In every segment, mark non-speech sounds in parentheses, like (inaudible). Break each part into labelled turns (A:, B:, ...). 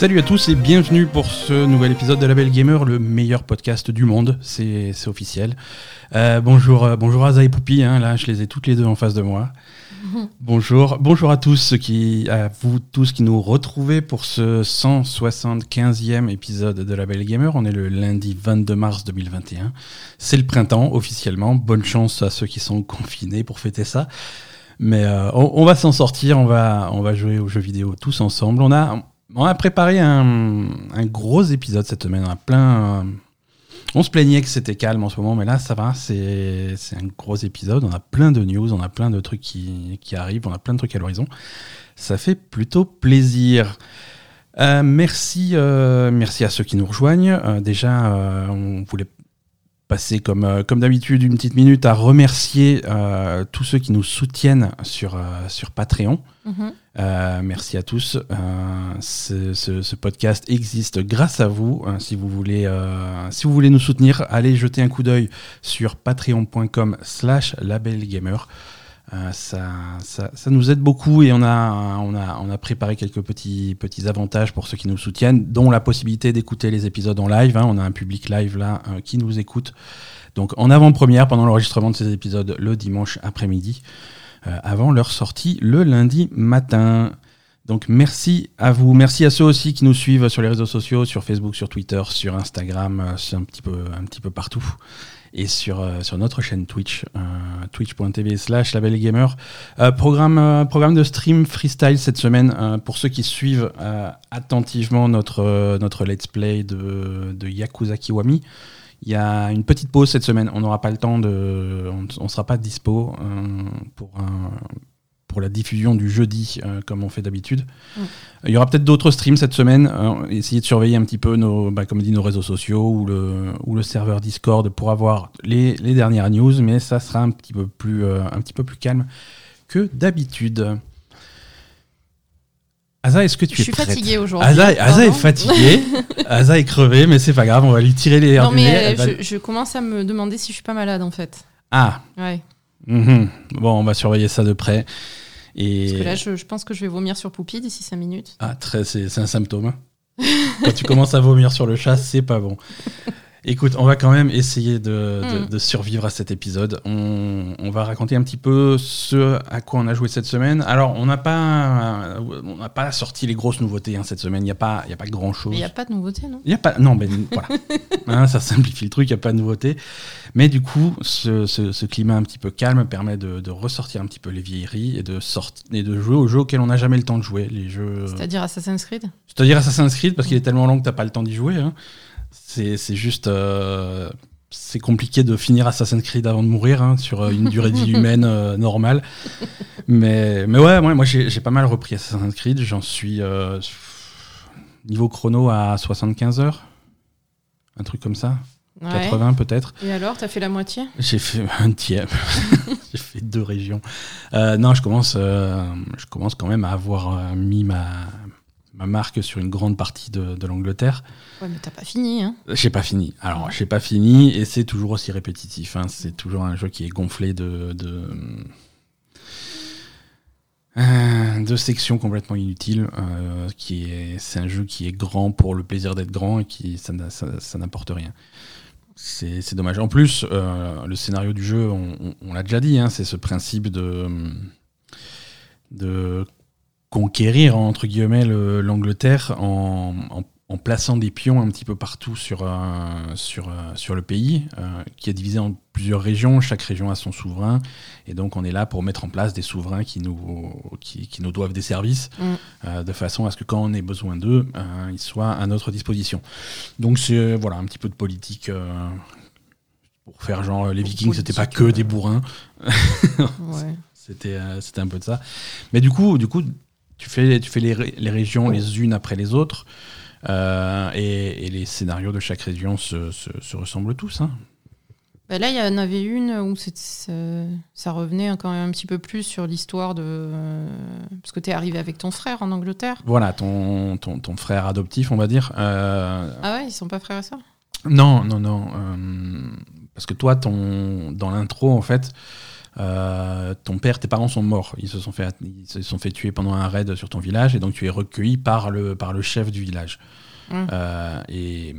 A: Salut à tous et bienvenue pour ce nouvel épisode de La Belle Gamer, le meilleur podcast du monde, c'est c'est officiel. Euh, bonjour, euh, bonjour Aza et Poupi, hein, là je les ai toutes les deux en face de moi. (laughs) Bonjour, bonjour à tous ceux qui, à vous tous qui nous retrouvez pour ce 175e épisode de La Belle Gamer. On est le lundi 22 mars 2021. C'est le printemps officiellement. Bonne chance à ceux qui sont confinés pour fêter ça. Mais euh, on, on va s'en sortir, on va, on va jouer aux jeux vidéo tous ensemble. On a, on a préparé un, gros épisode cette semaine. On a plein. euh, on se plaignait que c'était calme en ce moment, mais là ça va, c'est un gros épisode. On a plein de news, on a plein de trucs qui, arrivent, on a plein de trucs à l'horizon. Ça fait plutôt plaisir. Euh, merci, euh, merci à ceux qui nous rejoignent. Déjà, on voulait passer comme, euh, comme d'habitude une petite minute à remercier euh, tous ceux qui nous soutiennent sur, euh, sur Patreon.
B: Mhm.
A: Merci à tous. Ce, ce- ce podcast existe grâce à vous. Euh, si, vous voulez, si vous voulez nous soutenir, allez jeter un coup d'œil sur patreon.com slash labelgamer. Euh, ça, ça, nous aide beaucoup et on a, on a, on a préparé quelques petits, petits avantages pour ceux qui nous soutiennent, dont la possibilité d'écouter les épisodes en live. hein. On a un public live là euh, qui nous écoute. Donc en avant-première pendant l'enregistrement de ces épisodes le dimanche après-midi euh, avant leur sortie le lundi matin. Donc merci à vous, merci à ceux aussi qui nous suivent sur les réseaux sociaux, sur Facebook, sur Twitter, sur Instagram, c'est un petit peu, un petit peu partout. Et sur, euh, sur notre chaîne Twitch, euh, twitch.tv slash labelgamer. Euh, programme, programme de stream freestyle cette semaine pour ceux qui suivent attentivement notre, notre let's play de, de Yakuza Kiwami. Il y a une petite pause cette semaine. On n'aura pas le temps de. On ne sera pas dispo pour, un- pour la diffusion du jeudi euh, comme on fait d'habitude.
B: Mm.
A: Il y aura peut-être d'autres streams cette semaine. Euh, essayez de surveiller un petit peu nos, bah, comme dit, nos réseaux sociaux ou le, ou le serveur Discord pour avoir les, les dernières news, mais ça sera un petit peu plus, euh, un petit peu plus calme que d'habitude. Asa, est-ce que tu
B: Je
A: es
B: suis
A: prête
B: fatiguée aujourd'hui.
A: Asa, Asa est fatiguée. (laughs) Asa est crevée, mais c'est pas grave, on va lui tirer les
B: Non, mais
A: elle
B: euh,
A: va-
B: je, je commence à me demander si je suis pas malade en fait.
A: Ah,
B: Ouais.
A: mhm. bon, on va surveiller ça de près. Et...
B: Parce que là, je, je pense que je vais vomir sur Poupie d'ici 5 minutes.
A: Ah, très, c'est, c'est un symptôme. hein. (laughs) Quand tu commences à vomir sur le chat, c'est pas bon. Écoute, on va quand même essayer de, de-
B: Mm.
A: de survivre à cet épisode. On, on va raconter un petit peu ce à quoi on a joué cette semaine. Alors, on n'a pas, on n'a pas sorti les grosses nouveautés hein, cette semaine. Il n'y a pas, il a pas grand chose.
B: Mais il n'y a pas de nouveauté, non?
A: Il y a pas, non, ben voilà, (laughs) Hein, ça simplifie le truc, il n'y a pas de nouveauté. Mais du coup, ce, ce- ce climat un petit peu calme permet de, de ressortir un petit peu les vieilleries et de, sorti- et de jouer aux jeux auxquels on n'a jamais le temps de jouer. Les jeux,
B: C'est-à-dire Assassin's Creed?
A: C'est-à-dire Assassin's Creed, parce qu'il est tellement long que t'as pas le temps d'y jouer. hein. C'est juste. euh, c'est compliqué de finir Assassin's Creed avant de mourir hein, sur euh, une durée de vie (laughs) humaine euh, normale. Mais, mais ouais, ouais, moi j'ai pas mal repris Assassin's Creed. J'en suis euh, niveau chrono à 75 heures. Un truc comme ça.
B: Ouais.
A: 80 peut-être.
B: Et alors, t'as fait la moitié?
A: J'ai fait (laughs) un tiers. (laughs) J'ai fait deux régions. Euh, non, je commence, je commence quand même à avoir mis ma, ma marque sur une grande partie de, de l'Angleterre.
B: Ouais, mais t'as pas fini, hein
A: J'ai pas fini. Alors, j'ai pas fini et c'est toujours aussi répétitif. hein. C'est toujours un jeu qui est gonflé de. de euh, de sections complètement inutiles. euh, qui est, c'est un jeu qui est grand pour le plaisir d'être grand et qui ça, ça- ça n'apporte rien. C'est, c'est dommage. En plus, euh, le scénario du jeu, on, on- on l'a déjà dit, hein, c'est ce principe de de conquérir entre guillemets le- l'Angleterre en, en- en plaçant des pions un petit peu partout sur, euh, sur, euh, sur le pays, euh, qui est divisé en plusieurs régions. Chaque région a son souverain. Et donc, on est là pour mettre en place des souverains qui nous, qui, qui nous doivent des services,
B: Mm.
A: de façon à ce que quand on ait besoin d'eux, ils soient à notre disposition. Donc, c'est voilà, un petit peu de politique. pour faire genre les vikings c'était pas que des bourrins
B: Ouais. (laughs)
A: c'était c'était un peu de ça mais du coup du coup tu fais tu fais les, les régions les unes après les autres euh, et, et les scénarios de chaque région se, se- se ressemblent tous hein.
B: Bah là, il y en avait une où ça, ça revenait quand même un petit peu plus sur l'histoire de. euh, parce que t'es arrivé avec ton frère en Angleterre.
A: voilà ton, ton, ton frère adoptif on va dire Euh,
B: Ah ouais, ils sont pas frères et sœurs?
A: Non non non euh, parce que toi ton dans l'intro en fait euh, ton père, tes parents sont morts. Ils se sont fait, ils se sont fait tuer pendant un raid sur ton village et donc tu es recueilli par le, par le chef du village.
B: Hum.
A: Euh, et,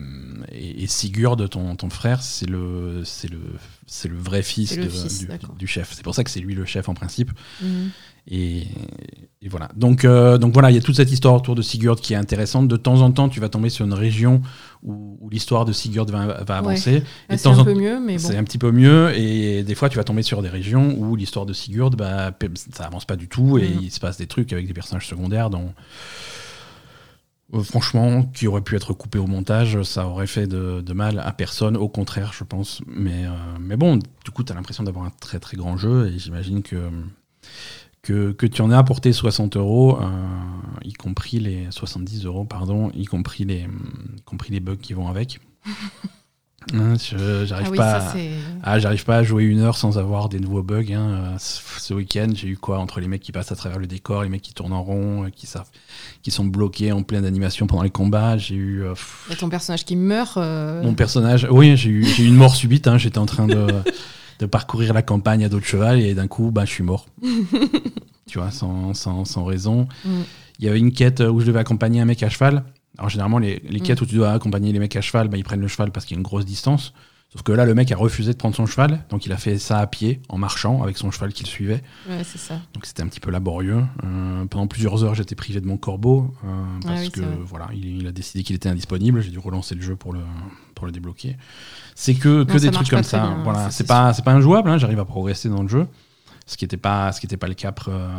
A: et, et Sigurd, ton, ton frère, c'est le, c'est le, c'est le vrai fils,
B: C'est le
A: de-
B: fils,
A: du, chef. C'est pour ça que c'est lui le chef en principe. Et, et voilà. Donc, euh, donc voilà, il y a toute cette histoire autour de Sigurd qui est intéressante. De temps en temps, tu vas tomber sur une région où, où l'histoire de Sigurd va, va avancer.
B: Ah, c'est un peu mieux, mais bon.
A: c'est un petit peu mieux. Et des fois, tu vas tomber sur des régions où l'histoire de Sigurd, bah, ça avance pas du tout. Et
B: Mhm.
A: il se passe des trucs avec des personnages secondaires dont. euh, franchement, qui aurait pu être coupé au montage, ça aurait fait de, de mal à personne, au contraire, je pense. Mais, euh, mais bon, du coup, tu as l'impression d'avoir un très très grand jeu, et j'imagine que, que, que tu en as apporté 60 euros, euh, y compris les 70 euros, pardon, y compris les, y compris les bugs qui vont avec. (laughs) Hein, J'arrive
B: Ah oui,
A: pas. ah, j'arrive pas à jouer une heure sans avoir des nouveaux bugs. hein. Ce week-end, j'ai eu quoi entre les mecs qui passent à travers le décor, les mecs qui tournent en rond, euh, qui savent, qui sont bloqués en pleine animation pendant les combats. J'ai eu euh, pff,
B: a ton personnage qui meurt. euh,
A: mon personnage. Oui, j'ai eu, j'ai eu une mort subite. hein. J'étais en train de, (laughs) de parcourir la campagne à dos de cheval et d'un coup, bah, je suis mort. (laughs) tu vois, sans, sans, sans raison.
B: Mm.
A: Il y avait une quête où je devais accompagner un mec à cheval. Alors généralement, les, les
B: Mm.
A: quêtes où tu dois accompagner les mecs à cheval, bah, ils prennent le cheval parce qu'il y a une grosse distance. Sauf que là, le mec a refusé de prendre son cheval, donc il a fait ça à pied, en marchant, avec son cheval qui le suivait.
B: Ouais, c'est ça.
A: Donc c'était un petit peu laborieux. Euh, pendant plusieurs heures, j'étais privé de mon corbeau, euh, parce
B: Ah oui,
A: que voilà, il, il a décidé qu'il était indisponible. J'ai dû relancer le jeu pour le, pour le débloquer. C'est que, que
B: Non,
A: des trucs comme ça.
B: bien,
A: voilà,
B: ça,
A: c'est pas, c'est pas injouable, hein, j'arrive à progresser dans le jeu. Ce qui n'était pas, ce qui était pas le cas euh,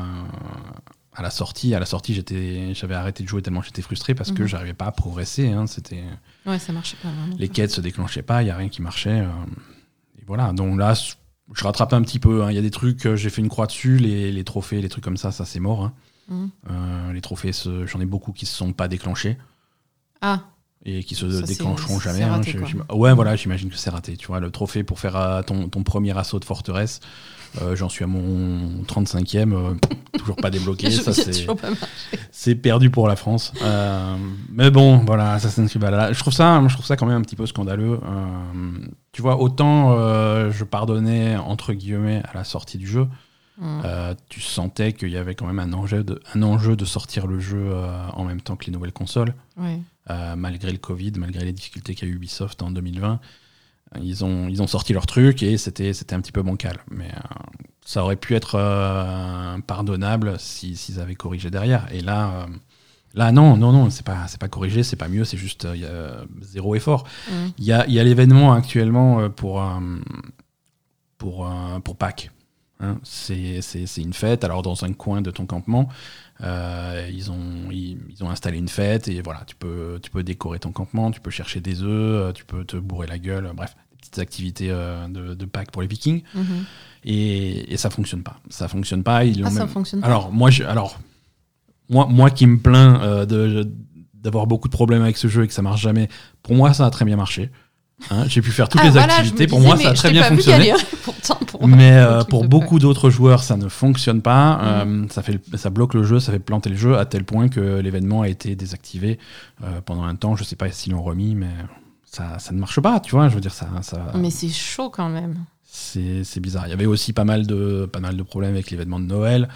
A: à la sortie. À la sortie, j'étais, j'avais arrêté de jouer tellement j'étais frustré parce que
B: Mhm.
A: j'arrivais pas à progresser. hein, c'était
B: Ouais, ça marchait pas vraiment.
A: les quêtes se déclenchaient pas, il y a rien qui marchait. euh, et voilà. Donc là, je rattrape un petit peu. hein. Il y a des trucs, euh, j'ai fait une croix dessus, les, les trophées, les trucs comme ça, ça c'est mort. hein.
B: Mhm.
A: Euh, les trophées, j'en ai beaucoup qui se sont pas déclenchés
B: Ah,
A: et qui se
B: Ça,
A: déclencheront jamais. hein.
B: raté,
A: ouais, voilà, j'imagine que c'est raté. Tu vois, le trophée pour faire euh, ton, ton premier assaut de forteresse, euh, j'en suis à mon 35e, euh, toujours pas débloqué. (laughs) ça, c'est perdu pour la France. Euh, mais bon, voilà, Assassin's Creed Valhalla. Je trouve ça, je trouve ça quand même un petit peu scandaleux. Tu vois, autant je pardonnais entre guillemets à la sortie du jeu,
B: Mhm.
A: euh, tu sentais qu'il y avait quand même un enjeu de, un enjeu de sortir le jeu euh, en même temps que les nouvelles consoles. Euh, malgré le Covid, malgré les difficultés qu'a eu Ubisoft en 2020. euh, Ils ont, ils ont sorti leur truc et c'était un petit peu bancal. Mais ça aurait pu être pardonnable si- s'ils avaient corrigé derrière. Et là, là non, non, non, c'est pas, pas corrigé, c'est pas mieux, c'est juste il y a zéro effort.
B: Mhm.
A: Il y a, y a l'événement actuellement pour, pour, pour Pâques. Hein. c'est une fête. Alors, dans un coin de ton campement, euh, ils, ont, ils, ils ont installé une fête et voilà, tu peux, tu peux décorer ton campement, tu peux chercher des œufs, euh, tu peux te bourrer la gueule, euh, bref, des petites activités euh, de, de Pâques pour les Vikings.
B: Mhm.
A: Et, et ça fonctionne pas. Ça fonctionne pas. Ils l'ont
B: Ah, ça
A: même-
B: fonctionne pas.
A: alors, moi, je, alors, moi, moi qui me plains euh, d'avoir beaucoup de problèmes avec ce jeu et que ça marche jamais, pour moi, ça a très bien marché. Hein, J'ai pu faire toutes
B: Ah,
A: les
B: voilà,
A: activités. Pour
B: disais,
A: moi, ça a très bien fonctionné. (laughs)
B: pourtant, pour-
A: Mais euh, pour beaucoup d'autres joueurs, ça ne fonctionne pas. Euh, ça, fait, ça bloque le jeu, ça fait planter le jeu à tel point que l'événement a été désactivé euh, pendant un temps. Je sais pas s'ils l'ont remis, mais ça, ça ne marche pas. Tu vois, je veux dire, ça, ça.
B: Mais c'est chaud quand même.
A: c'est bizarre. Il y avait aussi pas mal de, pas mal de problèmes avec l'événement de Noël.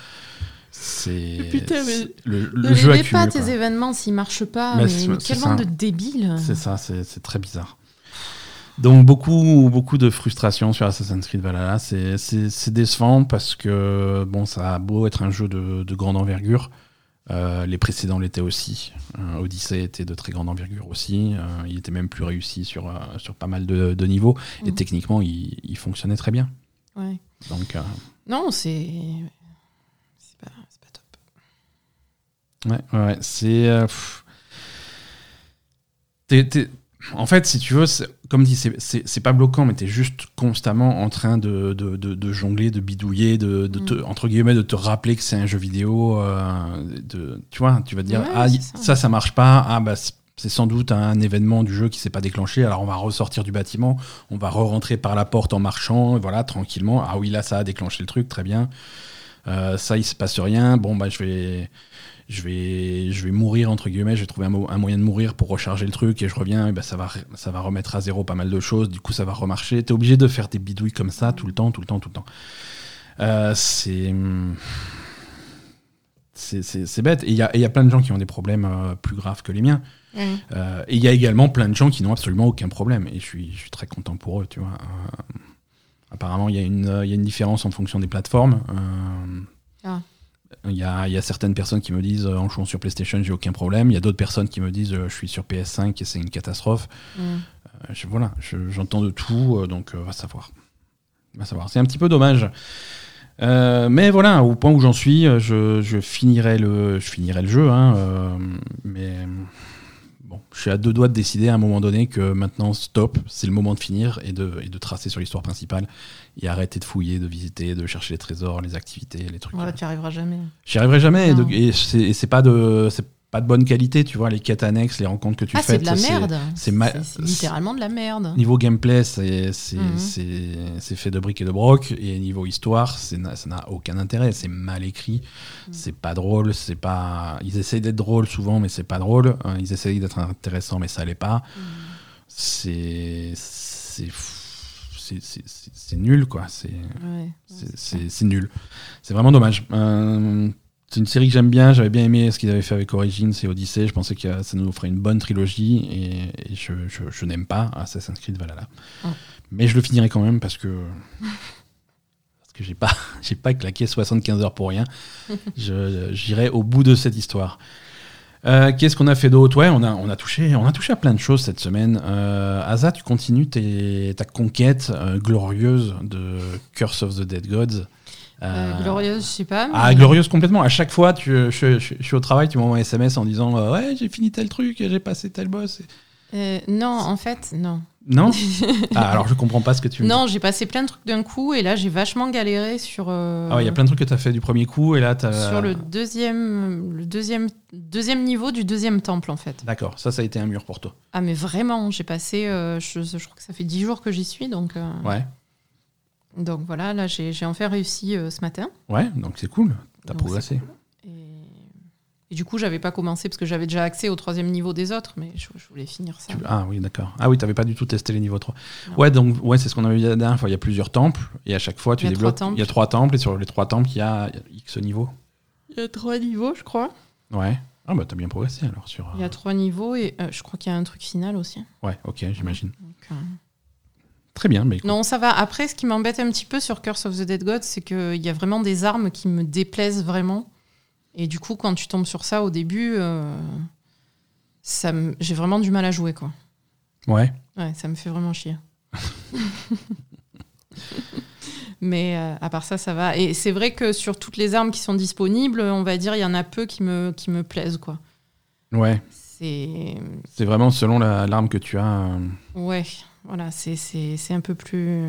A: C'est
B: Putain, mais
A: le, le
B: Ne
A: jeu accumule.
B: pas tes
A: quoi.
B: événements s'ils marchent pas.
A: Mais
B: Mais, quel bande de débiles.
A: C'est ça, c'est très bizarre. Donc beaucoup, beaucoup de frustration sur Assassin's Creed Valhalla. C'est- décevant parce que bon, ça a beau être un jeu de, de grande envergure. euh, les précédents l'étaient aussi. Euh, Odyssey était de très grande envergure aussi. euh, il était même plus réussi sur, sur pas mal de, de niveaux. Et
B: Mm.
A: techniquement, il, il fonctionnait très bien.
B: Ouais.
A: Donc, euh,
B: Non, c'est. C'est pas, pas top.
A: Ouais, ouais, c'est. euh, t'es- En fait, si tu veux, comme dit, c'est- pas bloquant, mais t'es juste constamment en train de, de, de- de jongler, de bidouiller, de, de te,
B: Mm.
A: entre guillemets, de te rappeler que c'est un jeu vidéo. euh, de, tu vois, tu vas te dire,
B: Ouais,
A: ah,
B: ça.
A: ça. ça, marche pas. Ah, bah, c'est- c'est sans doute un événement du jeu qui s'est pas déclenché. Alors, on va ressortir du bâtiment, on va re-rentrer par la porte en marchant, voilà, tranquillement. Ah oui, là, ça a déclenché le truc, très bien. Euh, ça, il se passe rien. Bon, bah, je vais, je vais, je vais mourir entre guillemets. Je vais trouver un, mo- un moyen de mourir pour recharger le truc et je reviens. Et bah, ça va, ça va remettre à zéro pas mal de choses. Du coup, ça va remarcher. T'es obligé de faire des bidouilles comme ça tout le temps, tout le temps, tout le temps. Euh, c'est. C'est c'est bête. Et il y y a plein de gens qui ont des problèmes euh, plus graves que les miens.
B: Mm.
A: Euh, et il y a également plein de gens qui n'ont absolument aucun problème. Et je suis, je suis très content pour eux, tu vois. Euh, apparemment, il y, a une, il y a une différence en fonction des plateformes.
B: Ah.
A: Il y, a, il y a certaines personnes qui me disent euh, en jouant sur PlayStation, j'ai aucun problème. Il y a d'autres personnes qui me disent euh, je suis sur PS5 et c'est une catastrophe.
B: Mm.
A: Euh, je- voilà, je- j'entends de tout, donc va savoir. Va savoir. C'est un petit peu dommage. Euh, mais voilà, au point où j'en suis, je, je finirai le, je finirai le jeu, hein, euh, mais bon, je suis à deux doigts de décider à un moment donné que maintenant stop, c'est le moment de finir et de, et de tracer sur l'histoire principale et arrêter de fouiller, de visiter, de chercher les trésors, les activités, les trucs.
B: Ouais, tu n'y arriveras jamais.
A: J'y arriverai jamais et,
B: Non.
A: et c'est et c'est pas de, pas de bonne qualité, tu vois, les quêtes annexes, les rencontres que tu
B: ah,
A: fais.
B: c'est de la merde.
A: c'est ma-
B: littéralement de la merde.
A: Niveau gameplay, c'est
B: Mhm.
A: fait de briques et de broc. Et niveau histoire, ça n'a aucun intérêt. C'est mal écrit,
B: Mhm.
A: c'est pas drôle. c'est pas. Ils essayent d'être drôles souvent, mais c'est pas drôle. Hein, Ils essayent d'être intéressants, mais ça l'est pas.
B: Mm.
A: C'est c'est c'est- nul, quoi. C'est
B: Ouais.
A: c'est nul. C'est vraiment dommage. Euh, c'est une série que j'aime bien. J'avais bien aimé ce qu'ils avaient fait avec Origins et Odyssey. Je pensais que ça nous ferait une bonne trilogie et, et je, je- je n'aime pas Assassin's Creed Valhalla.
B: Oh.
A: Mais je le finirai quand même parce que parce que j'ai pas (laughs) j'ai pas claqué 75 heures pour rien. (laughs) Je- J'irai au bout de cette histoire. Euh, Qu'est-ce qu'on a fait d'autre? Ouais, on a, on, a touché, on a touché à plein de choses cette semaine. Euh, Asa, tu continues tes- ta conquête euh, glorieuse de Curse of the Dead Gods.
B: Euh,
A: Euh,
B: glorieuse, je sais pas.
A: Ah, glorieuse complètement. À chaque fois, tu, je, je- je suis au travail, tu m'envoies un SMS en disant euh, Ouais, j'ai fini tel truc, j'ai passé tel boss.
B: Euh, non, en fait, non.
A: Non (laughs) Ah, alors je comprends pas ce que tu me.
B: Non, j'ai passé plein de trucs d'un coup et là j'ai vachement galéré sur.
A: Ah ouais, il y a plein de trucs que tu as fait du premier coup et là tu
B: Sur le deuxième, le deuxième, deuxième niveau du deuxième temple en fait.
A: D'accord, ça, ça a été un mur pour toi.
B: Ah mais vraiment, j'ai passé, je, je crois que ça fait dix jours que j'y suis donc.
A: Ouais,
B: Donc voilà, là j'ai enfin réussi euh, ce matin.
A: ouais, donc c'est cool. T'as progressé.
B: Et, et du coup j'avais pas commencé parce que j'avais déjà accès au troisième niveau des autres, mais je, je voulais finir ça.
A: Tu- Ah oui, d'accord. Ah oui, t'avais pas du tout testé les niveaux 3.
B: Non.
A: Ouais, donc ouais, c'est ce qu'on avait vu la dernière fois. Il y a plusieurs temples et à chaque fois tu
B: Il temples.
A: Il y a trois temples et sur les trois temples, il y a X niveaux.
B: Il y a trois niveaux, je crois.
A: Ouais. Ah bah t'as bien progressé alors sur.
B: Il y a trois niveaux et euh, je crois qu'il y a un truc final aussi.
A: Ouais, ok, j'imagine.
B: Donc, euh,
A: Très bien, mais écoute,
B: Non, ça va. Après, ce qui m'embête un petit peu sur Curse of the Dead God, c'est qu'il y a vraiment des armes qui me déplaisent vraiment. Et du coup, quand tu tombes sur ça au début, euh, ça me- j'ai vraiment du mal à jouer, quoi.
A: Ouais.
B: Ouais, ça me fait vraiment chier. (laughs) Mais euh, à part ça, ça va. Et c'est vrai que sur toutes les armes qui sont disponibles, on va dire, il y en a peu qui me, qui me plaisent, quoi.
A: Ouais.
B: C'est.
A: C'est vraiment selon la- l'arme que tu as. euh,
B: Ouais, voilà, c'est- un peu plus.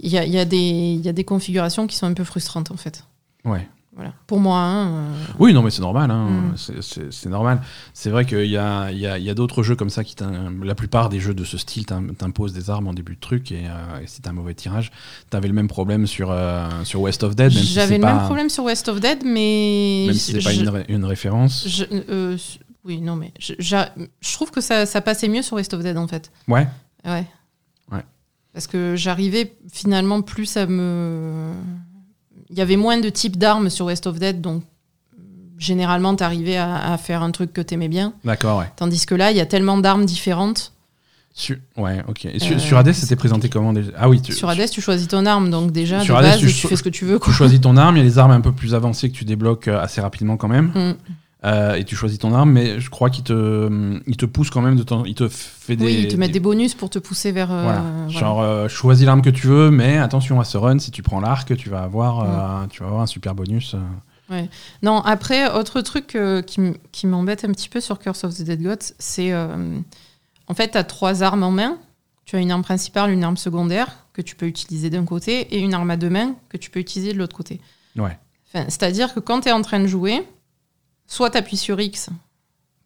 B: Il y a, y, a y a des configurations qui sont un peu frustrantes, en fait.
A: Ouais.
B: Voilà. Pour moi, hein, euh,
A: Oui, non, mais c'est normal. Hein.
B: Mm.
A: C'est- normal. C'est vrai qu'il y a, y a, il y a d'autres jeux comme ça qui. La plupart des jeux de ce style t'im- t'imposent des armes en début de truc et, euh, et si t'as un mauvais tirage, t'avais le même problème sur, euh, sur West of Dead. Si
B: j'avais
A: c'est
B: le
A: pas-
B: même problème sur West of Dead, mais.
A: Même si c'est pas une, ré- une référence.
B: je- euh, oui, non, mais je, je trouve que ça, ça passait mieux sur West of Dead, en fait.
A: Ouais.
B: Ouais.
A: Ouais.
B: Parce que j'arrivais finalement plus à me. Il y avait moins de types d'armes sur West of Dead, donc généralement, t'arrivais à, à faire un truc que t'aimais bien.
A: D'accord, ouais.
B: Tandis que là, il y a tellement d'armes différentes.
A: Sur- ouais, ok. Et sur,
B: Euh,
A: sur Hades, c'était présenté comment déjà? Ah oui, tu,
B: Sur Hades, tu choisis ton arme, donc déjà,
A: Sur
B: de
A: Hades,
B: base,
A: tu
B: tu, fais ce que tu veux.
A: tu
B: Quoi.
A: choisis ton arme. Il y a les armes un peu plus avancées que tu débloques euh, assez rapidement quand même.
B: Mm.
A: Euh, et tu choisis ton arme, mais je crois qu'il te, il te pousse quand même de temps. Il te fait des.
B: oui, ils te mettent des bonus pour te pousser vers. euh,
A: Voilà.
B: voilà.
A: Genre, euh, choisis l'arme que tu veux, mais attention à ce run, si tu prends l'arc, tu vas avoir, euh, tu vas avoir un super bonus. euh.
B: Non, après, autre truc qui, m'embête un petit peu sur Curse of the Dead Gods, c'est. en fait, tu as trois armes en main. Tu as une arme principale, une arme secondaire que tu peux utiliser d'un côté, et une arme à deux mains que tu peux utiliser de l'autre côté.
A: Ouais.
B: Enfin, C'est-à-dire que quand tu es en train de jouer, soit tu appuies sur X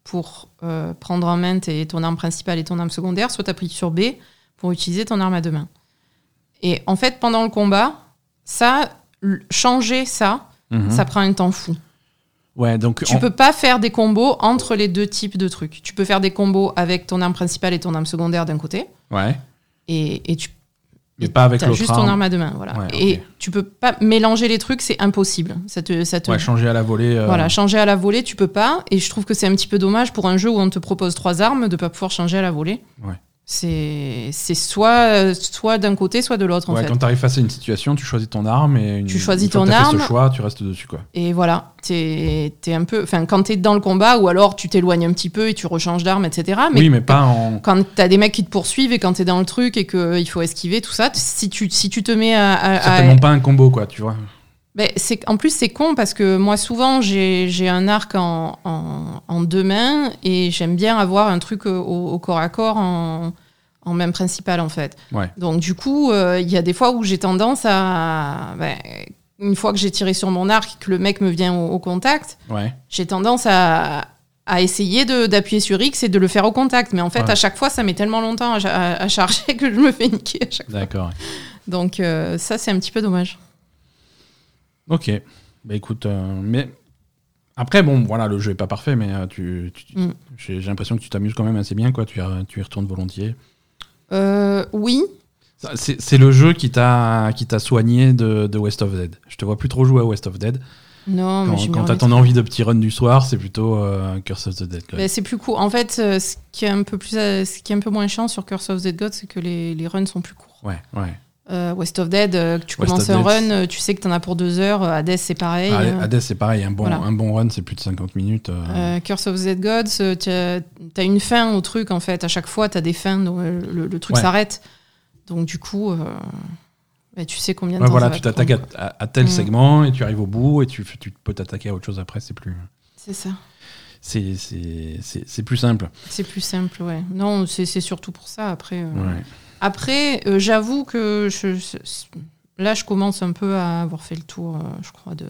B: pour euh, prendre en main tes- ton arme principale et ton arme secondaire, soit tu appuies sur B pour utiliser ton arme à deux mains. Et en fait, pendant le combat, ça, changer ça,
A: Mhm.
B: ça prend un temps fou.
A: Ouais, donc.
B: Tu
A: en-
B: peux pas faire des combos entre les deux types de trucs. Tu peux faire des combos avec ton arme principale et ton arme secondaire d'un côté,
A: Ouais.
B: et, et tu
A: Mais pas avec l'autre
B: juste ton
A: arme.
B: à deux mains, voilà.
A: Ouais,
B: Et tu peux pas mélanger les trucs, c'est impossible. Ça te, ça te-
A: Ouais, changer à la volée. euh,
B: voilà, changer à la volée, tu peux pas. Et je trouve que c'est un petit peu dommage pour un jeu où on te propose trois armes de pas pouvoir changer à la volée.
A: Ouais.
B: C'est, c'est soit, soit d'un côté, soit de l'autre en
A: ouais,
B: fait.
A: quand tu arrives face à une situation, tu choisis ton arme et une,
B: Tu choisis
A: une fois
B: ton
A: que t'as fait
B: arme.
A: ce choix, tu restes dessus quoi.
B: Et voilà, t'es, un peu, enfin, quand t'es dans le combat, ou alors tu t'éloignes un petit peu et tu rechanges d'arme, etc.
A: oui, mais pas en.
B: quand t'as des mecs qui te poursuivent et quand t'es dans le truc et qu'il faut esquiver tout ça, si tu, si tu te mets à, à- à-
A: pas un combo quoi, tu vois.
B: Ben, en plus, c'est con parce que moi, souvent, j'ai, un arc en, en, en deux mains et j'aime bien avoir un truc au, au corps à corps en, en main principale, en fait.
A: Ouais.
B: Donc, du coup, euh, il y a des fois où j'ai tendance à. ben, une fois que j'ai tiré sur mon arc et que le mec me vient au, au contact,
A: Ouais.
B: j'ai tendance à, à essayer d'appuyer sur X et de le faire au contact. Mais en fait,
A: Ouais.
B: à chaque fois, ça met tellement longtemps à, à- à charger (laughs) que je me fais niquer à chaque fois.
A: D'accord.
B: Donc, euh, ça, c'est un petit peu dommage.
A: Ok. Bah écoute, euh, mais après bon, voilà, le jeu est pas parfait, mais euh, tu, tu-
B: Mm.
A: j'ai j'ai l'impression que tu t'amuses quand même assez bien quoi. Tu y, tu y retournes volontiers.
B: Euh, oui,
A: Ça, C'est c'est le jeu qui t'a qui t'a soigné de, de West of Dead. Je te vois plus trop jouer à West of Dead.
B: Non, mais
A: Quand,
B: je m'y
A: quand t'as ton envie de petit run du soir, c'est plutôt euh, Curse of the Dead. quoi.
B: Ben, c'est plus court. En fait, euh, ce qui est un peu plus, euh, ce qui est un peu moins chiant sur Curse of the God, c'est que les, les runs sont plus courts.
A: Ouais, ouais.
B: Euh, West of Dead, euh, que tu
A: West
B: commences un run, euh, tu sais que t'en as pour deux heures. Hades, c'est pareil.
A: Ah, Hades, c'est pareil, un bon,
B: voilà.
A: un bon run, c'est plus de 50 minutes.
B: Curse of the Gods, t'as as une fin au truc en fait. À chaque fois, t'as des fins, donc, le, le truc
A: Ouais.
B: s'arrête. Donc du coup, ben, tu sais combien de
A: Ouais,
B: temps
A: voilà,
B: ça
A: tu t'attaques à, tel
B: Mm.
A: segment et tu arrives au bout et tu, tu peux t'attaquer à autre chose après, c'est plus,
B: C'est ça.
A: C'est, plus simple.
B: C'est plus simple, ouais. Non, c'est surtout pour ça. Après, euh,
A: Ouais.
B: Après, euh, j'avoue que je, là, je commence un peu à avoir fait le tour, euh, je crois, de.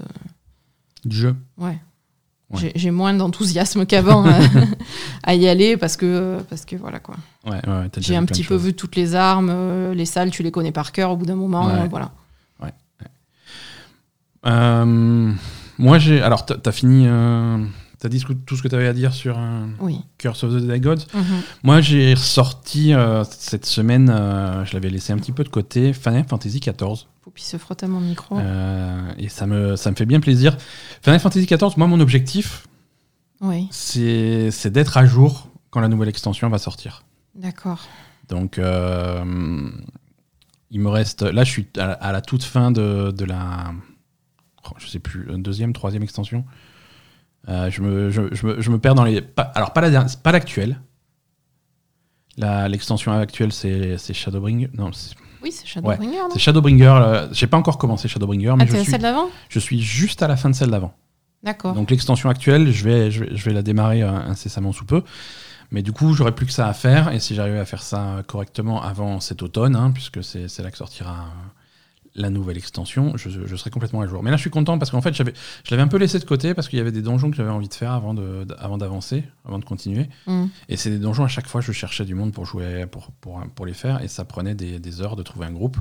A: Du jeu.
B: Ouais.
A: Ouais.
B: J'ai- moins d'enthousiasme qu'avant à, (laughs) à y aller parce que, parce que voilà quoi.
A: Ouais, ouais,
B: J'ai un petit peu
A: choses.
B: vu toutes les armes, les salles, tu les connais par cœur au bout d'un moment.
A: Ouais.
B: voilà.
A: Euh, moi, j'ai. Alors, t'as, t'as fini. Euh, T'as dit tout ce que t'avais à dire sur euh,
B: Oui.
A: Curse of the Dead Gods.
B: Mhm.
A: Moi, j'ai ressorti euh, cette semaine, euh, je l'avais laissé un petit peu de côté, Final Fantasy XIV.
B: Poupie se frotte à mon micro.
A: Euh, et ça me, ça me fait bien plaisir. Final Fantasy XIV, moi, mon objectif,
B: Oui,
A: c'est d'être à jour quand la nouvelle extension va sortir.
B: d'accord.
A: Donc, euh, il me reste. Là, je suis à la, toute fin de, de la. je sais plus, deuxième, troisième extension. Euh, je, me, je, je me, je me perds dans les. pas- alors, pas la pas l'actuelle. La- L'extension actuelle, c'est c'est Shadowbringer. Non,
B: Oui, c'est Shadowbringer,
A: c'est Shadowbringer. là. J'ai pas encore commencé Shadowbringer, mais
B: Ah,
A: je, suis,
B: celle d'avant?
A: je suis juste à la fin de celle d'avant.
B: D'accord.
A: Donc l'extension actuelle, je vais, je vais, je vais la démarrer euh, incessamment sous peu. Mais du coup, j'aurai plus que ça à faire. Et si j'arrive à faire ça euh, correctement avant cet automne, hein, puisque c'est c'est là que sortira euh, la nouvelle extension, je, je serai complètement à jour. Mais là, je suis content parce qu'en fait, j'avais, je l'avais un peu laissé de côté parce qu'il y avait des donjons que j'avais envie de faire avant, d'avancer, avant de continuer.
B: Mm.
A: Et c'est des donjons à chaque fois, je cherchais du monde pour jouer, pour, pour, pour les faire. Et ça prenait des, des heures de trouver un groupe.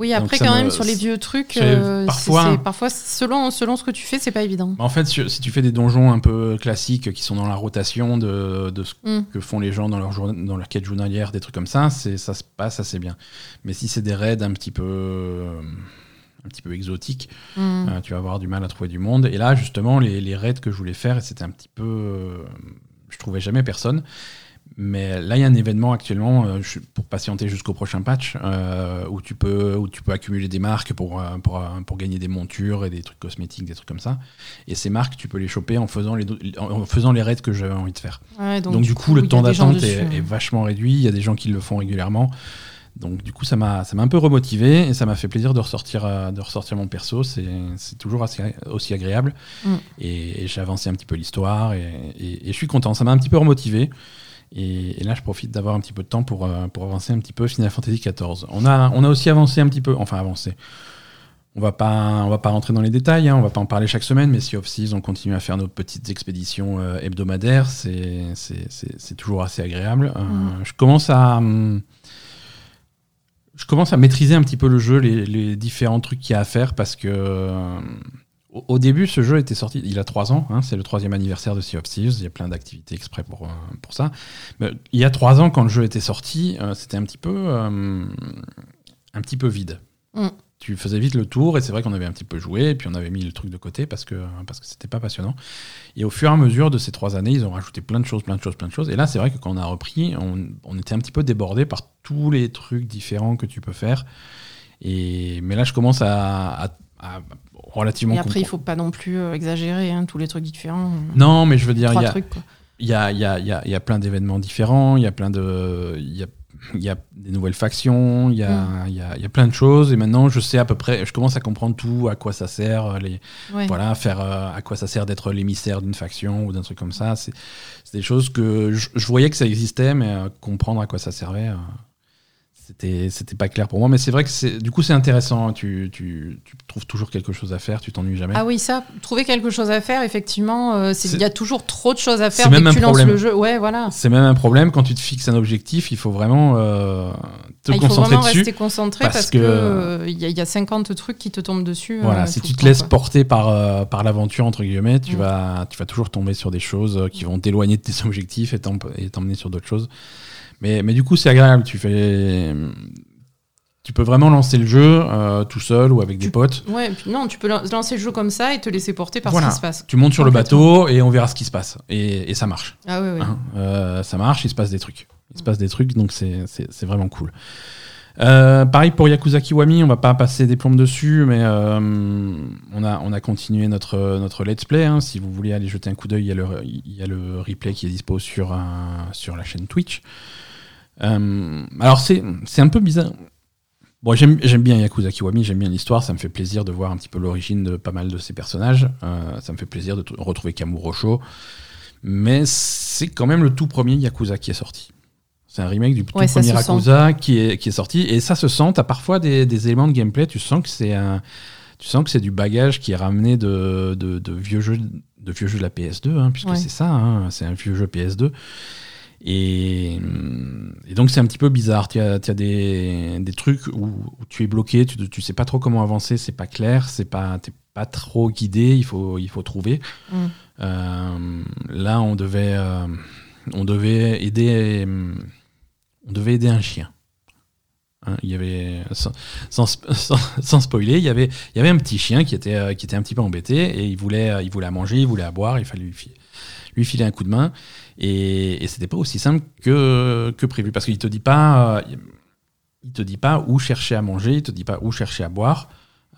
B: Oui, après, quand
A: me-
B: même, sur les vieux trucs, euh,
A: parfois-
B: c'est- parfois selon, selon ce que tu fais, c'est pas évident.
A: En fait, si tu fais des donjons un peu classiques qui sont dans la rotation de, de ce
B: Mm.
A: que font les gens dans leur, dans leur quête journalière, des trucs comme ça, ça se passe assez bien. Mais si c'est des raids un petit peu euh, un petit peu exotiques,
B: Mm.
A: euh, tu vas avoir du mal à trouver du monde. Et là, justement, les, les raids que je voulais faire, c'était un petit peu, euh, je trouvais jamais personne. Mais là, il y a un événement actuellement euh, pour patienter jusqu'au prochain patch euh, où, tu peux, où tu peux accumuler des marques pour, euh, pour, pour gagner des montures et des trucs cosmétiques, des trucs comme ça. Et ces marques, tu peux les choper en faisant les, en faisant les raids que j'avais envie de faire.
B: Ouais,
A: Donc, du coup, le temps d'attente est,
B: hein.
A: vachement réduit. Il y a des gens qui le font régulièrement. Donc du coup, ça m'a un peu remotivé et ça m'a fait plaisir de ressortir de ressortir mon perso. C'est c'est toujours assez, aussi agréable.
B: Mm.
A: Et, et j'ai avancé un petit peu l'histoire et, et- et je suis content. Ça m'a un petit peu remotivé. Et, et là, je profite d'avoir un petit peu de temps pour, euh, pour avancer un petit peu Final Fantasy XIV. On a, on a aussi avancé un petit peu, enfin avancé. On va pas, on va pas rentrer dans les détails, hein, on va pas en parler chaque semaine, mais si Off-Seas, on continue à faire nos petites expéditions euh, hebdomadaires, c'est toujours assez agréable. Euh,
B: Mhm.
A: Je commence à, hum, je commence à maîtriser un petit peu le jeu, les, les différents trucs qu'il y a à faire, parce que au, au début, ce jeu était sorti, il a trois ans, hein, c'est le troisième anniversaire de Sea of Thieves, il y a plein d'activités exprès pour, euh, pour ça. Mais il y a trois ans, quand le jeu était sorti, euh, c'était un petit peu euh, un petit peu vide.
B: Mm.
A: Tu faisais vite le tour et c'est vrai qu'on avait un petit peu joué et puis on avait mis le truc de côté parce que parce que c'était pas passionnant. Et au fur et à mesure de ces trois années, ils ont rajouté plein de choses, plein de choses, plein de choses. Et là, c'est vrai que quand on a repris, on, on était un petit peu débordé par tous les trucs différents que tu peux faire. Et mais là, je commence à, à- à relativement.
B: Et après, il faut pas non plus euh, exagérer, hein, tous les trucs différents.
A: Non, mais je veux dire, il y a,
B: trucs,
A: il y a, il y, a, il y, a, plein d'événements différents, il y a plein de. Il y a, il y a des nouvelles factions, il y, a,
B: Mm.
A: il y, a, il y a plein de choses. Et maintenant, je sais à peu près, je commence à comprendre tout, à quoi ça sert, les,
B: Ouais.
A: voilà, faire euh, à quoi ça sert d'être l'émissaire d'une faction ou d'un truc comme ça. C'est c'est des choses que je, je voyais que ça existait, mais euh, comprendre à quoi ça servait, euh, c'était c'était pas clair pour moi. Mais c'est vrai que c'est du coup c'est intéressant. Tu, tu, tu trouves toujours quelque chose à faire, tu t'ennuies jamais.
B: Ah oui, ça, trouver quelque chose à faire, effectivement, euh, il y a toujours trop de choses à faire dès
A: même
B: que
A: un
B: tu lances
A: problème.
B: le jeu. Ouais, voilà.
A: C'est même un problème quand tu te fixes un objectif, il faut vraiment euh, te
B: Ah, il faut
A: concentrer
B: vraiment
A: dessus.
B: rester concentré
A: parce
B: parce,
A: que-
B: euh, y, a- il y a 50 trucs qui te tombent dessus.
A: Voilà, si tu te laisses
B: quoi.
A: porter par, par l'aventure, entre guillemets, tu,
B: Mm.
A: vas, tu vas toujours tomber sur des choses qui vont t'éloigner de tes (laughs) objectifs et t'emmener sur d'autres choses. Mais, mais du coup, c'est agréable. Tu, fais, tu peux vraiment lancer le jeu euh, tout seul ou avec des potes.
B: Ouais, et puis non, tu peux lan- lancer le jeu comme ça et te laisser porter par
A: Voilà.
B: ce qui se passe.
A: Tu montes sur le bateau et on verra ce qui se passe. Et, et ça marche.
B: Ah oui, oui.
A: Hein, euh, ça marche, il se passe des trucs. Il se passe des trucs, donc c'est- vraiment cool. Euh, pareil pour Yakuza Kiwami, on va pas passer des plombes dessus, mais euh, on, a, on a continué notre, notre let's play. hein. Si vous voulez aller jeter un coup d'œil, il y, a le- il y a le replay qui est dispo sur, un- sur la chaîne Twitch. Euh, alors c'est un peu bizarre. Bon, j'aime bien Yakuza Kiwami, j'aime bien l'histoire, ça me fait plaisir de voir un petit peu l'origine de pas mal de ces personnages. Euh, ça me fait plaisir de retrouver Kamurocho. Mais c'est quand même le tout premier Yakuza qui est sorti. C'est un remake du tout
B: Ouais,
A: premier
B: sent.
A: Yakuza qui est, qui est sorti. Et ça se sent, t'as parfois des, des éléments de gameplay, tu sens que c'est un. Tu sens que c'est du bagage qui est ramené de, de, de vieux jeux de vieux jeux de la PS2, hein, puisque
B: Ouais.
A: c'est ça, hein, c'est un vieux jeu PS2. Et, et donc c'est un petit peu bizarre. Tu as, des, des trucs où, où tu es bloqué, tu, tu sais pas trop comment avancer, c'est pas clair, c'est pas, t'es pas trop guidé, il faut, il faut trouver.
B: Mm.
A: Euh, là, on devait, euh, on devait aider, on devait aider un chien. Hein, il y avait, sans, sans, (laughs) sans- sans spoiler, il y avait, il y avait un petit chien qui était, euh, qui était un petit peu embêté et il voulait, il voulait à manger, il voulait à boire, il fallait lui, lui filer un coup de main et, et c'était pas aussi simple que, que prévu parce qu'il te dit pas, euh, il te dit pas où chercher à manger, il te dit pas où chercher à boire.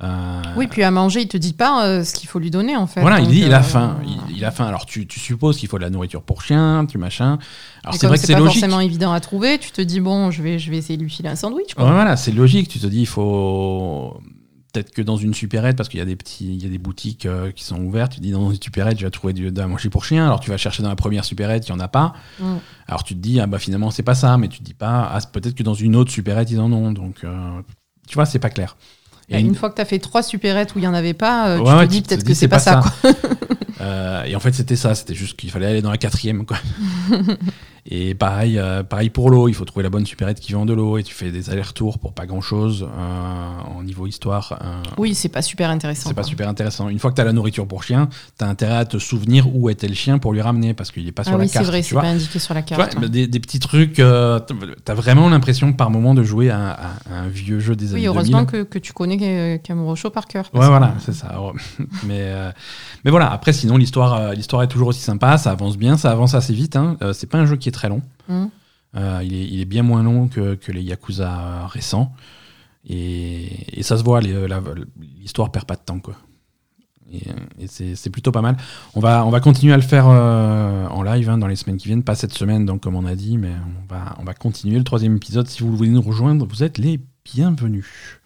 A: Euh,
B: Oui, puis à manger, il te dit pas euh, ce qu'il faut lui donner en fait.
A: voilà, il dit il a
B: euh,
A: faim. Il, il a faim. Alors tu, tu supposes qu'il faut de la nourriture pour chien, tu machin. Alors c'est vrai que c'est
B: pas
A: logique.
B: forcément évident à trouver. Tu te dis bon, je vais, je vais essayer de lui filer un sandwich. Quoi.
A: Voilà, c'est logique. Tu te dis il faut peut-être que dans une supérette parce qu'il y a des petits, il y a des boutiques euh, qui sont ouvertes. Tu dis dans une supérette, je vais trouver du, de la manger pour chien. Alors tu vas chercher dans la première supérette, il y en a pas.
B: Mm.
A: Alors tu te dis ah bah finalement c'est pas ça, mais tu te dis pas ah, peut-être que dans une autre supérette ils en ont. Donc euh, tu vois c'est pas clair.
B: Et une fois que tu as fait trois supérettes où il y en avait pas, euh,
A: Ouais,
B: tu
A: ouais,
B: te dis peut-être que c'est pas, ça. quoi. (laughs)
A: Euh, et en fait, c'était ça. C'était juste qu'il fallait aller dans la quatrième. Quoi. (laughs) et pareil, euh, pareil pour l'eau. Il faut trouver la bonne supérette qui vend de l'eau. Et tu fais des allers-retours pour pas grand-chose euh, en niveau histoire. euh,
B: Oui, c'est pas super intéressant.
A: c'est pas super intéressant. Une fois que tu as la nourriture pour chien, tu as intérêt à te souvenir où était le chien pour lui ramener parce qu'il est pas
B: Ah
A: sur
B: oui,
A: la
B: c'est
A: carte.
B: vrai,
A: tu
B: c'est
A: vois.
B: pas indiqué sur la
A: Tu vois,
B: carte.
A: des, des petits trucs. euh, tu as vraiment l'impression par moment de jouer à, à- à un vieux jeu des années
B: Oui, heureusement
A: 2000.
B: que, que tu connais euh, Kamurocho par cœur.
A: Ouais, voilà, c'est ça. Ouais. (laughs) mais, euh, mais voilà, après, sinon, l'histoire euh, l'histoire est toujours aussi sympa, ça avance bien, ça avance assez vite. Hein. Euh, c'est pas un jeu qui est très long.
B: Mm.
A: Euh, il, est, il est bien moins long que, que les Yakuza récents. Et, et ça se voit, l'histoire perd pas de temps. Quoi. Et, et c'est plutôt pas mal. On va, on va continuer à le faire euh, en live hein, dans les semaines qui viennent. Pas cette semaine, donc, comme on a dit, mais on va, on va continuer le troisième épisode. Si vous voulez nous rejoindre, vous êtes les bienvenus.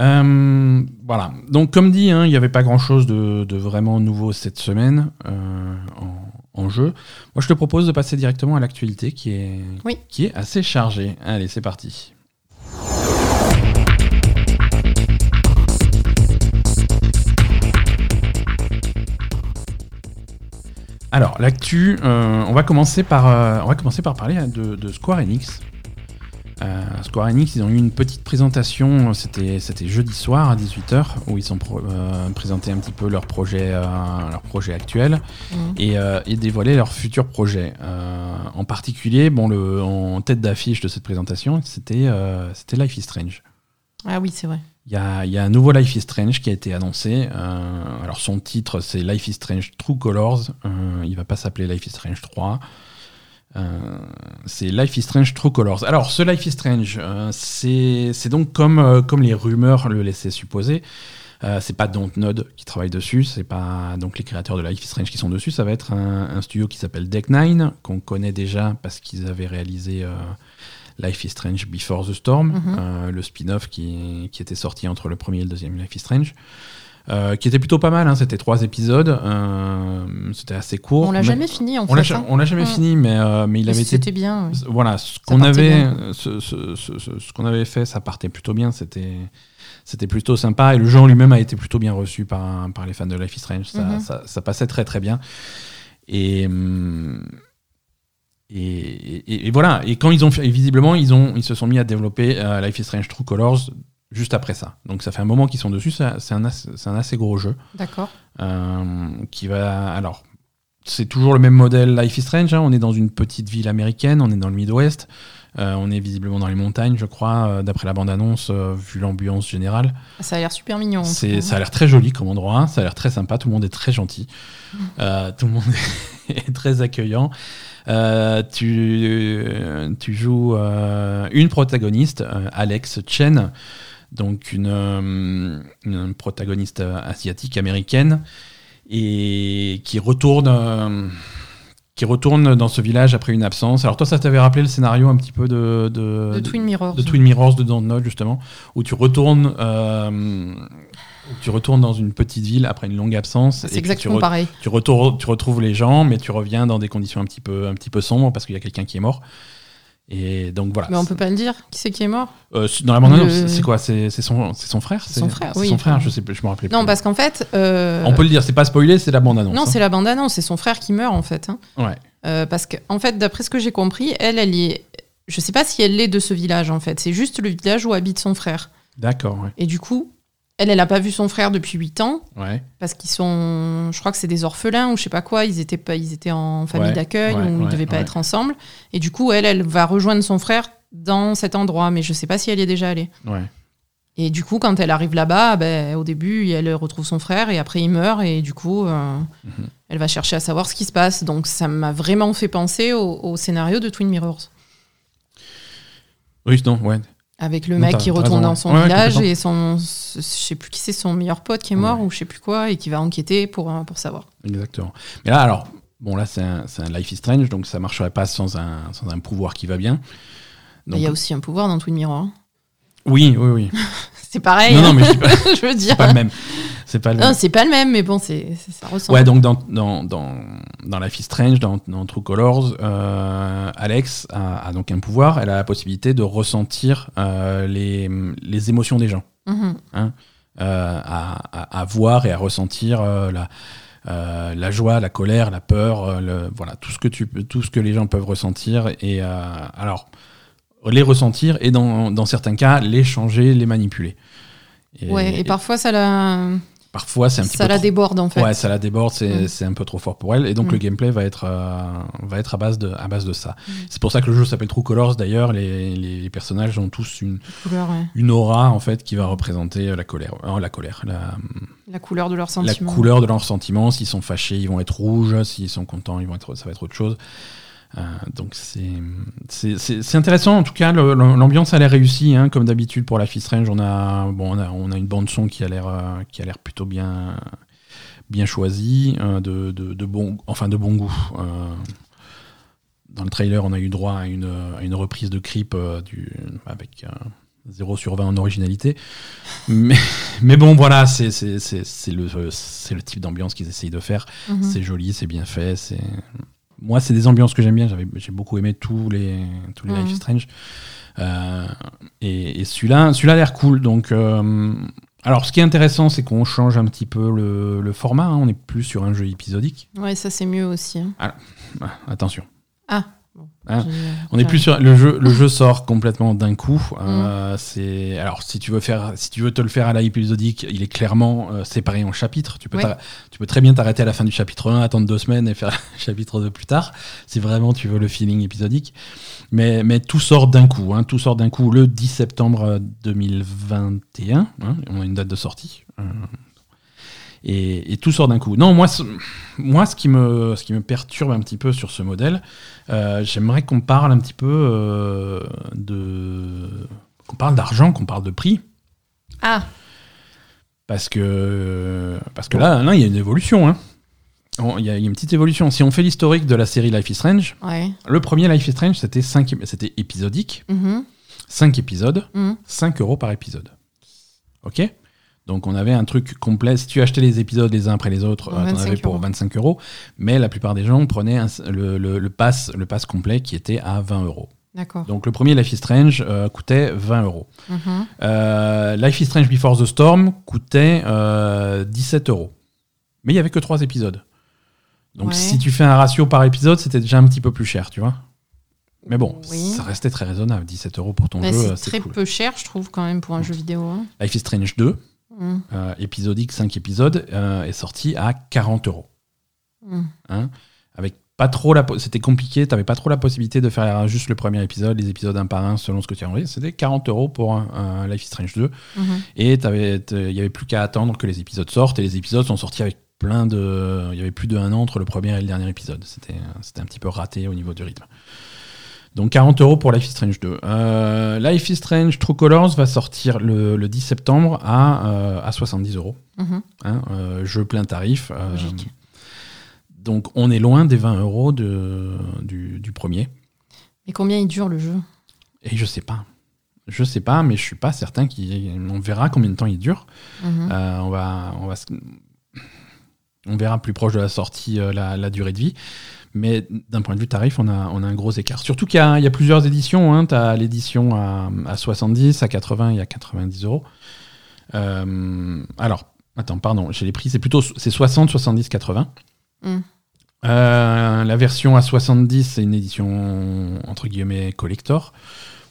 A: Euh, voilà. Donc, comme dit, hein, il n'y avait pas grand-chose de, de vraiment nouveau cette semaine euh, en, en jeu. Moi, je te propose de passer directement à l'actualité qui est,
B: Oui.
A: qui est assez chargée. Allez, c'est parti. Alors, l'actu, euh, on, va commencer par, euh, on va commencer par parler de, de Square Enix. Euh, Square Enix, ils ont eu une petite présentation, c'était jeudi soir à 18h, où ils ont euh, présenté un petit peu leur projet, euh, leur projet actuel et, euh, et dévoilé leur futur projet. Euh, en particulier, bon, le, en tête d'affiche de cette présentation, c'était Life is Strange.
B: Ah oui, c'est vrai.
A: Il y a, il y a un nouveau Life is Strange qui a été annoncé. Alors son titre c'est Life is Strange True Colors. Il va pas s'appeler Life is Strange 3. Euh, c'est Life is Strange True Colors. Alors ce Life is Strange, euh, c'est donc comme, euh, comme les rumeurs le laissaient supposer. C'est pas Dontnod qui travaille dessus, c'est pas donc les créateurs de Life is Strange qui sont dessus. Ça va être un, un studio qui s'appelle Deck Nine qu'on connaît déjà parce qu'ils avaient réalisé Life is Strange Before the Storm,
B: Mhm.
A: euh, le spin-off qui, qui était sorti entre le premier et le deuxième Life is Strange. Euh, qui était plutôt pas mal, hein. c'était trois épisodes, euh, c'était assez court.
B: On l'a
A: mais-
B: jamais fini en
A: on
B: fait. hein.
A: on l'a jamais fini, mais, euh, mais il
B: Mais
A: avait été
B: C'était bien.
A: voilà, ce qu'on avait, euh, ce, ce- ce- ce- qu'on avait fait, ça partait plutôt bien. C'était, c'était plutôt sympa et le en lui-même a été plutôt bien reçu par, par les fans de Life is Strange. Ça,
B: Mhm.
A: ça- ça passait très très bien. Et, hum, et, et- et voilà. Et quand ils ont fait, visiblement, ils ont, ils se sont mis à développer euh, Life is Strange True Colors juste après ça. Donc ça fait un moment qu'ils sont dessus. C'est un, assez gros jeu.
B: D'accord.
A: Euh, qui va. Alors, c'est toujours le même modèle Life is Strange. hein. On est dans une petite ville américaine, on est dans le Midwest. Euh, on est visiblement dans les montagnes, je crois, euh, d'après la bande-annonce, vu l'ambiance générale.
B: Ça a l'air super mignon.
A: C'est, ça a l'air très joli comme endroit, ça a l'air très sympa, tout le monde est très gentil,
B: Mm.
A: Tout le monde (laughs) est très accueillant. Euh, tu, tu joues euh, une protagoniste, euh, Alex Chen, donc une, euh, une protagoniste euh, asiatique américaine, et qui retourne, euh, qui retourne dans ce village après une absence. Alors toi, ça t'avait rappelé le scénario un petit peu de, de,
B: De Twin Mirrors.
A: de Twin Mirrors de Dontnod justement, où tu retournes, euh, tu retournes dans une petite ville après une longue absence.
B: C'est exactement
A: tu, re-
B: pareil.
A: tu, retournes- tu retrouves les gens, mais tu reviens dans des conditions un petit peu, un petit peu sombres parce qu'il y a quelqu'un qui est mort. Et donc voilà.
B: Mais on peut pas le dire. Qui c'est qui est mort
A: Euh, dans la bande
B: Le-
A: c'est quoi? C'est son, c'est son frère?
B: C'est son frère, oui.
A: son frère, je sais, plus, je me rappelais
B: Non,
A: plus.
B: parce qu'en fait. euh,
A: On peut le dire, c'est pas spoilé, c'est la bande annonce.
B: Non, c'est la bande-annonce. C'est son frère qui meurt en fait. hein.
A: Ouais.
B: Euh, parce que, en fait, d'après ce que j'ai compris, elle, elle est. Je sais pas si elle l'est de ce village en fait. C'est juste le village où habite son frère.
A: D'accord, ouais.
B: Et du coup, elle, elle a pas vu son frère depuis 8 ans.
A: ouais.
B: parce qu'ils sont, je crois que c'est des orphelins ou je sais pas quoi, ils étaient pas, ils étaient en famille
A: Ouais,
B: d'accueil
A: ouais,
B: ou ils
A: ouais,
B: devaient pas être ensemble. Et du coup, elle, elle va rejoindre son frère dans cet endroit, mais je sais pas si elle y est déjà allée. Et du coup, quand elle arrive là-bas, ben, au début, elle retrouve son frère et après il meurt et du coup, euh,
A: Mhm.
B: elle va chercher à savoir ce qui se passe. Donc ça m'a vraiment fait penser au, au scénario de Twin Mirrors.
A: Oui, non, ouais.
B: Avec le mec qui retourne dans son
A: Ouais,
B: village et son, je sais plus qui c'est, son meilleur pote qui est mort
A: Ouais.
B: ou je sais plus quoi et qui va enquêter pour, euh, pour savoir.
A: Exactement. Mais là, alors, bon, là, c'est un, Life is Strange, donc ça marcherait pas sans un, sans un pouvoir qui va bien.
B: Il y a aussi un pouvoir dans Twin Mirror. hein.
A: Oui, oui, oui. (laughs)
B: C'est pareil.
A: Non, non,
B: hein,
A: mais je (laughs) dis pas-
B: je veux dire.
A: c'est pas le même. C'est pas le même.
B: Non, c'est pas le même, mais bon, c'est, ça ressemble.
A: Ouais, donc dans, dans, dans, dans Life is Strange, dans, dans True Colors, euh, Alex a, a donc un pouvoir. Elle a la possibilité de ressentir euh, les, les émotions des gens,
B: Mhm.
A: euh, à, à, à voir et à ressentir la, euh, la joie, la colère, la peur, le, voilà, tout ce, que tu, peux- tout ce que les gens peuvent ressentir. Et euh, alors, les ressentir et dans, dans certains cas, les changer, les manipuler.
B: Ouais, et, parfois ça la,
A: parfois, c'est un petit
B: ça
A: peu
B: la
A: trop-
B: déborde en fait.
A: Ouais, ça la déborde, c'est
B: Mm.
A: un peu trop fort pour elle. Et donc
B: Mm.
A: le gameplay va être, euh, va être à, base de, à base de ça.
B: Mm.
A: C'est pour ça que le jeu s'appelle True Colors. D'ailleurs, les, les personnages ont tous une,
B: Couleur, ouais.
A: une aura en fait qui va représenter la colère, euh, la colère, la,
B: La couleur de leurs
A: la
B: sentiments.
A: couleur de leurs sentiments. S'ils sont fâchés, ils vont être rouges. S'ils sont contents, ils vont être, ça va être autre chose. Euh, donc c'est intéressant en tout cas l'ambiance a l'air réussie hein, comme d'habitude pour Life is Strange on a bon on a, on a une bande son qui a l'air euh, qui a l'air plutôt bien bien choisie euh, de, de, de bon enfin de bon goût dans le trailer on a eu droit à une, à une reprise de Creep euh, du, avec euh, 0 sur 20 en originalité mais, mais bon voilà c'est le, le type d'ambiance qu'ils essayent de faire
B: Mhm.
A: c'est joli, c'est bien fait. C'est moi, c'est des ambiances que j'aime bien. J'ai beaucoup aimé tous les tous les
B: Mhm.
A: Life is Strange. Euh, et, et celui-là, celui-là a l'air cool. Donc, euh, alors, ce qui est intéressant, c'est qu'on change un petit peu le, le format. hein. On n'est plus sur un jeu épisodique.
B: Ouais, ça c'est mieux aussi. hein.
A: Ah, attention.
B: Ah.
A: Hein, On est plus sur le jeu. Le (laughs) jeu sort complètement d'un coup.
B: Mm.
A: Euh, c'est alors si tu veux faire, si tu veux te le faire à la épisodique, il est clairement euh, séparé en chapitres. Tu peux,
B: Ouais.
A: tu peux très bien t'arrêter à la fin du chapitre 1, attendre deux semaines et faire (laughs) le chapitre 2 plus tard, si vraiment tu veux le feeling épisodique. Mais, mais tout sort d'un coup. Hein, tout sort d'un coup le 10 septembre 2021. hein, on a une date de sortie. Euh, et, et tout sort d'un coup. Non, moi, ce, moi ce, qui me, ce qui me perturbe un petit peu sur ce modèle, euh, j'aimerais qu'on parle un petit peu euh, de. qu'on parle d'argent, qu'on parle de prix.
B: Ah,
A: Parce que, parce que là, là, il y a une évolution. hein. Il y, a une petite évolution. Si on fait l'historique de la série Life is Strange,
B: ouais.
A: le premier Life is Strange, c'était cinq- c'était épisodique.
B: Mhm,
A: 5 épisodes,
B: mhm.
A: 5 euros par épisode. Ok? Donc on avait un truc complet. Si tu achetais les épisodes les uns après les autres, euh, t'en
B: 25
A: avais pour
B: euros.
A: 25 euros. Mais la plupart des gens prenaient un- le, le- le pass, le pass complet qui était à 20 euros.
B: D'accord.
A: Donc le premier Life is Strange euh, coûtait 20 euros.
B: Mhm.
A: Euh, Life is Strange Before the Storm coûtait euh, 17 euros. Mais il y avait que 3 épisodes. Donc
B: Ouais.
A: si tu fais un ratio par épisode, c'était déjà un petit peu plus cher, tu vois. Mais bon,
B: Oui.
A: ça restait très raisonnable. 17 euros pour ton
B: Mais
A: jeu,
B: c'est
A: c'est
B: très
A: cool.
B: peu cher, je trouve, quand même, pour un jeu vidéo. hein.
A: Life is Strange 2,
B: Mhm,
A: euh, épisodique 5 épisodes, euh, est sorti à 40 euros.
B: mhm.
A: hein, avec pas trop la c'était compliqué t'avais pas trop la possibilité de faire juste le premier épisode les épisodes un par un selon ce que tu as envie c'était 40 euros pour un, un Life is Strange 2
B: Mhm.
A: et il y avait plus qu'à attendre que les épisodes sortent et les épisodes sont sortis avec plein de il y avait plus de un an entre le premier et le dernier épisode c'était c'était un petit peu raté au niveau du rythme donc 40 euros pour Life is Strange 2. Euh, Life is Strange True Colors va sortir le, le 10 septembre à, euh, à 70 euros.
B: Mhm.
A: Hein, euh, jeu plein tarif. euh, donc on est loin des 20 euros de, du, du premier.
B: Et combien il dure le jeu?
A: Et je sais pas. Je sais pas, mais je suis pas certain qu'on verra combien de temps il dure.
B: Mhm.
A: Euh, on va, on va, se- on verra plus proche de la sortie euh, la, la durée de vie. Mais d'un point de vue tarif, on a, on a un gros écart. Surtout qu'il y, y a plusieurs éditions. Hein. Tu as l'édition à, à 70, à 80 et à 90 euros. Euh, alors, attends, pardon, j'ai les prix. C'est plutôt c'est 60, 70, 80.
B: Mm.
A: Euh, la version à 70, c'est une édition entre guillemets collector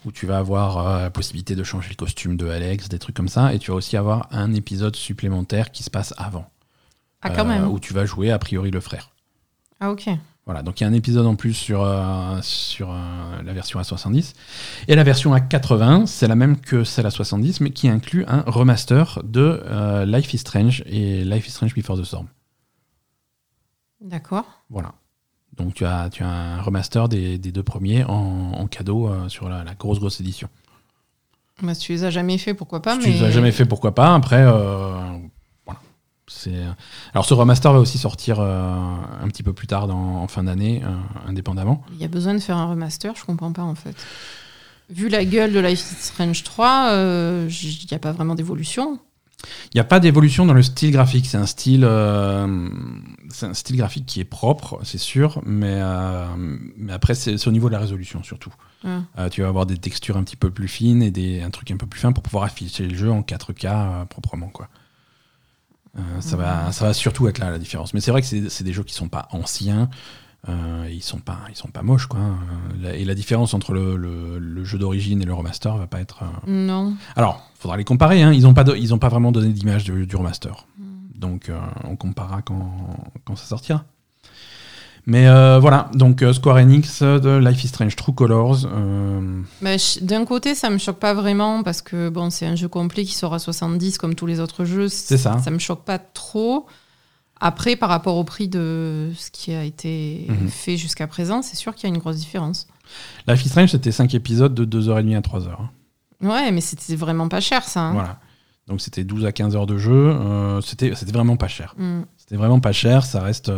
A: où tu vas avoir euh, la possibilité de changer le costume de Alex, des trucs comme ça, et tu vas aussi avoir un épisode supplémentaire qui se passe avant,
B: Ah, quand
A: euh,
B: même.
A: où tu vas jouer a priori le frère.
B: Ah, ok.
A: Voilà, donc il y a un épisode en plus sur, euh, sur euh, la version à 70. Et la version à 80, c'est la même que celle à 70, mais qui inclut un remaster de euh, Life is Strange et Life is Strange Before the Storm.
B: D'accord.
A: Voilà. Donc tu as, tu as un remaster des, des deux premiers en, en cadeau sur la, la grosse grosse édition.
B: Bah, si tu les as jamais fait, pourquoi pas
A: si
B: mais...
A: tu les as jamais fait, pourquoi pas. Après. Alors ce remaster va aussi sortir euh, un petit peu plus tard dans, en fin d'année, euh, indépendamment.
B: Il y a besoin de faire un remaster, je comprends pas en fait. Vu la gueule de Life is Strange 3, euh, j- il n'y a pas vraiment d'évolution.
A: Il n'y a pas d'évolution dans le style graphique. C'est un style, euh, c'est un style graphique qui est propre, c'est sûr, mais, euh, mais après c'est, au niveau de la résolution surtout. Euh, tu vas avoir des textures un petit peu plus fines et des, un truc un peu plus fin pour pouvoir afficher le jeu en 4K euh, proprement quoi. Euh, ça, va, ça va surtout être là la différence. Mais c'est vrai que c'est, des jeux qui sont pas anciens. euh, ils sont pas, ils sont pas moches quoi. Euh, Et la différence entre le, le- le jeu d'origine et le remaster va pas être. euh,
B: Non.
A: alors, faudra les comparer. Hein. Ils n'ont pas, ils ont pas vraiment donné d'image du, du remaster. Donc, euh, on comparera quand, quand ça sortira. Mais euh, voilà, donc euh, Square Enix euh, de Life is Strange True Colors. euh,
B: D'un côté, ça me choque pas vraiment parce que bon, c'est un jeu complet qui sort à 70 comme tous les autres jeux.
A: C'est ça.
B: Ça me choque pas trop. Après, par rapport au prix de ce qui a été
A: Mhm.
B: fait jusqu'à présent, c'est sûr qu'il y a une grosse différence.
A: Life is Strange, c'était 5 épisodes de 2h30 à 3h. hein.
B: Ouais, mais c'était vraiment pas cher ça. hein.
A: Voilà. Donc, c'était 12 à 15 heures de jeu. c'était c'était vraiment pas cher.
B: Mm.
A: C'était vraiment pas cher. Ça reste.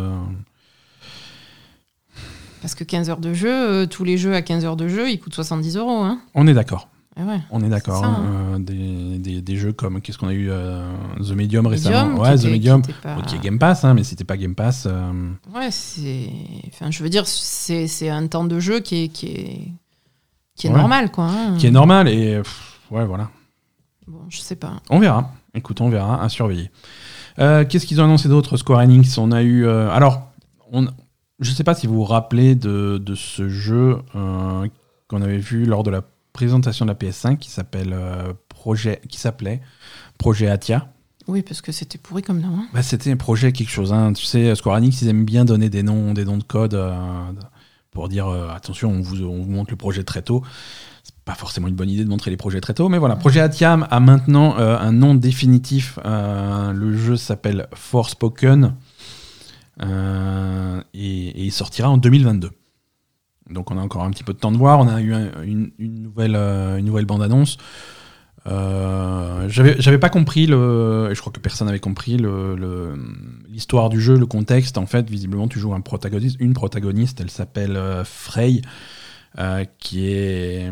B: Parce que 15 heures de jeu, euh, tous les jeux à 15 heures de jeu, ils coûtent 70 euros. Hein.
A: On est d'accord.
B: Eh ouais.
A: On est d'accord. Hein.
B: hein.
A: Euh, des, des- des jeux comme. Qu'est-ce qu'on a eu euh, The Medium récemment. Ouais, The Medium.
B: qui pas-
A: Bon, qui est Game Pass, hein, mais si t'es pas Game Pass. euh,
B: Ouais, c'est. Enfin, je veux dire, c'est c'est un temps de jeu qui est, qui est, qui est
A: Ouais.
B: normal, quoi. hein.
A: qui est normal et pff, ouais voilà
B: Bon, je sais pas.
A: on verra écoute on verra à surveiller qu'est-ce qu'ils ont annoncé d'autre? Square Enix on a eu alors on, je sais pas si vous vous rappelez de, de ce jeu euh, qu'on avait vu lors de la présentation de la PS5 qui s'appelle euh, Projet, qui s'appelait Projet Atia.
B: Oui, parce que c'était pourri comme nom. hein.
A: Bah, c'était un projet quelque chose. hein. Tu sais, Square Enix, ils aiment bien donner des noms, des noms de code euh, pour dire euh, attention, on vous, on vous montre le projet très tôt. C'est pas forcément une bonne idée de montrer les projets très tôt, mais voilà. Projet Atiam a maintenant euh, un nom définitif. Euh, le jeu s'appelle Forspoken euh, et, il sortira en 2022. Donc on a encore un petit peu de temps de voir. On a eu un- une, nouvelle, euh, nouvelle bande-annonce. Euh, j'avais pas compris le et je crois que personne n'avait compris l'histoire du jeu le contexte en fait visiblement tu joues un protagoniste une protagoniste elle s'appelle Frey qui est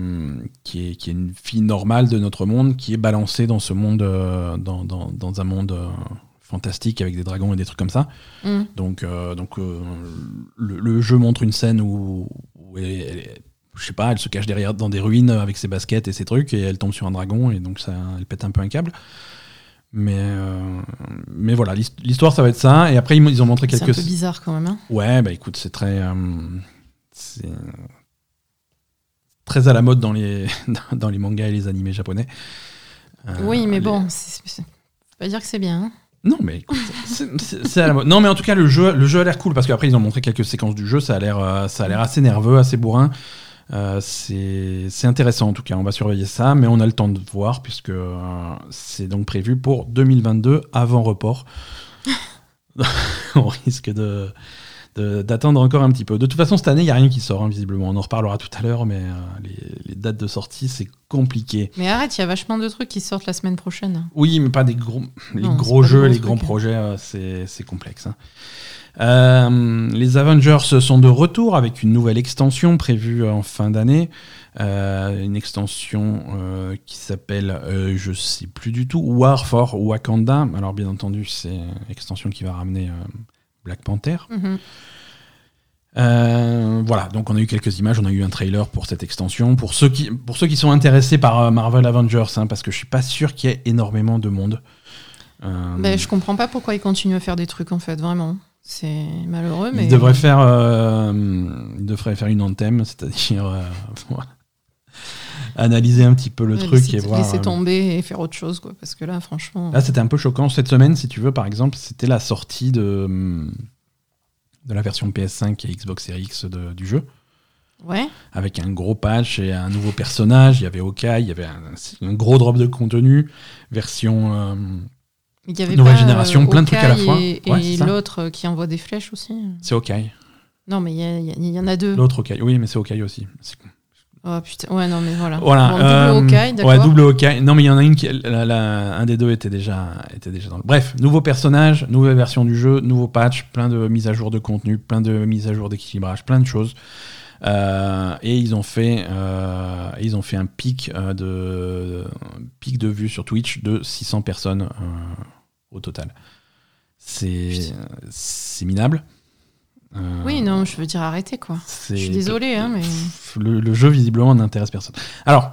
A: qui est qui est une fille normale de notre monde qui est balancée dans ce monde dans, dans, un monde fantastique avec des dragons et des trucs comme ça
B: Mm.
A: donc, euh, donc euh, le, le jeu montre une scène où, où elle, je sais pas, elle se cache derrière dans des ruines avec ses baskets et ses trucs et elle tombe sur un dragon et donc ça, elle pète un peu un câble. Mais, euh, mais voilà, l'hist- l'histoire ça va être ça. Et après ils, ont montré
B: C'est un
A: quelques.
B: peu bizarre quand même. hein.
A: Ouais, bah écoute, c'est très. c'est très à la mode dans les, (laughs) dans les mangas et les animés japonais.
B: Oui, mais
A: les-
B: bon, c'est pas dire que c'est bien. hein.
A: Non, mais écoute, c'est-. Non, mais en tout cas, le jeu, le jeu a l'air cool parce qu'après, ils ont montré quelques séquences du jeu. Ça a l'air, euh, assez nerveux, assez bourrin. Euh, c'est intéressant en tout cas. On va surveiller ça, mais on a le temps de voir puisque euh, c'est donc prévu pour 2022 avant report. (laughs) on risque de- d'attendre encore un petit peu. De toute façon, cette année, il n'y a rien qui sort, hein, visiblement. On en reparlera tout à l'heure, mais euh, les, les dates de sortie, c'est compliqué.
B: Mais arrête, il y a vachement de trucs qui sortent la semaine prochaine.
A: Oui, mais pas des gros, les
B: Non,
A: gros jeux, les grands projets, euh, c'est complexe. hein. Euh, les Avengers sont de retour avec une nouvelle extension prévue en fin d'année. Euh, une extension euh, qui s'appelle, je sais plus du tout, War for Wakanda. Alors bien entendu, c'est une extension qui va ramener Black Panther.
B: Mhm.
A: Euh, voilà, donc on a eu quelques images, on a eu un trailer pour cette extension. Pour ceux qui, pour ceux qui sont intéressés par euh, Marvel Avengers, hein, parce que je suis pas sûr qu'il y ait énormément de monde. Euh,
B: Ben, je comprends pas pourquoi ils continuent à faire des trucs en fait, vraiment. C'est malheureux, mais.
A: Ils devraient faire, euh, ils devraient faire une anthem, c'est-à-dire euh. (laughs) analyser un petit peu le
B: Ouais,
A: truc et voir.
B: laisser
A: euh,
B: tomber et faire autre chose, quoi. Parce que là, franchement.
A: Là, c'était un peu choquant. Cette semaine, si tu veux, par exemple, c'était la sortie de, hum, de la version PS5 et Xbox Series X de- du jeu.
B: Ouais.
A: avec un gros patch et un nouveau personnage. Il y avait Hawkeye, il y avait un, un gros drop de contenu, version. euh,
B: il y avait
A: Nouvelle
B: pas,
A: génération,
B: euh,
A: plein de trucs à la fois.
B: Et,
A: Ouais,
B: l'autre euh, qui envoie des flèches aussi.
A: c'est Hawkeye.
B: Non, mais il y, y en a deux.
A: L'autre Hawkeye. Oui, mais c'est Hawkeye aussi.
B: Oh putain. Ouais, non, mais voilà.
A: Voilà.
B: Bon, double
A: euh,
B: Hawkeye, d'accord.
A: Ouais, double Hawkeye. Non, mais il y en a une qui. la- la- un des deux était déjà, était déjà dans le. Bref, nouveau personnage, nouvelle version du jeu, nouveau patch, plein de mises à jour de contenu, plein de mises à jour d'équilibrage, plein de choses. Euh, et ils ont fait, euh, ils ont fait un pic euh, de pic de vues sur Twitch de 600 personnes au total. C'est c'est minable. Euh,
B: Oui, non, je veux dire arrêtez, quoi. Je suis désolée, hein, mais.
A: Le, le jeu visiblement n'intéresse personne. Alors,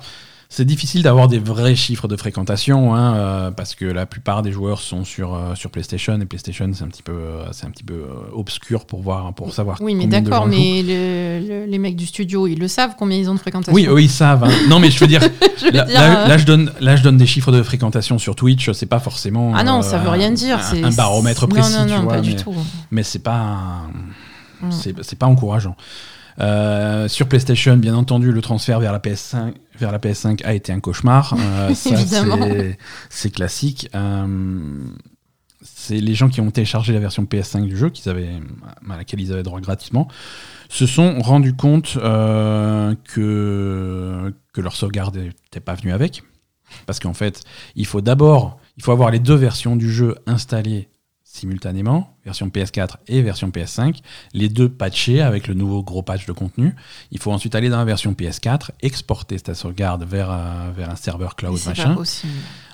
A: c'est difficile d'avoir des vrais chiffres de fréquentation hein, euh, parce que la plupart des joueurs sont sur, euh, sur PlayStation et PlayStation c'est un petit peu, euh, c'est un petit peu obscur pour voir, pour savoir.
B: Oui, mais d'accord, mais le- le- les mecs du studio, ils le savent combien ils ont de fréquentation.
A: Oui, eux ils savent. hein. Non, mais je veux dire, (laughs)
B: Je veux
A: là,
B: dire,
A: là- là, je donne, là, je donne des chiffres de fréquentation sur Twitch. C'est pas forcément.
B: Ah non, ça veut rien dire.
A: Un,
B: c'est
A: un baromètre
B: non,
A: précis,
B: Non,
A: tu
B: non,
A: vois.
B: pas du
A: mais-
B: tout.
A: mais c'est pas un-
B: Mm.
A: c'est pas encourageant. Euh, sur PlayStation, bien entendu, le transfert vers la PS5 vers la PS5 a été un cauchemar. Euh, (laughs) c'est- classique. Euh, c'est les gens qui ont téléchargé la version PS5 du jeu, qu'ils avaient, à laquelle ils avaient droit gratuitement, se sont rendus compte que, que leur sauvegarde n'était pas venue avec. Parce qu'en fait, il faut d'abord il faut avoir les deux versions du jeu installées simultanément, version PS4 et version PS5, les deux patchés avec le nouveau gros patch de contenu. Il faut ensuite aller dans la version PS4, exporter ta sauvegarde vers, euh, vers un serveur cloud machin.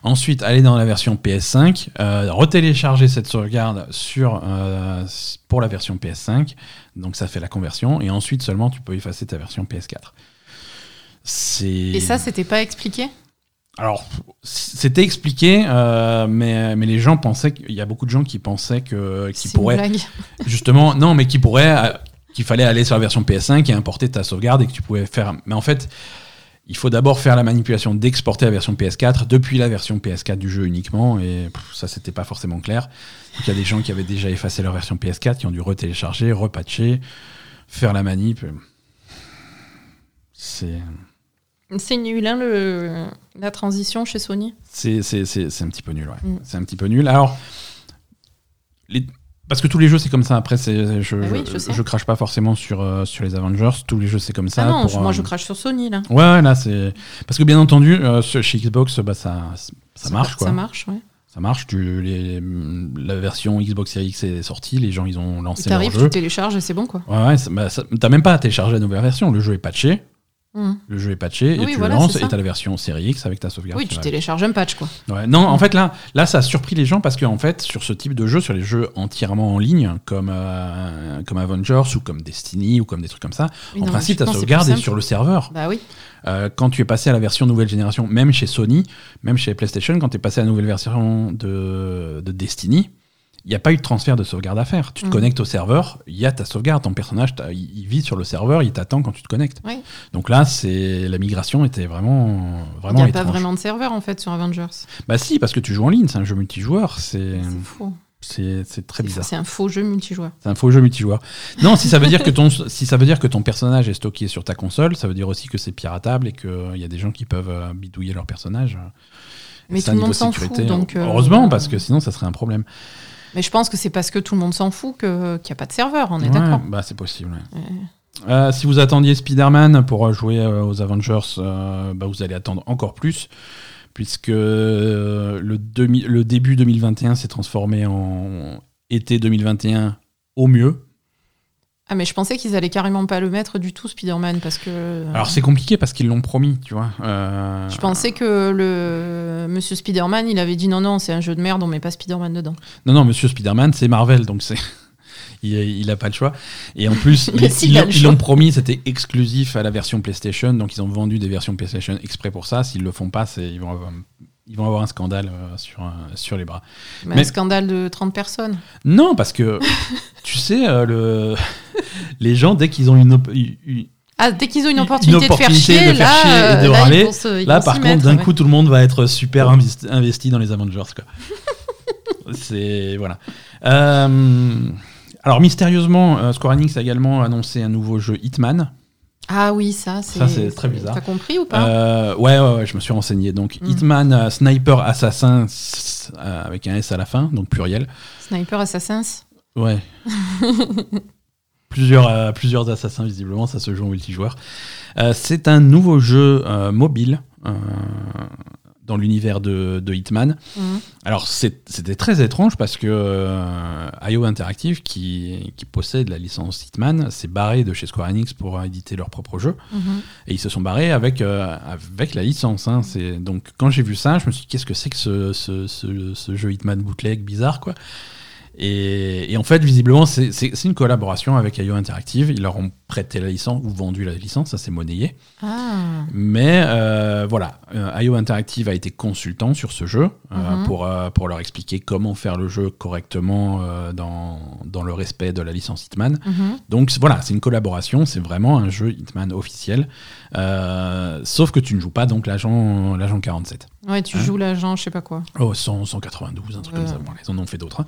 A: Ensuite, aller dans la version PS5, euh, retélécharger cette sauvegarde sur, euh, pour la version PS5. Donc ça fait la conversion. Et ensuite seulement, tu peux effacer ta version PS4. C'est...
B: Et ça, c'était pas expliqué?
A: Alors, c'était expliqué, euh, mais, mais les gens pensaient qu'il y a beaucoup de gens qui pensaient que qui pourraient (laughs) justement non, mais qui pourraient euh, qu'il fallait aller sur la version PS5 et importer ta sauvegarde et que tu pouvais faire. Mais en fait, il faut d'abord faire la manipulation d'exporter la version PS4 depuis la version PS4 du jeu uniquement, et pff, ça, c'était pas forcément clair. Donc il y a des gens qui avaient déjà effacé leur version PS4, qui ont dû retélécharger, repatcher, faire la manip. C'est.
B: C'est nul, hein, le, la transition chez Sony.
A: C'est un petit peu nul, ouais.
B: Mm.
A: C'est un petit peu nul. Alors, les- parce que tous les jeux, c'est comme ça. Après, je,
B: oui,
A: je,
B: je
A: crache pas forcément sur, euh, sur les Avengers. Tous les jeux, c'est comme ça.
B: ah non,
A: pour,
B: je- moi
A: euh,
B: je crache sur Sony là.
A: Ouais, là, c'est. Parce que bien entendu, euh, chez Xbox, bah, ça, ça marche, quoi.
B: Ça marche, ouais.
A: Ça marche. Tu, les- la version Xbox Series X est sortie. Les gens, ils ont lancé leur
B: T'arrives,
A: jeu.
B: tu télécharges et c'est bon quoi.
A: Ouais, ouais, bah, t'as même pas à télécharger la nouvelle version. Le jeu est patché.
B: Mhm.
A: Le jeu est patché et tu
B: voilà,
A: le lances et t'as la version Series X avec ta sauvegarde.
B: Oui, tu télécharges un patch quoi.
A: Ouais, non, en fait, là, là, ça a surpris les gens parce qu'en fait, sur ce type de jeu, sur les jeux entièrement en ligne, comme, euh, comme Avengers ou comme Destiny ou comme des trucs comme ça,
B: Oui,
A: en
B: non,
A: principe, ta sauvegarde est sur le serveur.
B: Bah oui.
A: Euh, quand tu es passé à la version nouvelle génération, même chez Sony, même chez PlayStation, quand tu es passé à la nouvelle version de, de Destiny, il n'y a pas eu de transfert de sauvegarde à faire. Tu te
B: Mhm.
A: connectes au serveur, il y a ta sauvegarde, ton personnage, il il vit sur le serveur, il t'attend quand tu te connectes.
B: Oui.
A: Donc là, c'est la migration était vraiment,
B: Il
A: vraiment
B: n'y a pas vraiment de serveur en fait sur Avengers.
A: Bah si, parce que tu joues en ligne, c'est un jeu multijoueur, c'est
B: C'est faux.
A: c'est c'est très bizarre.
B: C'est un faux jeu multijoueur.
A: C'est un faux jeu multijoueur. Non, si ça veut dire que ton (laughs) si ça veut dire que ton personnage est stocké sur ta console, ça veut dire aussi que c'est piratable et qu'il y a des gens qui peuvent euh, bidouiller leur personnage.
B: Mais tout le monde s'en fout. Donc, euh,
A: heureusement, parce que sinon ça serait un problème.
B: Mais je pense que c'est parce que tout le monde s'en fout qu'il n'y a pas de serveur, on est
A: Ouais,
B: d'accord.
A: Bah c'est possible. ouais. Euh, si vous attendiez Spider-Man pour jouer euh, aux Avengers, euh, bah, vous allez attendre encore plus, puisque le, demi- le début 2021 s'est transformé en été 2021 au mieux.
B: Ah, mais je pensais qu'ils allaient carrément pas le mettre du tout, Spider-Man, parce que.
A: Alors c'est compliqué parce qu'ils l'ont promis, tu vois. Euh,
B: Je pensais que le Monsieur Spider-Man, il avait dit non, non, c'est un jeu de merde, on met pas Spider-Man dedans.
A: Non, non, Monsieur Spider-Man, c'est Marvel, donc c'est. (laughs) Il, il a pas le choix. Et en plus, (laughs) ils-
B: si,
A: l'ont- promis, c'était exclusif à la version PlayStation, donc ils ont vendu des versions PlayStation exprès pour ça. S'ils le font pas, ils vont avoir, ils vont avoir un scandale euh, sur, euh, sur les bras.
B: Mais, un scandale de 30 personnes.
A: Non, parce que (laughs) tu sais, euh, le... les gens, dès qu'ils ont une, op- une-
B: Ah, dès qu'ils ont une
A: Une
B: opportunité,
A: opportunité
B: de faire chier,
A: de faire
B: là,
A: chier et
B: euh,
A: de
B: là,
A: râler,
B: ils vont se- ils
A: Là,
B: vont s'y
A: par contre,
B: mettre,
A: d'un
B: ouais.
A: coup, tout le monde va être super investi, investi dans les Avengers. quoi. (laughs) C'est voilà. Euh, alors mystérieusement, euh, Square Enix a également annoncé un nouveau jeu Hitman.
B: Ah oui, ça, c'est.
A: Ça, c'est très bizarre.
B: T'as compris ou pas?
A: Euh, ouais, ouais, ouais, je me suis renseigné. Donc
B: Mm.
A: Hitman euh, Sniper Assassin euh, avec un S à la fin, donc pluriel.
B: Sniper Assassins
A: Ouais. (laughs) plusieurs, plusieurs assassins, visiblement, ça se joue en multijoueur. C'est un nouveau jeu mobile dans l'univers de, de Hitman.
B: Mhm.
A: Alors, c'était très étrange parce que euh, IO Interactive, qui, qui possède la licence Hitman, s'est barré de chez Square Enix pour éditer leur propre jeu.
B: Mhm.
A: Et ils se sont barrés avec, euh, avec la licence. hein. Donc, quand j'ai vu ça, je me suis dit, qu'est-ce que c'est que ce, ce, ce- ce jeu Hitman bootleg bizarre, quoi et, et en fait, visiblement, c'est c'est- c'est une collaboration avec IO Interactive. Ils leur ont prêté la licence ou vendu la licence, ça s'est monnayé.
B: Ah.
A: Mais euh, voilà, euh, IO Interactive a été consultant sur ce jeu euh,
B: Mhm.
A: pour, euh, pour leur expliquer comment faire le jeu correctement euh, dans, dans le respect de la licence Hitman.
B: Mhm.
A: Donc voilà, c'est une collaboration, c'est vraiment un jeu Hitman officiel. Euh, sauf que tu ne joues pas donc l'agent l'agent 47.
B: Ouais, tu
A: Hein
B: joues l'agent, je sais pas quoi.
A: Oh, 100, 192, un truc comme ça. Bon, ils en ont fait d'autres. hein.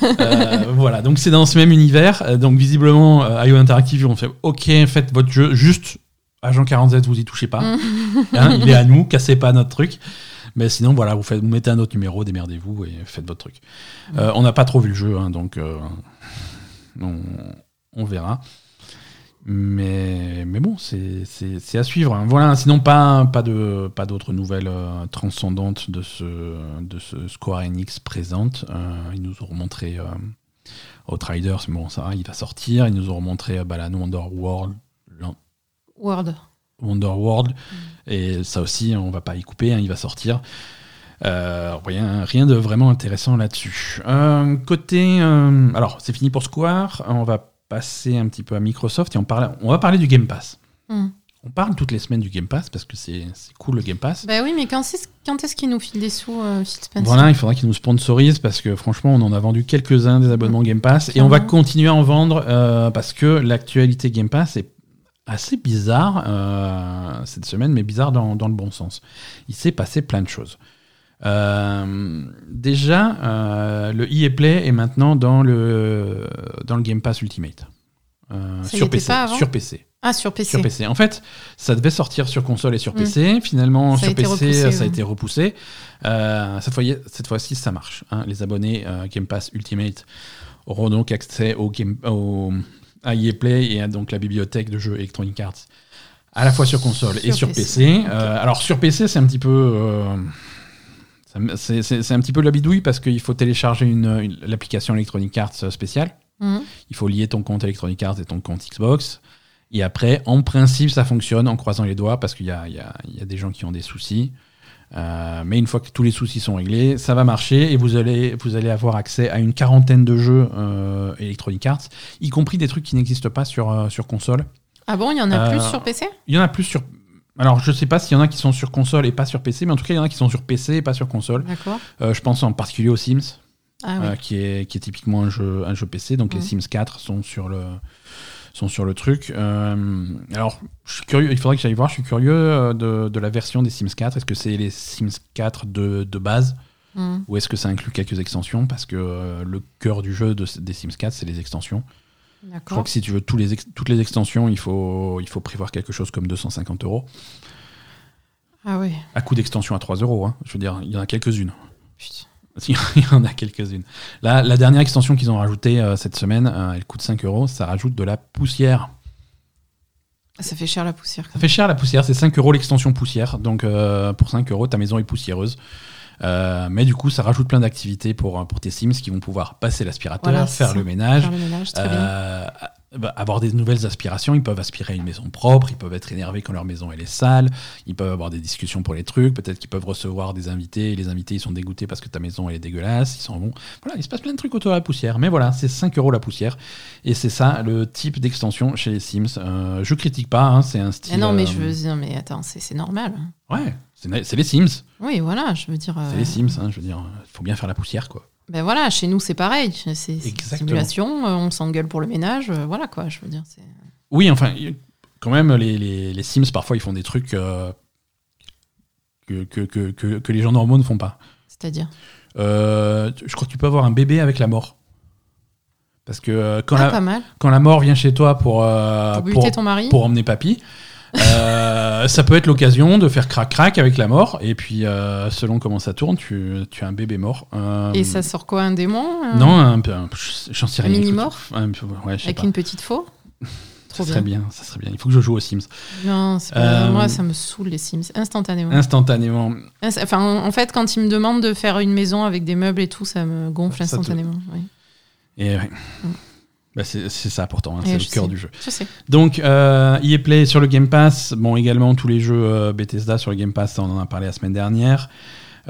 A: (laughs) Euh, voilà, donc c'est dans ce même univers. Euh, Donc visiblement, IO Interactive, ont fait OK, faites votre jeu, juste Agent 47, vous y touchez pas. (laughs) Hein, il est à nous, cassez pas notre truc. Mais sinon, voilà, vous, faites, vous mettez un autre numéro, démerdez-vous et faites votre truc. On n'a pas trop vu le jeu, donc on, on verra. Mais, mais bon, c'est à suivre. hein. Voilà, sinon pas, pas de pas d'autres nouvelles euh, transcendantes de ce, de ce Square Enix présente. Euh, ils nous ont montré euh, Outriders, mais bon, ça, il va sortir. Ils nous ont montré euh, bah, la Wonderworld,
B: Word.
A: Wonderworld. Et ça aussi, on va pas y couper, hein, il va sortir. Euh, rien, rien de vraiment intéressant là-dessus. Euh, côté. euh, alors, c'est fini pour Square. On va passer un petit peu à Microsoft et on, parle, on va parler du Game Pass.
B: Hmm.
A: On parle toutes les semaines du Game Pass parce que c'est cool le Game Pass.
B: Bah oui, mais quand, c'est- quand est-ce qu'il nous file des sous, euh, Phil Spencer?
A: Voilà, il faudra qu'ils nous sponsorisent parce que franchement, on en a vendu quelques-uns des abonnements Game Pass et on va continuer à en vendre euh, parce que l'actualité Game Pass est assez bizarre euh, cette semaine, mais bizarre dans, dans le bon sens. Il s'est passé plein de choses. Euh, déjà, euh, le EA Play est maintenant dans le, dans le Game Pass Ultimate. Euh,
B: Ça y
A: sur
B: était
A: PC,
B: pas avant
A: sur PC.
B: Ah, sur PC.
A: Sur PC. En fait, ça devait sortir sur console et sur
B: Mm.
A: PC. Finalement,
B: Ça
A: sur PC,
B: repoussé,
A: ça a été repoussé. Cette fois- cette fois-ci, ça marche. hein. Les abonnés Game Pass Ultimate auront donc accès au Game, au, à EA Play et à donc la bibliothèque de jeux Electronic Arts à la fois sur console et
B: Sur PC.
A: Alors sur PC, c'est un petit peu, c'est un petit peu la bidouille parce qu'il faut télécharger une, une- l'application Electronic Arts spéciale.
B: Mhm.
A: Il faut lier ton compte Electronic Arts et ton compte Xbox. Et après, en principe, ça fonctionne en croisant les doigts parce qu'il y y y a des gens qui ont des soucis. Euh, mais une fois que tous les soucis sont réglés, ça va marcher et vous allez, vous allez avoir accès à une quarantaine de jeux euh, Electronic Arts, y compris des trucs qui n'existent pas sur, euh, sur console.
B: Ah bon, il y en a
A: Euh,
B: plus sur PC
A: Il y en a plus sur. Alors, je sais pas s'il y en a qui sont sur console et pas sur PC, mais en tout cas, il y en a qui sont sur PC et pas sur console.
B: D'accord.
A: Euh, je pense en particulier aux Sims.
B: Ah oui.
A: euh, qui, est, qui est typiquement un jeu, un jeu PC. Donc les
B: Mhm.
A: Sims 4 sont sur le, sont sur le truc. Euh, alors, je suis curieux, il faudrait que j'aille voir, je suis curieux de, de la version des Sims 4. Est-ce que c'est les Sims 4 de, de base
B: Mhm.
A: ou est-ce que ça inclut quelques extensions? Parce que le cœur du jeu de- des Sims 4, c'est les extensions. Je crois que si tu veux tous les ex- toutes les extensions, il faut, il faut prévoir quelque chose comme 250 euros.
B: Ah oui.
A: À coût d'extension à 3 euros. hein. Je veux dire, il y en a quelques-unes. (laughs) Il y en a quelques-unes. Là, la dernière extension qu'ils ont rajoutée euh, cette semaine, euh, elle coûte 5 euros. Ça rajoute de la poussière.
B: Ça fait cher la poussière.
A: Ça fait cher la poussière. C'est 5 euros l'extension poussière. Donc euh, pour 5 euros, ta maison est poussiéreuse. Euh, mais du coup, ça rajoute plein d'activités pour, pour tes Sims qui vont pouvoir passer l'aspirateur,
B: Voilà,
A: faire le ménage,
B: Faire le ménage, très bien.
A: euh, bah, avoir des nouvelles aspirations. Ils peuvent aspirer une maison propre, ils peuvent être énervés quand leur maison elle est sale, ils peuvent avoir des discussions pour les trucs, peut-être qu'ils peuvent recevoir des invités et les invités ils sont dégoûtés parce que ta maison elle est dégueulasse, ils sont bons. Voilà, il se passe plein de trucs autour de la poussière. Mais voilà, c'est 5 euros la poussière et c'est ça le type d'extension chez les Sims. Euh, je critique pas, hein, c'est un style.
B: Eh non, mais
A: euh,
B: je veux dire, mais attends, c'est normal.
A: Ouais, c'est les Sims.
B: Oui, voilà, je veux dire.
A: C'est
B: euh,
A: les Sims, hein, je veux dire, il faut bien faire la poussière quoi.
B: Ben voilà, chez nous c'est pareil. C'est simulation, euh, on s'engueule pour le ménage, euh, voilà quoi, je veux dire.
A: Oui, enfin, quand même, les, les- les Sims, parfois, ils font des trucs euh, que, que, que, que- les gens normaux ne font pas.
B: C'est-à-dire.
A: Euh, je crois que tu peux avoir un bébé avec la mort. Parce que euh, quand,
B: Ah,
A: la, quand la mort vient chez toi pour, euh,
B: Pour buter
A: pour,
B: ton mari.
A: pour emmener papy, euh, ça peut être l'occasion de faire crac-crac avec la mort. Et puis, euh, selon comment ça tourne, tu, tu as un bébé mort. Euh,
B: Et ça sort quoi, un démon
A: Non, un, un- j'en sais rien.
B: mini-mort
A: ouais,
B: Avec
A: pas.
B: une petite faux? (laughs)
A: Ça serait
B: bien.
A: bien, ça serait bien. Il faut que je joue aux Sims.
B: Non, pas-
A: Euh,
B: moi ça me saoule les Sims, instantanément.
A: Instantanément.
B: Inst- Enfin, en fait, quand ils me demandent de faire une maison avec des meubles et tout, ça me gonfle
A: Ça te-
B: instantanément. oui.
A: Et ouais.
B: Mm.
A: Bah, c'est c'est ça pourtant, hein, c'est le cœur
B: sais.
A: du jeu.
B: Je sais.
A: Donc, euh, EA Play sur le Game Pass, bon, également tous les jeux euh, Bethesda sur le Game Pass, ça, on en a parlé la semaine dernière.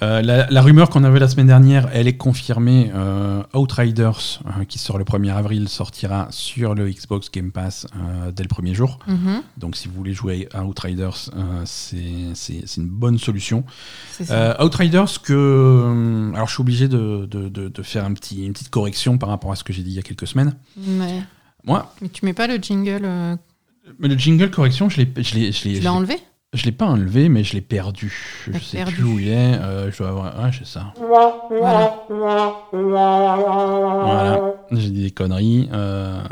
A: Euh, la, la rumeur qu'on avait la semaine dernière, elle est confirmée. Euh, Outriders, euh, qui sort le 1er avril, sortira sur le Xbox Game Pass dès le premier jour.
B: Mhm,
A: Donc, si vous voulez jouer à Outriders, c'est une bonne solution. Outriders, que. Alors, je suis obligé de, de- de- de faire un petit, une petite correction par rapport à ce que j'ai dit il y a quelques semaines.
B: Ouais.
A: Moi,
B: Mais tu mets pas le jingle.
A: mais le jingle correction, je l'ai, je l'ai-
B: enlevé?
A: Je l'ai pas enlevé, mais je l'ai perdu. Je sais
B: perdu.
A: plus où il est. euh, je dois avoir. Ah, c'est ça.
B: Voilà.
A: Voilà. J'ai dit des conneries. Euh...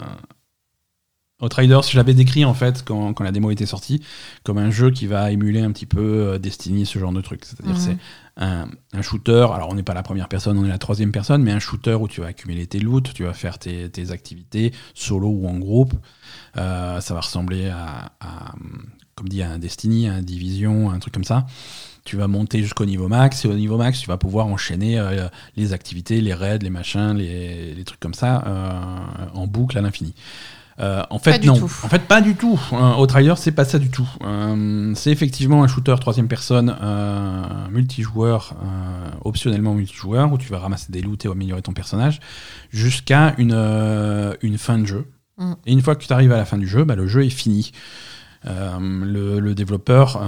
A: Outriders, je l'avais décrit en fait quand, quand la démo était sortie comme un jeu qui va émuler un petit peu euh, Destiny, ce genre de truc. C'est-à-dire
B: Mhm.
A: c'est un, un shooter. Alors on n'est pas la première personne, on est la troisième personne, mais un shooter où tu vas accumuler tes loots, tu vas faire tes, tes activités solo ou en groupe. Euh, ça va ressembler à, à, comme dit, un Destiny, un Division, un truc comme ça. Tu vas monter jusqu'au niveau max et au niveau max, tu vas pouvoir enchaîner euh, les activités, les raids, les machins, les, les trucs comme ça euh, en boucle à l'infini. Euh, en fait,
B: Pas du
A: non.
B: tout.
A: En fait, pas du tout. Euh, Outriders, c'est pas ça du tout. C'est effectivement un shooter troisième personne multijoueur, optionnellement multijoueur, où tu vas ramasser des loots et améliorer ton personnage, jusqu'à une, une fin de jeu.
B: Mm.
A: Et une fois que tu arrives à la fin du jeu, bah, le jeu est fini. Euh, le, le développeur,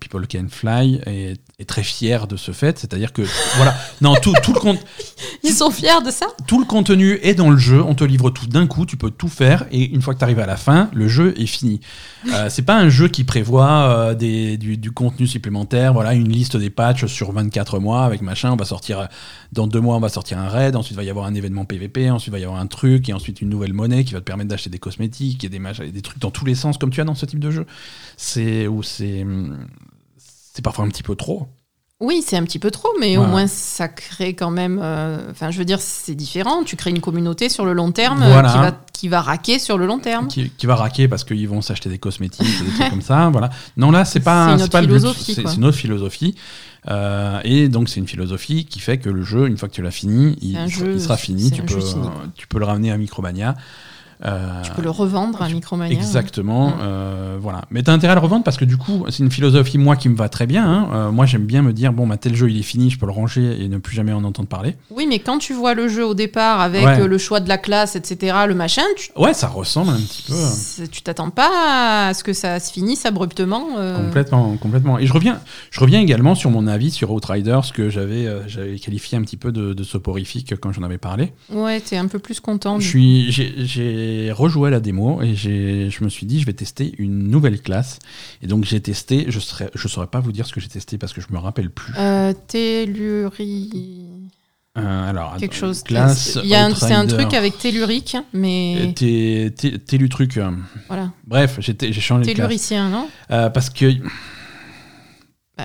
A: People Can Fly, est, est très fier de ce fait. C'est-à-dire que, (laughs) voilà, non, tout, tout, le con- (laughs)
B: Ils sont fiers de ça?
A: tout le contenu est dans le jeu. On te livre tout d'un coup, tu peux tout faire. Et une fois que tu arrives à la fin, le jeu est fini. Euh, c'est pas un jeu qui prévoit euh, des, du, du contenu supplémentaire. Voilà, une liste des patchs sur 24 mois avec machin. On va sortir, dans deux mois, on va sortir un raid. Ensuite, il va y avoir un événement PVP. Ensuite, il va y avoir un truc. Et ensuite, une nouvelle monnaie qui va te permettre d'acheter des cosmétiques et des, et des trucs dans tous les sens, comme tu as dans ce type de jeu. C'est où c'est. C'est parfois un petit peu trop.
B: Oui, c'est un petit peu trop, mais au moins ça crée quand même. euh, Enfin, je veux dire, c'est différent. Tu crées une communauté sur le long terme euh, qui, va, qui va raquer sur le long terme.
A: qui, qui va raquer parce qu'ils vont s'acheter des cosmétiques, des trucs (laughs) comme ça. Voilà. Non, là, c'est pas,
B: C'est
A: pas le but.
B: philosophie,
A: C'est c'est une autre philosophie. Euh, et donc, c'est une philosophie qui fait que le jeu, une fois que tu l'as fini, il, sera- fini. Tu peux,
B: quoi.
A: tu peux le ramener à Micromania. Euh,
B: Tu peux le revendre à
A: tu-
B: Micromania.
A: Exactement,
B: Ouais.
A: euh, voilà. Mais t'as intérêt à le revendre parce que du coup, c'est une philosophie moi qui me va très bien. hein. Euh, moi, j'aime bien me dire bon, bah, tel jeu il est fini, je peux le ranger et ne plus jamais en entendre parler.
B: Oui, mais quand tu vois le jeu au départ avec
A: Ouais.
B: euh, le choix de la classe, etc., le machin, tu
A: Ouais, ça ressemble un petit peu.
B: tu t'attends pas à ce que ça se finisse abruptement.
A: Complètement, complètement. Et je reviens, je reviens également sur mon avis sur Outriders que j'avais, j'avais qualifié un petit peu de, de soporifique quand j'en avais parlé.
B: Ouais, t'es un peu plus content.
A: Je suis, j'ai, j'ai rejoué à la démo et je me suis dit je vais tester une nouvelle classe. Et donc j'ai testé, je serais, je saurais pas vous dire ce que j'ai testé parce que je me rappelle plus.
B: Euh, Telluri...
A: Euh, alors
B: Quelque chose.
A: Classe.
B: Il y a un- C'est un truc avec tellurique, mais
A: euh,
B: voilà.
A: Bref, j'ai, changé de classe
B: Telluricien, non?
A: Euh, parce que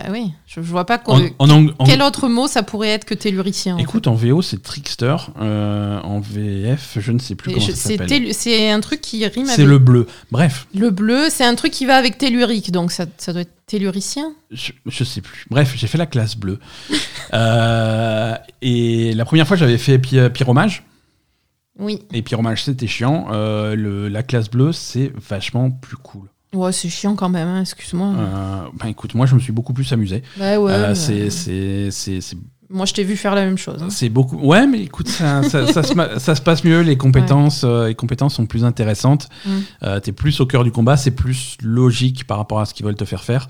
B: Bah oui, je, je vois pas quoi.
A: en
B: Quel autre mot ça pourrait être que telluricien en
A: écoute en VO c'est Trickster, euh, en VF je ne sais plus
B: fait.
A: comment
B: Je-
A: ça
B: C'est
A: s'appelle.
B: c'est un truc qui rime
A: C'est
B: avec
A: le bleu. Bref,
B: le bleu, c'est un truc qui va avec tellurique, donc ça, ça doit être telluricien.
A: je, je sais plus. Bref, j'ai fait la classe bleue. (laughs) Euh, et la première fois, j'avais fait pyromage.
B: Oui.
A: Et pyromage, c'était chiant. Euh, le- la classe bleue, c'est vachement plus cool.
B: Ouais, c'est chiant quand même, hein, excuse-moi.
A: Euh, ben écoute, moi, je me suis beaucoup plus amusé.
B: Bah ouais.
A: Euh,
B: mais-
A: c'est- c'est c'est- c'est-
B: Moi, je t'ai vu faire la même chose. hein.
A: c'est beaucoup. Ouais, mais écoute, ça, ça- ça se, ma- ça se passe mieux. Les compétences, euh, les compétences sont plus intéressantes.
B: Mm.
A: Euh, T'es plus au cœur du combat. C'est plus logique par rapport à ce qu'ils veulent te faire faire.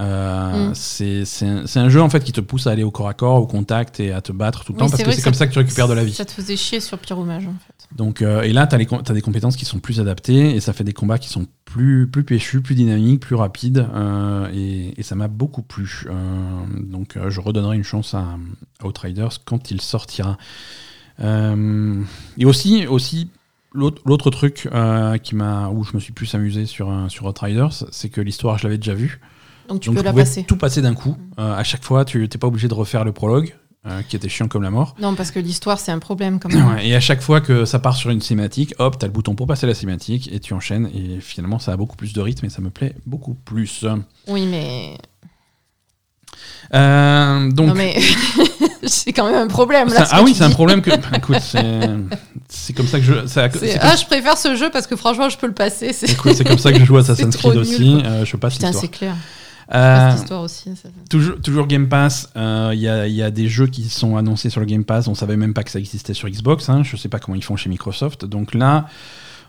A: Euh,
B: Mm.
A: c'est un, jeu en fait qui te pousse à aller au corps à corps, au contact et à te battre tout le
B: Oui,
A: temps parce que c'est comme
B: ça-
A: que tu récupères de la vie.
B: Ça te faisait chier sur pyromage, en fait.
A: Donc euh, et là com- t'as des compétences qui sont plus adaptées et ça fait des combats qui sont plus plus péchus, plus dynamiques, plus rapides euh, et, et ça m'a beaucoup plu. Euh, donc je redonnerai une chance à, Outriders quand il sortira. Et aussi aussi l'autre truc qui m'a où je me suis plus amusé sur sur Outriders, c'est que l'histoire je l'avais déjà vue.
B: Donc tu
A: Donc
B: peux
A: je
B: la
A: pouvais
B: passer.
A: tout passer d'un coup. Euh, à chaque fois, tu n'es pas obligé de refaire le prologue, euh, qui était chiant comme la mort.
B: Non, parce que l'histoire, c'est un problème quand même.
A: Ouais, et à chaque fois que ça part sur une cinématique, hop, t'as le bouton pour passer la cinématique et tu enchaînes. Et finalement, ça a beaucoup plus de rythme et ça me plaît beaucoup plus.
B: Oui, mais.
A: Euh, donc,
B: Non, mais. (laughs) c'est quand même un problème
A: ça-
B: là. ce
A: ah
B: que
A: oui,
B: tu
A: c'est un
B: dis.
A: problème que. Écoute, c'est c'est comme ça que je. ça-
B: C'est-
A: c'est comme-
B: Ah, je préfère ce jeu parce que franchement, je peux le passer. C'est
A: écoute, c'est comme ça que je joue à (laughs) Assassin's
B: trop
A: Creed
B: nul,
A: aussi. euh, je passe
B: Putain,
A: l'histoire.
B: c'est clair.
A: Euh,
B: Cette histoire aussi. ça-
A: Toujours, toujours Game Pass, euh, il y, a, il y a des jeux qui sont annoncés sur le Game Pass, on savait même pas que ça existait sur Xbox, hein, je sais pas comment ils font chez Microsoft. Donc là,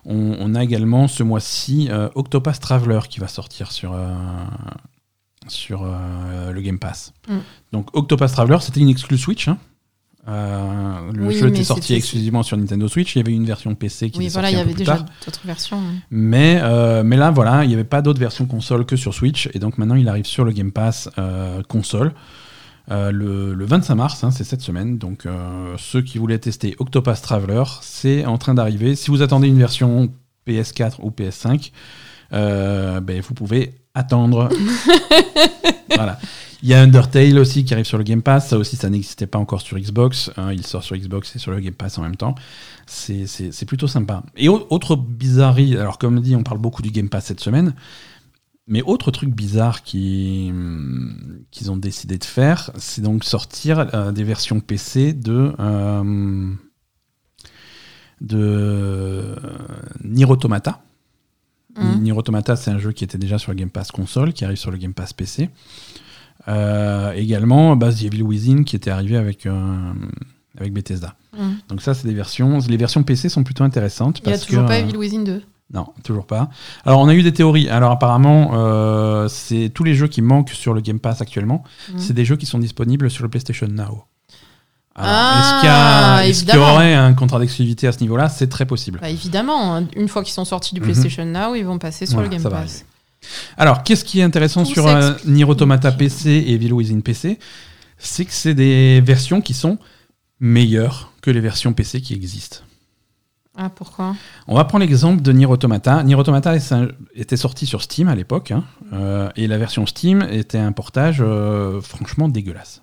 A: on, on a également ce mois-ci euh, Octopath Traveler qui va sortir sur, euh, sur euh, le Game Pass.
B: Mm.
A: Donc Octopath Traveler, c'était une exclue Switch. hein. Euh, le
B: Oui,
A: jeu était sorti exclusivement sur Nintendo Switch, il y avait une version PC qui
B: Oui,
A: était
B: voilà,
A: sortie
B: il y avait déjà d'autres versions.
A: Mais, euh, mais là, voilà, il n'y avait pas d'autres versions console que sur Switch. Et donc maintenant, il arrive sur le Game Pass euh, console le, le 25 mars, hein, c'est cette semaine. Donc ceux qui voulaient tester Octopath Traveler, c'est en train d'arriver. Si vous attendez une version PS4 ou PS5, euh, ben, vous pouvez attendre. (laughs) voilà. Il y a Undertale aussi qui arrive sur le Game Pass. Ça aussi, ça n'existait pas encore sur Xbox. hein. il sort sur Xbox et sur le Game Pass en même temps. C'est- plutôt sympa. Et au- autre bizarrerie, alors comme dit, on parle beaucoup du Game Pass cette semaine. Mais autre truc bizarre hum, qu'ils ont décidé de faire, c'est donc sortir euh, des versions PC de, euh, de euh, Nier Automata.
B: Mhm.
A: Nier Automata, c'est un jeu qui était déjà sur le Game Pass console, qui arrive sur le Game Pass PC. Euh, également, The Evil Within, qui était arrivé avec, euh, avec Bethesda.
B: Mhm.
A: Donc ça, c'est des versions. Les versions PC sont plutôt intéressantes.
B: Il y a toujours
A: que,
B: pas Evil Within 2.
A: Non, toujours pas. Alors, on a eu des théories. Alors, apparemment, euh, c'est tous les jeux qui manquent sur le Game Pass actuellement,
B: Mhm.
A: c'est des jeux qui sont disponibles sur le PlayStation Now. Alors,
B: Ah,
A: est-ce qu'il y, a- est-ce qu'il y
B: évidemment.
A: aurait un contrat d'exclusivité à ce niveau-là? C'est très possible.
B: Bah, évidemment, hein. une fois qu'ils sont sortis du
A: Mhm.
B: PlayStation Now, ils vont passer sur
A: Voilà,
B: le Game Pass.
A: Alors, qu'est-ce qui est intéressant
B: Tout
A: sur euh. Nier Automata PC et Evil Within PC C'est que c'est des versions qui sont meilleures que les versions PC qui existent.
B: Ah, pourquoi?
A: On va prendre l'exemple de Nier Automata. Nier Automata était sorti sur Steam à l'époque, hein, euh, et la version Steam était un portage euh, franchement dégueulasse.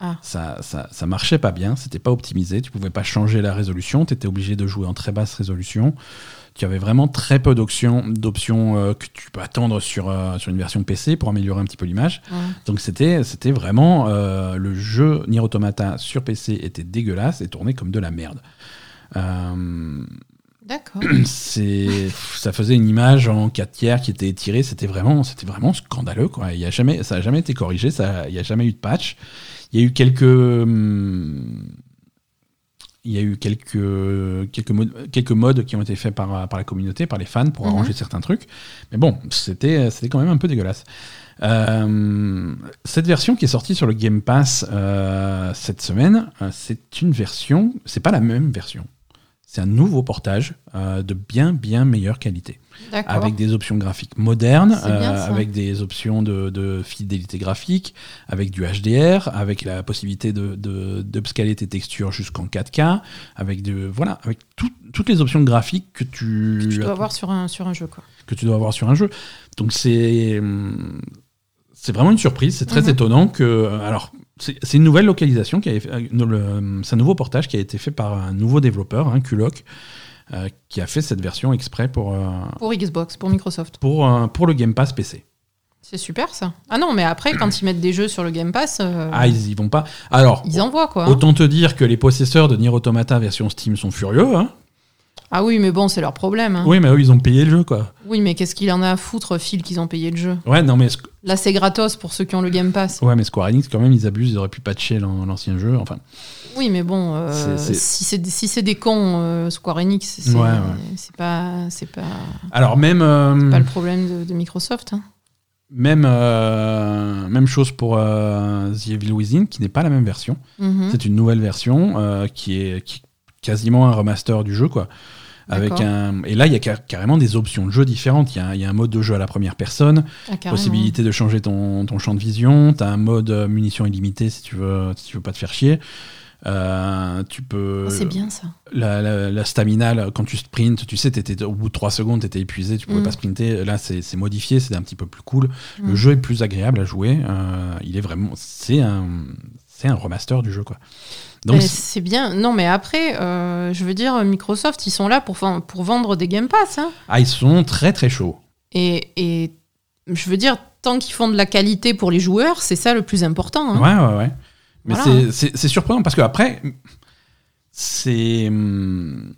B: Ah.
A: Ça, ça, ça marchait pas bien, c'était pas optimisé, tu pouvais pas changer la résolution, tu étais obligé de jouer en très basse résolution. Tu avais vraiment très peu d'options, d'options euh, que tu peux attendre sur, euh, sur une version PC pour améliorer un petit peu l'image.
B: Ouais.
A: Donc c'était c'était vraiment euh, le jeu Nier Automata sur PC était dégueulasse et tournait comme de la merde.
B: D'accord. (clears throat)
A: c'est ça faisait une image en 4 tiers qui était étirée c'était vraiment c'était vraiment scandaleux quoi il y a jamais ça a jamais été corrigé ça il y a jamais eu de patch il y a eu quelques hum, il y a eu quelques quelques modes, quelques modes qui ont été faits par, par la communauté par les fans pour
B: Mhm.
A: arranger certains trucs mais bon c'était c'était quand même un peu dégueulasse Euh, cette version qui est sortie sur le Game Pass euh, cette semaine, euh, c'est une version, c'est pas la même version. C'est un nouveau portage euh, de bien bien meilleure qualité, avec des options graphiques modernes, euh, avec des options de, de fidélité graphique, avec du HDR, avec la possibilité de d'upscaler tes textures jusqu'en 4K, avec de voilà, avec tout- toutes les options graphiques que tu,
B: Tu dois avoir sur un, sur un jeu, quoi.
A: que tu dois avoir sur un jeu. Donc c'est hum, c'est vraiment une surprise, c'est très
B: Mhm.
A: étonnant que alors c'est une nouvelle localisation qui a été- euh, le- c'est un nouveau portage qui a été fait par un nouveau développeur, hein, Kulok, euh, qui a fait cette version exprès pour euh,
B: Pour Xbox, pour Microsoft.
A: pour euh, pour le Game Pass PC.
B: C'est super, ça. Ah non, mais après, quand ils mettent des jeux sur le Game Pass, euh,
A: Ah ils y vont pas. Alors
B: ils envoient, quoi.
A: autant te dire que les possesseurs de Nier Automata version Steam sont furieux. Hein.
B: Ah oui, mais bon, c'est leur problème. hein.
A: Oui mais eux ils ont payé le jeu quoi.
B: Oui, mais qu'est-ce qu'il en a à foutre, Phil, qu'ils ont payé le jeu?
A: Ouais non mais
B: Là, c'est gratos pour ceux qui ont le Game Pass.
A: ouais mais Square Enix quand même ils abusent, ils auraient pu patcher l'an- l'ancien jeu. Enfin
B: Oui, mais bon, euh, si c'est si des cons, euh, Square Enix, c'est
A: Ouais, ouais.
B: c'est pas, pas,
A: alors même euh,
B: pas le problème de, de Microsoft. hein.
A: Même, euh, même chose pour The Evil Within, qui n'est pas la même version.
B: Mhm.
A: C'est une nouvelle version qui, est, qui est quasiment un remaster du jeu. Quoi. Avec un... Et là, il y a car- carrément des options de jeu différentes. Il y a, il y a un mode de jeu à la première personne,
B: Ah,
A: possibilité de changer ton, ton champ de vision, tu as un mode euh, munitions illimitées si tu veux, si tu veux pas te faire chier. Euh, tu peux
B: Ah, c'est bien ça.
A: la, la, la stamina, quand tu sprints, tu sais, t'étais- au bout de 3 secondes, tu étais épuisé, tu pouvais
B: Mm.
A: pas sprinter. Là, c'est modifié, c'est un petit peu plus cool. Le
B: Mm.
A: jeu est plus agréable à jouer. euh, il est vraiment. C'est un, un remaster du jeu, quoi. C'est-
B: bien. Non, mais après, euh, je veux dire, Microsoft, ils sont là pour, pour vendre des Game Pass. hein.
A: ah, ils sont très très chauds.
B: Et, et je veux dire, tant qu'ils font de la qualité pour les joueurs, c'est ça le plus important. hein.
A: Ouais, ouais, ouais. Mais
B: Voilà.
A: c'est- surprenant parce que après, c'est. hum,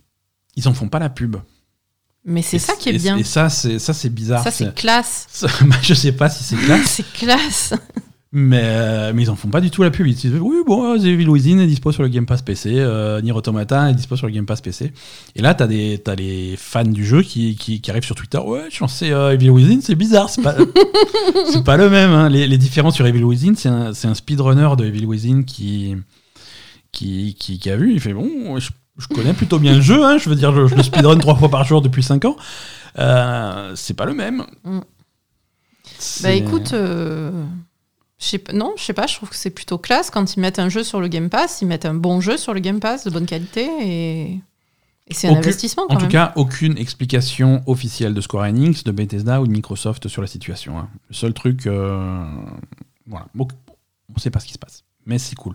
A: Ils en font pas la pub.
B: Mais c'est ça qui est
A: et-
B: bien.
A: Et ça, c'est ça, c'est bizarre.
B: Ça, c'est classe. (laughs)
A: Ça- bah, je sais pas si c'est classe. (laughs)
B: c'est classe.
A: Mais, euh, mais ils en font pas du tout la pub. Ils disent oui, bon, The Evil Within est dispo sur le Game Pass PC, euh, Nier Automata est dispo sur le Game Pass PC. Et là, t'as des t'as les fans du jeu qui, qui, qui arrivent sur Twitter. Ouais, je pensais euh, Evil Within, c'est bizarre, c'est pas, (laughs) pas le même. hein. Les, les différences sur Evil Within, c'est un, un speedrunner de Evil Within qui, qui, qui, qui a vu. Il fait bon, je, je connais plutôt bien le jeu, hein, je veux dire, je, je le speedrun trois fois par jour depuis 5 ans. Euh, c'est pas le même.
B: Mm. Bah écoute, non, je sais pas, je trouve que c'est plutôt classe quand ils mettent un jeu sur le Game Pass, ils mettent un bon jeu sur le Game Pass de bonne qualité et, et c'est un
A: Aucun-
B: investissement quand
A: En tout cas, aucune explication officielle de Square Enix, de Bethesda ou de Microsoft sur la situation. hein. Le seul truc, euh, voilà, Bon, on sait pas ce qui se passe, mais c'est cool.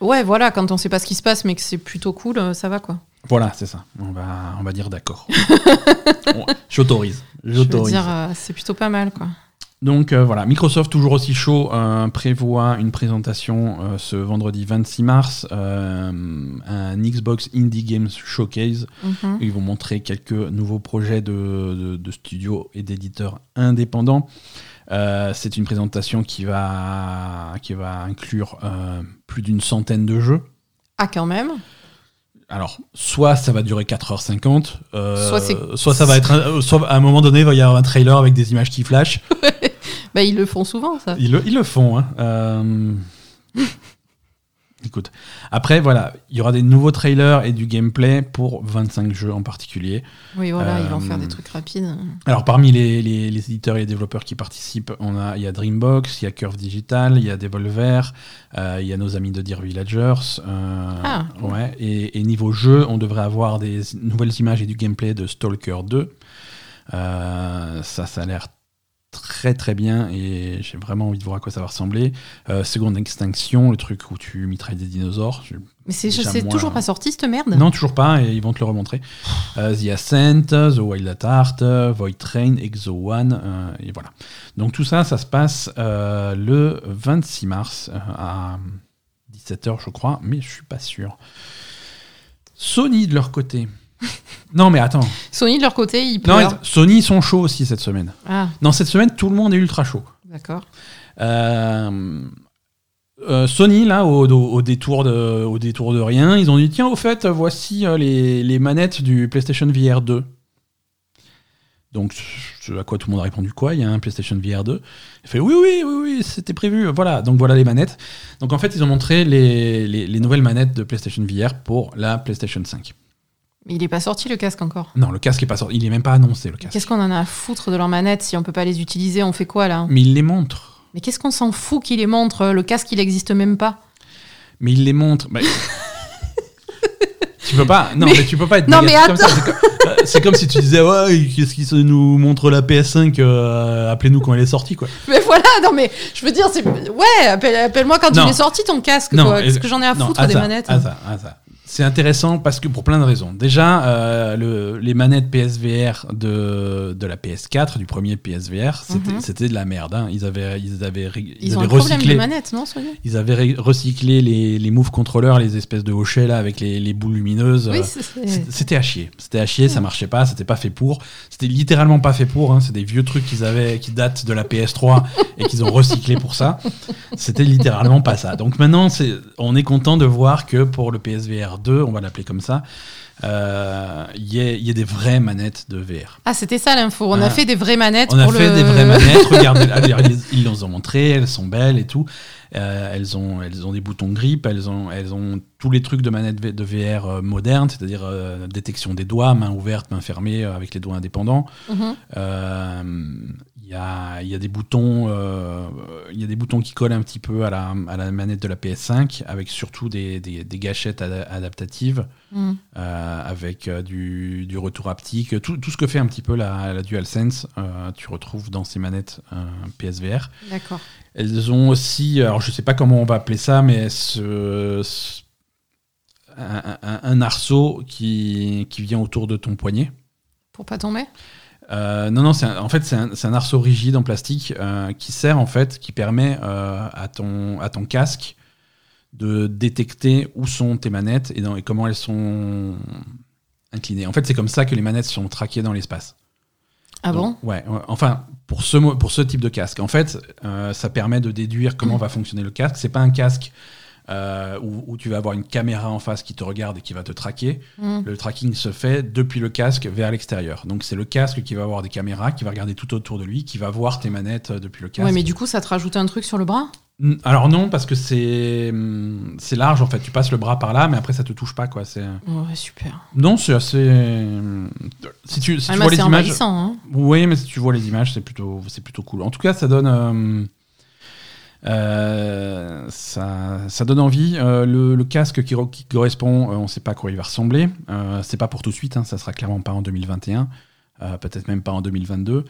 B: Ouais, voilà, quand on sait pas ce qui se passe mais que c'est plutôt cool, euh, ça va quoi.
A: Voilà, c'est ça. On va, on va dire d'accord. (laughs) Bon, J'autorise.
B: Je veux
A: J'autorise.
B: dire, euh, c'est plutôt pas mal quoi.
A: Donc euh, voilà, Microsoft toujours aussi chaud euh, prévoit une présentation euh, ce vendredi 26 mars, un Xbox Indie Games Showcase
B: Mhm.
A: Ils vont montrer quelques nouveaux projets de, de- de studios et d'éditeurs indépendants. C'est une présentation qui va, qui va inclure plus d'une centaine de jeux.
B: Ah quand même.
A: Alors, soit ça va durer 4h50, euh,
B: Soit
A: ça va être. un- soit à un moment donné, il va y avoir un trailer avec des images qui flashent. (laughs)
B: Bah, ils le font souvent, ça.
A: Ils le, ils le font. Hein. Euh, Écoute. Après, voilà, il y aura des nouveaux trailers et du gameplay pour 25 jeux en particulier.
B: Oui, voilà, ils vont
A: Euh,
B: faire des trucs rapides.
A: Alors, parmi les, les- les éditeurs et les développeurs qui participent, on a, il y a Dreambox, il y a Curve Digital, il y a Devolver, euh, il y a nos amis de Dear Villagers. euh,
B: Ah.
A: ouais, et, et niveau jeu, on devrait avoir des nouvelles images et du gameplay de Stalker 2. Euh, ça, ça a l'air très très bien et j'ai vraiment envie de voir à quoi ça va ressembler. Euh, Seconde Extinction, le truc où tu mitrailles des dinosaures.
B: Mais c'est
A: moins-
B: toujours pas sorti, cette merde?
A: Non, toujours pas, et ils vont te le remontrer. Euh, The Ascent, The Wild at Heart, Void Train, Exo One, euh, et voilà. Donc tout ça, ça se passe le 26 mars à 17h, je crois, mais je suis pas sûr. Sony de leur côté. Non, mais attends.
B: Sony, de leur côté, ils
A: Non,
B: pleurent.
A: Sony, ils sont chauds aussi cette semaine.
B: Ah,
A: Non, cette semaine, tout le monde est ultra chaud.
B: d'accord.
A: Euh, euh, Sony, là, au, au- au détour de, au détour de rien, ils ont dit tiens, au fait, voici euh, les, les manettes du PlayStation VR 2. Donc, ce à quoi tout le monde a répondu quoi Il y a un PlayStation VR 2. Il fait oui, oui, oui, oui, c'était prévu. Voilà, donc voilà les manettes. Donc en fait, ils ont montré les, les- les nouvelles manettes de PlayStation VR pour la PlayStation 5.
B: Mais il est pas sorti, le casque, encore.
A: Non, le casque est pas sorti. Il est même pas annoncé, le casque.
B: Qu'est-ce qu'on en a à foutre de leurs manettes si on peut pas les utiliser? On fait quoi, là?
A: Mais il les montre.
B: Mais qu'est-ce qu'on s'en fout qu'ils les montrent Le casque, il existe même pas.
A: Mais il les montre. Mais- tu peux pas. Non, mais,
B: Mais-
A: tu peux pas être.
B: Non, mais
A: comme ça. C'est comme, si tu disais ouais, qu'est-ce qui nous montre la PS5 euh, Appelez-nous quand elle est sortie, quoi.
B: Mais voilà, non, mais je veux dire, c'est. Ouais, appelle- appelle-moi quand
A: Non.
B: il est sorti ton casque. Qu'est-ce que j'en ai à
A: non,
B: foutre
A: à
B: des
A: ça,
B: manettes?
A: à ça, à ça. C'est intéressant parce que pour plein de raisons. Déjà, euh, le- les manettes PSVR de, de la PS4, du premier PSVR, c'était
B: Mhm.
A: c'était de la merde. hein. Ils avaient, ils avaient,
B: Ils, ont un
A: recyclé.
B: manettes, non,
A: Ils avaient recyclé les, les move controllers, les espèces de hochets là avec les, les boules lumineuses.
B: Oui,
A: c'était à chier. C'était à chier, ça marchait pas, c'était pas fait pour. C'était littéralement pas fait pour. Hein. C'est des vieux trucs qu'ils avaient, qui datent de la PS3 et qu'ils ont recyclé pour ça. C'était littéralement pas ça. Donc maintenant, c'est, on est content de voir que pour le PSVR 2, on va l'appeler comme ça, euh, il y, y ait des vraies manettes de VR.
B: Ah, c'était ça l'info. On
A: Ah.
B: a fait des vraies manettes
A: On a
B: pour
A: fait
B: le.
A: des vraies (laughs) manettes. Regardez, allez, ils- nous ont montré, elles sont belles et tout. Euh, elles, ont, elles ont des boutons grip, elles ont, elles ont tous les trucs de manettes de VR euh, modernes, c'est-à-dire euh, détection des doigts, main ouverte, main fermée, avec les doigts indépendants.
B: Mhm.
A: Y, a, il y a des boutons, euh, il y a des boutons qui collent un petit peu à la, à la manette de la PS5, avec surtout des, des- des gâchettes ada- adaptatives,
B: Mhm.
A: euh, avec euh, du, du retour haptique, tout, tout ce que fait un petit peu la, la DualSense, tu retrouves dans ces manettes PSVR.
B: D'accord.
A: Elles ont aussi, alors je sais pas comment on va appeler ça, mais ce, ce- un, un- un arceau qui, qui vient autour de ton poignet.
B: Pour pas tomber?
A: Euh, non, non, c'est un- en fait, c'est un, arceau rigide en plastique euh, qui sert, en fait, qui permet euh, à, ton, à ton casque de détecter où sont tes manettes et, dans- et comment elles sont inclinées. En fait, c'est comme ça que les manettes sont traquées dans l'espace.
B: Ah bon?
A: Ouais, ouais. enfin, pour ce, pour ce type de casque. En fait, ça permet de déduire comment va fonctionner le casque. C'est pas un casque euh, où, où tu vas avoir une caméra en face qui te regarde et qui va te traquer.
B: Mhm.
A: Le tracking se fait depuis le casque vers l'extérieur. Donc c'est le casque qui va avoir des caméras, qui va regarder tout autour de lui, qui va voir tes manettes euh, depuis le casque.
B: Ouais, mais du coup, ça te rajoute un truc sur le bras?
A: Mm, Alors non, parce que c'est hum, c'est large en fait. Tu passes le bras par là, mais après ça te touche pas quoi. C'est
B: Ouais, super.
A: non, c'est assez. Si tu, si
B: Ah,
A: tu vois les
B: c'est
A: images,
B: hein.
A: oui, mais si tu vois les images, c'est plutôt c'est plutôt cool. En tout cas, ça donne. euh, euh, ça, ça donne envie. Euh, le, le casque qui, re- qui correspond, euh, on ne sait pas à quoi il va ressembler. C'est pas pour tout de suite, hein, ça sera clairement pas en 2021, euh, peut-être même pas en 2022.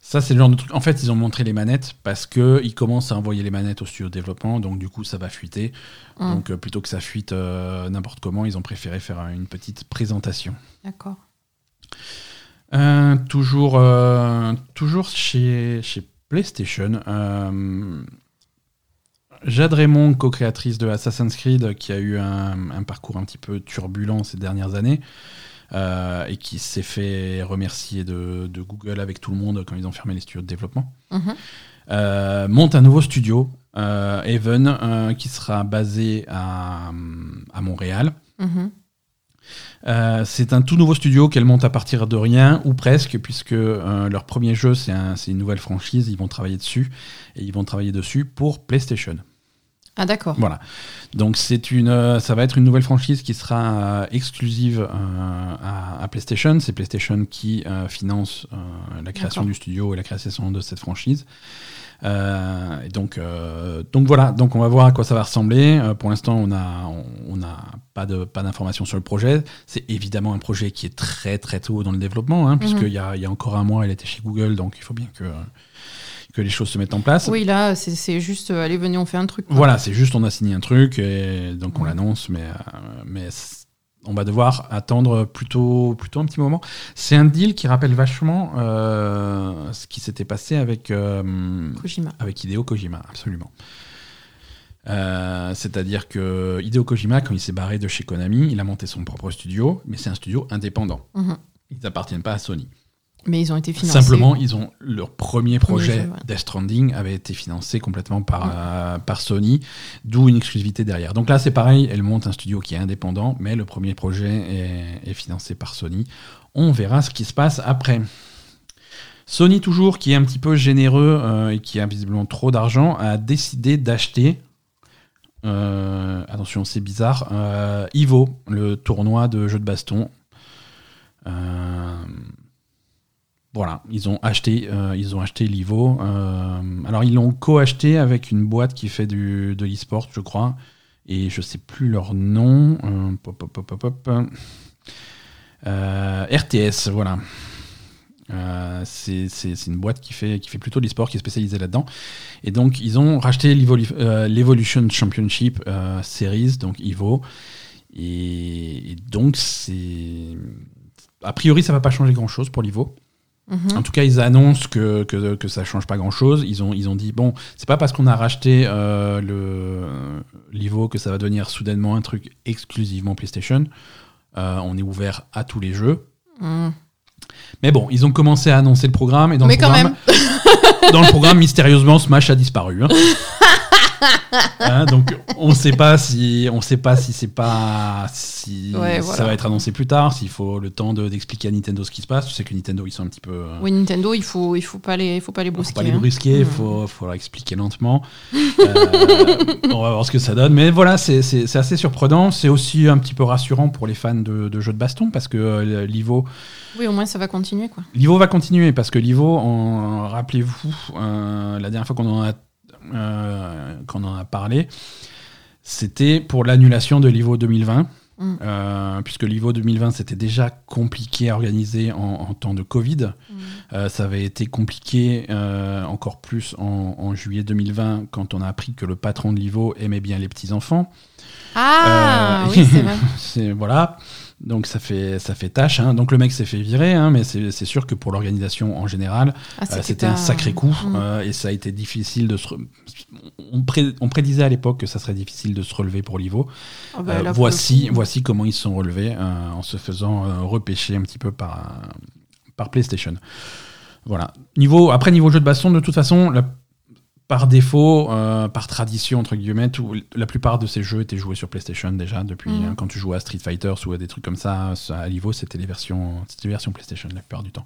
A: Ça, c'est le genre de truc. En fait, ils ont montré les manettes parce qu'ils commencent à envoyer les manettes au studio de développement, donc du coup, ça va fuiter.
B: Hum,
A: Donc, plutôt que ça fuite n'importe comment, ils ont préféré faire une petite présentation.
B: D'accord.
A: Toujours, toujours chez, chez PlayStation. Jade Raymond, co-créatrice de Assassin's Creed, qui a eu un, un parcours un petit peu turbulent ces dernières années euh, et qui s'est fait remercier de, de Google avec tout le monde quand ils ont fermé les studios de développement,
B: Mhm.
A: euh, monte un nouveau studio, euh, Even, euh, qui sera basé à, à Montréal.
B: Mhm.
A: Euh, c'est un tout nouveau studio qu'elle monte à partir de rien, ou presque, puisque euh, leur premier jeu, c'est un- c'est une nouvelle franchise, ils vont travailler dessus, et ils vont travailler dessus pour PlayStation.
B: Ah, d'accord.
A: Voilà. Donc c'est une, euh, ça va être une nouvelle franchise qui sera euh, exclusive euh, à, à PlayStation. C'est PlayStation qui finance la création du studio et la création de cette franchise. Et donc, donc voilà. Donc on va voir à quoi ça va ressembler. Pour l'instant, on a, on, on a pas de pas d'informations sur le projet. C'est évidemment un projet qui est très très tôt dans le développement, hein, puisqu'il y, a, il y a encore un mois, elle était chez Google, donc il faut bien que que les choses se mettent en place.
B: Oui, là, c'est juste, euh, allez, venez, on fait un truc. quoi.
A: Voilà, c'est juste on a signé un truc et donc on
B: Ouais.
A: l'annonce, mais, euh, mais on va devoir attendre plutôt, plutôt un petit moment. C'est un deal qui rappelle vachement euh, ce qui s'était passé avec,
B: Kojima.
A: avec Hideo Kojima, absolument. C'est-à-dire que Hideo Kojima, quand il s'est barré de chez Konami, il a monté son propre studio, mais c'est un studio indépendant.
B: Mhm.
A: Ils n'appartiennent pas à Sony.
B: Mais ils ont été financés.
A: Simplement, ils ont leur premier projet,
B: ouais.
A: Death Stranding, avait été financé complètement par, euh, par Sony, d'où une exclusivité derrière. Donc là, c'est pareil, elle monte un studio qui est indépendant, mais le premier projet est, est financé par Sony. On verra ce qui se passe après. Sony, toujours, qui est un petit peu généreux euh, et qui a visiblement trop d'argent, a décidé d'acheter. euh, attention, c'est bizarre. Ivo, le tournoi de jeux de baston. Euh, voilà, ils ont acheté, euh, ils ont acheté l'Ivo. euh, alors ils l'ont co-acheté avec une boîte qui fait du, de l'e-sport, je crois, et je sais plus leur nom. Euh, pop, pop, pop, RTS, voilà. C'est une boîte qui fait, qui fait plutôt de l'e-sport, qui est spécialisée là-dedans. Et donc, ils ont racheté l'Evolu- l'Evolution Championship Series, donc Evo. Et, et donc, c'est. A priori, ça va pas changer grand-chose pour l'Evo.
B: Mhm.
A: En tout cas, ils annoncent que, que, que ça change pas grand-chose. Ils ont, ils ont dit, bon, c'est pas parce qu'on a racheté euh, le l'Evo que ça va devenir soudainement un truc exclusivement PlayStation. Euh, on est ouvert à tous les jeux.
B: Mhm.
A: Mais bon, ils ont commencé à annoncer le programme. Et dans
B: Mais
A: le
B: quand
A: programme, (laughs) dans le programme, mystérieusement, Smash a disparu. hein. (laughs) (laughs) Hein, donc, on sait pas si, on sait pas si c'est pas, si
B: Ouais,
A: ça
B: voilà.
A: va être annoncé plus tard, s'il faut le temps de- d'expliquer à Nintendo ce qui se passe. Tu sais que Nintendo, ils sont un petit peu. euh,
B: Oui, Nintendo, il faut, il faut pas les, il faut pas les
A: faut
B: brusquer.
A: pas les
B: hein.
A: brusquer, il faut, faut leur expliquer lentement. Euh, on va voir ce que ça donne. Mais voilà, c'est- assez surprenant. C'est aussi un petit peu rassurant pour les fans de, de jeux de baston parce que euh, l'Ivo
B: Oui, au moins ça va continuer, quoi.
A: L'Ivo va continuer parce que l'Ivo, rappelez-vous, la dernière fois qu'on en, a- qu'on en a parlé, c'était pour l'annulation de l'Ivo 2020.
B: Mm.
A: euh, puisque l'Ivo 2020 c'était déjà compliqué à organiser en, en temps de Covid. Euh, ça avait été compliqué euh, encore plus en, en juillet 2020 quand on a appris que le patron de l'Ivo aimait bien les petits-enfants.
B: Ah,
A: Euh,
B: oui, c'est (laughs) vrai.
A: voilà. Donc ça fait ça fait tâche. hein. Donc le mec s'est fait virer, hein, mais c'est sûr que pour l'organisation en général,
B: Ah,
A: euh, c'était un sacré coup euh, et ça a été difficile de se. re- On, pré- on prédisait à l'époque que ça serait difficile de se relever pour l'Ivo.
B: Ah bah,
A: Euh, voici voici comment ils se sont relevés en se faisant repêcher un petit peu par par PlayStation. Voilà. Niveau après niveau jeu de baston, de toute façon, la- par défaut, euh, par tradition entre guillemets, tout- la plupart de ces jeux étaient joués sur PlayStation déjà depuis
B: Mhm.
A: hein, quand tu jouais à Street Fighter ou à des trucs comme ça, à l'Ivo, c'était les versions les versions PlayStation la plupart du temps.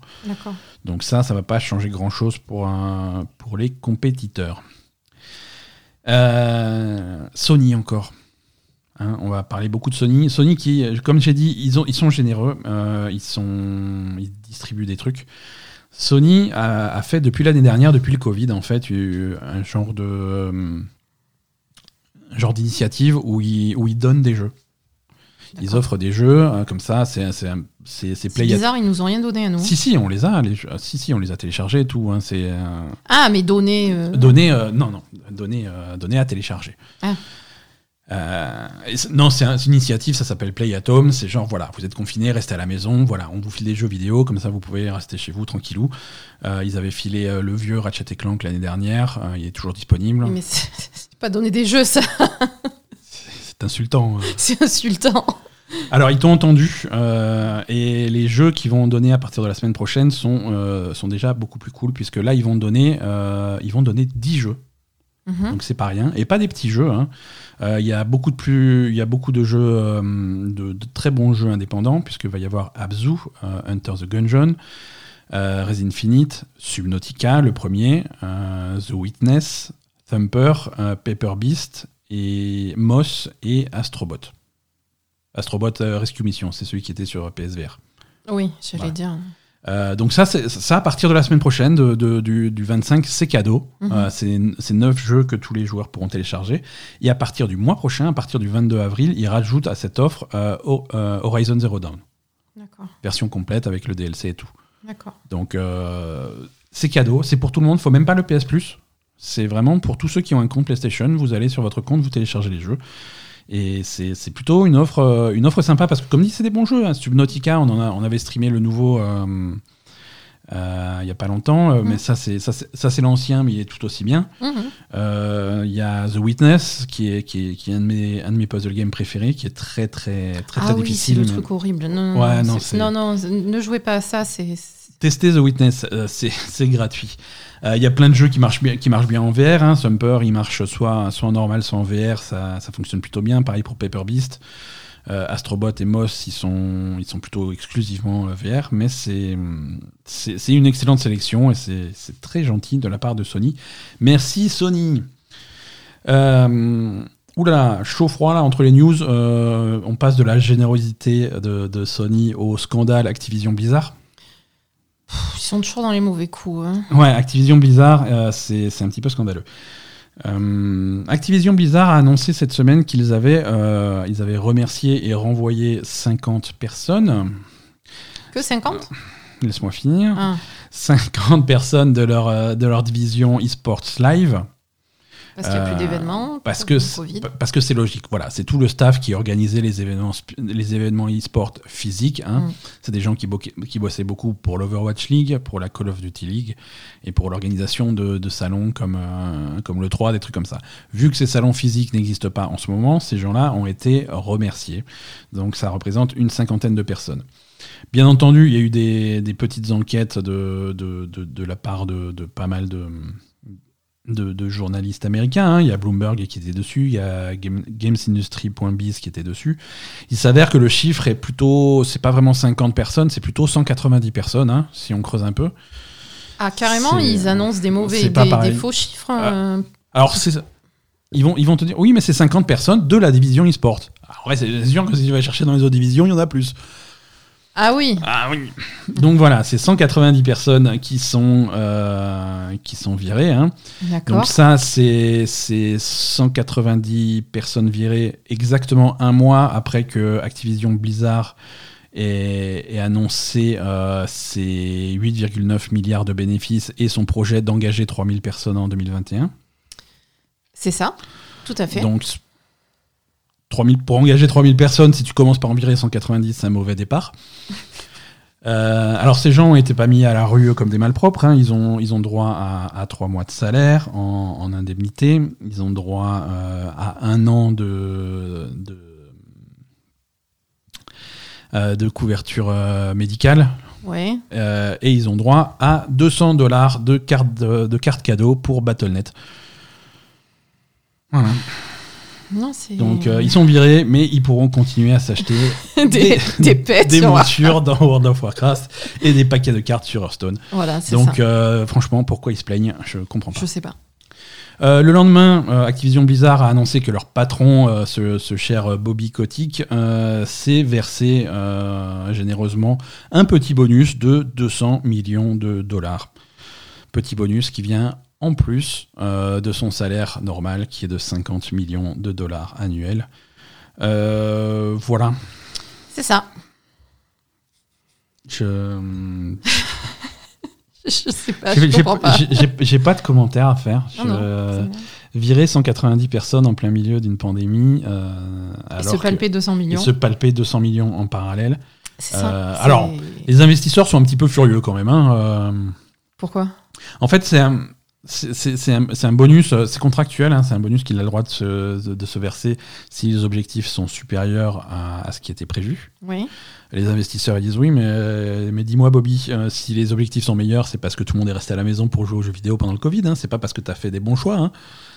A: Donc ça, ça va pas changer grand-chose pour, un- pour les compétiteurs. Euh, Sony encore. Hein, on va parler beaucoup de Sony. Sony qui, comme j'ai dit, ils, ont, ils sont généreux. euh, ils, sont, ils distribuent des trucs. Sony a, a fait depuis l'année dernière, depuis le Covid, en fait, un genre de euh, un genre d'initiative où ils, où ils donnent des jeux. Ils offrent des jeux euh, comme ça. C'est c'est c'est-
B: bizarre, ils nous ont rien donné à nous.
A: si, si, on les a. Les jeux. Si, si, on les a téléchargés et tout. hein, c'est euh,
B: Ah, mais donné. euh,
A: donné. euh, non, non, donné, donné à télécharger.
B: Ah.
A: Euh, non, c'est un- c'est une initiative, ça s'appelle Play at Home. C'est genre, voilà, vous êtes confinés, restez à la maison. Voilà, on vous file des jeux vidéo, comme ça vous pouvez rester chez vous tranquillou. Euh, ils avaient filé euh, le vieux Ratchet Clank l'année dernière. euh, il est toujours disponible.
B: Mais c'est pas donner des jeux, ça.
A: C'est insultant. hein. (laughs)
B: C'est insultant.
A: Alors, ils t'ont entendu, euh, et les jeux qu'ils vont donner à partir de la semaine prochaine sont, euh, sont déjà beaucoup plus cool, puisque là, ils vont donner, euh, ils vont donner 10 jeux.
B: Mhm.
A: donc c'est pas rien. Et pas des petits jeux. hein. Euh, Il y a beaucoup de plus, il y a beaucoup de jeux, euh, de, de très bons jeux indépendants, puisque va y avoir Abzu, euh, Hunter the Gungeon, Res Infinite, Subnautica, le premier, The Witness, Thumper, Paper Beast et Moss et Astrobot. Astrobot Rescue Mission, c'est celui qui était sur PSVR.
B: Oui, j'allais
A: Voilà.
B: dire.
A: Euh, donc ça, ça, à partir de la semaine prochaine, de- de- du, du 25, c'est cadeau.
B: Mhm.
A: Euh, c'est neuf jeux que tous les joueurs pourront télécharger. Et à partir du mois prochain, à partir du 22 avril, ils rajoutent à cette offre euh, Ho- Horizon Zero Dawn,
B: D'accord,
A: version complète avec le DLC et tout.
B: d'accord.
A: Donc c'est cadeau, c'est pour tout le monde. Faut même pas le PS Plus. C'est vraiment pour tous ceux qui ont un compte PlayStation. Vous allez sur votre compte, vous téléchargez les jeux. Et c'est plutôt une offre, euh, une offre sympa parce que, comme dit, c'est des bons jeux. hein. Subnautica, on, en a, on avait streamé le nouveau euh, euh, il y a pas longtemps, euh,
B: Mhm.
A: mais ça, c'est ça, l'ancien, mais il est tout aussi bien.
B: Mhm.
A: Euh, Il y a The Witness, qui est, qui est, qui est un, de mes, un de mes puzzle games préférés, qui est très, très, très, très
B: ah oui, c'est
A: difficile.
B: le truc horrible. Non, non,
A: Ouais,
B: non, ne jouez pas à ça. C'est
A: Testez The Witness, c'est (laughs) c'est Euh, Il y a plein de jeux qui marchent bien, en VR. Hein. Sumper, il marche soit, soit en normal, soit en VR. Ça, fonctionne plutôt bien. Pareil pour Paper Beast. Euh, Astrobot et Moss, ils sont, ils sont plutôt exclusivement euh, VR. Mais c'est une excellente sélection et c'est très gentil de la part de Sony. Merci Sony. Euh, Oulala, chaud-froid là entre les news. On passe de la générosité de, de Sony au scandale Activision Blizzard.
B: Ils sont toujours dans les mauvais coups. hein.
A: Ouais, Activision Blizzard, euh, c'est c'est un petit peu scandaleux. Euh, Activision Blizzard a annoncé cette semaine qu'ils avaient, euh, ils avaient remercié et renvoyé 50 personnes.
B: Que 50
A: Laisse-moi finir.
B: Ah,
A: 50 personnes de leur, de leur division eSports Live.
B: Parce qu'il n'y a
A: Euh,
B: plus d'événements.
A: Parce parce que c'est logique. Voilà, c'est tout le staff qui organisait les événements les événements e-sport physiques. hein.
B: Mm.
A: C'est des gens qui, bo- qui bossaient beaucoup pour l'Overwatch League, pour la Call of Duty League et pour l'organisation de, de salons comme euh, comme le 3, des trucs comme ça. Vu que ces salons physiques n'existent pas en ce moment, ces gens-là ont été remerciés. Donc ça représente une cinquantaine de personnes. Bien entendu, il y a eu des, des petites enquêtes de, de, de, de la part de pas mal de, de, de journalistes américains. hein. Il y a Bloomberg qui était dessus, il y a Game- GamesIndustry.biz qui était dessus. Il s'avère que le chiffre est plutôt, c'est pas vraiment 50 personnes, c'est plutôt 190 personnes, hein, si on creuse un peu.
B: Ah, carrément, ils annoncent des mauvais,
A: c'est pas
B: des, des faux chiffres.
A: Ah.
B: euh,
A: Alors, c'est. Ils vont, ils vont te dire, oui, mais c'est 50 personnes de la division e-sport. Alors, ouais, c'est sûr que si tu vas chercher dans les autres divisions, il y en a plus.
B: Ah oui,
A: Ah oui. Donc voilà, c'est 190 personnes qui sont, euh, qui sont virées. hein.
B: d'accord.
A: Donc ça, c'est c'est 190 personnes virées exactement un mois après que Activision Blizzard ait, ait annoncé euh, ses 8,9 milliards de bénéfices et son projet d'engager 3000 personnes en 2021.
B: C'est ça, tout à fait.
A: Donc 3000, pour engager 3000 personnes, si tu commences par en virer 190, c'est un mauvais départ. (laughs) Euh, alors ces gens été pas mis à la rue comme des malpropres, hein. ils, ont, ils ont droit à, à 3 mois de salaire en, en indemnité, ils ont droit euh, à un an de, de, euh, de couverture médicale
B: Ouais.
A: et ils ont droit à 200 dollars de carte de, de carte cadeau pour Battle.net. Voilà.
B: Non.
A: Donc euh, ils sont virés, mais ils pourront continuer à s'acheter (laughs)
B: des, des (laughs)
A: des montures dans World of Warcraft et des paquets de cartes sur Hearthstone.
B: Voilà,
A: Donc
B: ça.
A: euh, franchement, pourquoi ils se plaignent Je comprends pas.
B: Je sais pas.
A: Euh, le lendemain, euh, Activision Blizzard a annoncé que leur patron, euh, ce, ce cher Bobby Kotick, s'est versé généreusement un petit bonus de 200 millions de dollars. Petit bonus qui vient en plus euh, de son salaire normal qui est de 50 millions de dollars annuels. Euh, voilà.
B: C'est ça.
A: Je (laughs)
B: Je sais pas,
A: j'ai-
B: pas.
A: pas de commentaire à faire. Je-
B: non,
A: virer 190 personnes en plein milieu d'une pandémie, euh,
B: Et se palper 200
A: et
B: millions.
A: se palper 200 millions en parallèle.
B: C'est ça.
A: Euh, alors, Les investisseurs sont un petit peu furieux quand même. hein, euh.
B: Pourquoi?
A: en fait, c'est un- c'est un, bonus, euh, c'est contractuel, hein, c'est un bonus qu'il a le droit de se, de, se verser si les objectifs sont supérieurs à, à ce qui était prévu.
B: Oui.
A: Les investisseurs ils disent oui, mais, euh, mais dis-moi Bobby, euh, si les objectifs sont meilleurs, c'est parce que tout le monde est resté à la maison pour jouer aux jeux vidéo pendant le Covid, hein, c'est pas parce que tu as fait des bons choix, hein.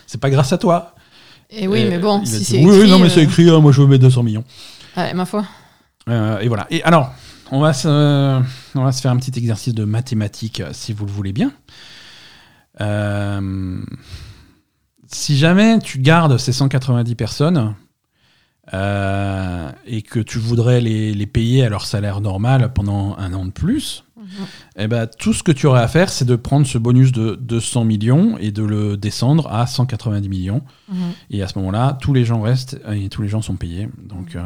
A: c'est pas grâce à toi.
B: Et oui,
A: Et,
B: mais bon, si c'est
A: oui,
B: écrit.
A: oui, non mais
B: euh,
A: c'est écrit, hein, moi je veux mes 200 millions.
B: ouais, ma foi.
A: Euh, et voilà. Et alors, on va, se, on va se faire un petit exercice de mathématiques, si vous le voulez bien. Euh, si jamais tu gardes ces 190 personnes euh, et que tu voudrais les, les payer à leur salaire normal pendant un an de plus, eh ben, tout ce que tu aurais à faire, c'est de prendre ce bonus de 200 millions et de le descendre à 190 millions.
B: Mhm.
A: Et à ce moment-là, tous les gens restent et tous les gens sont payés. Donc, euh,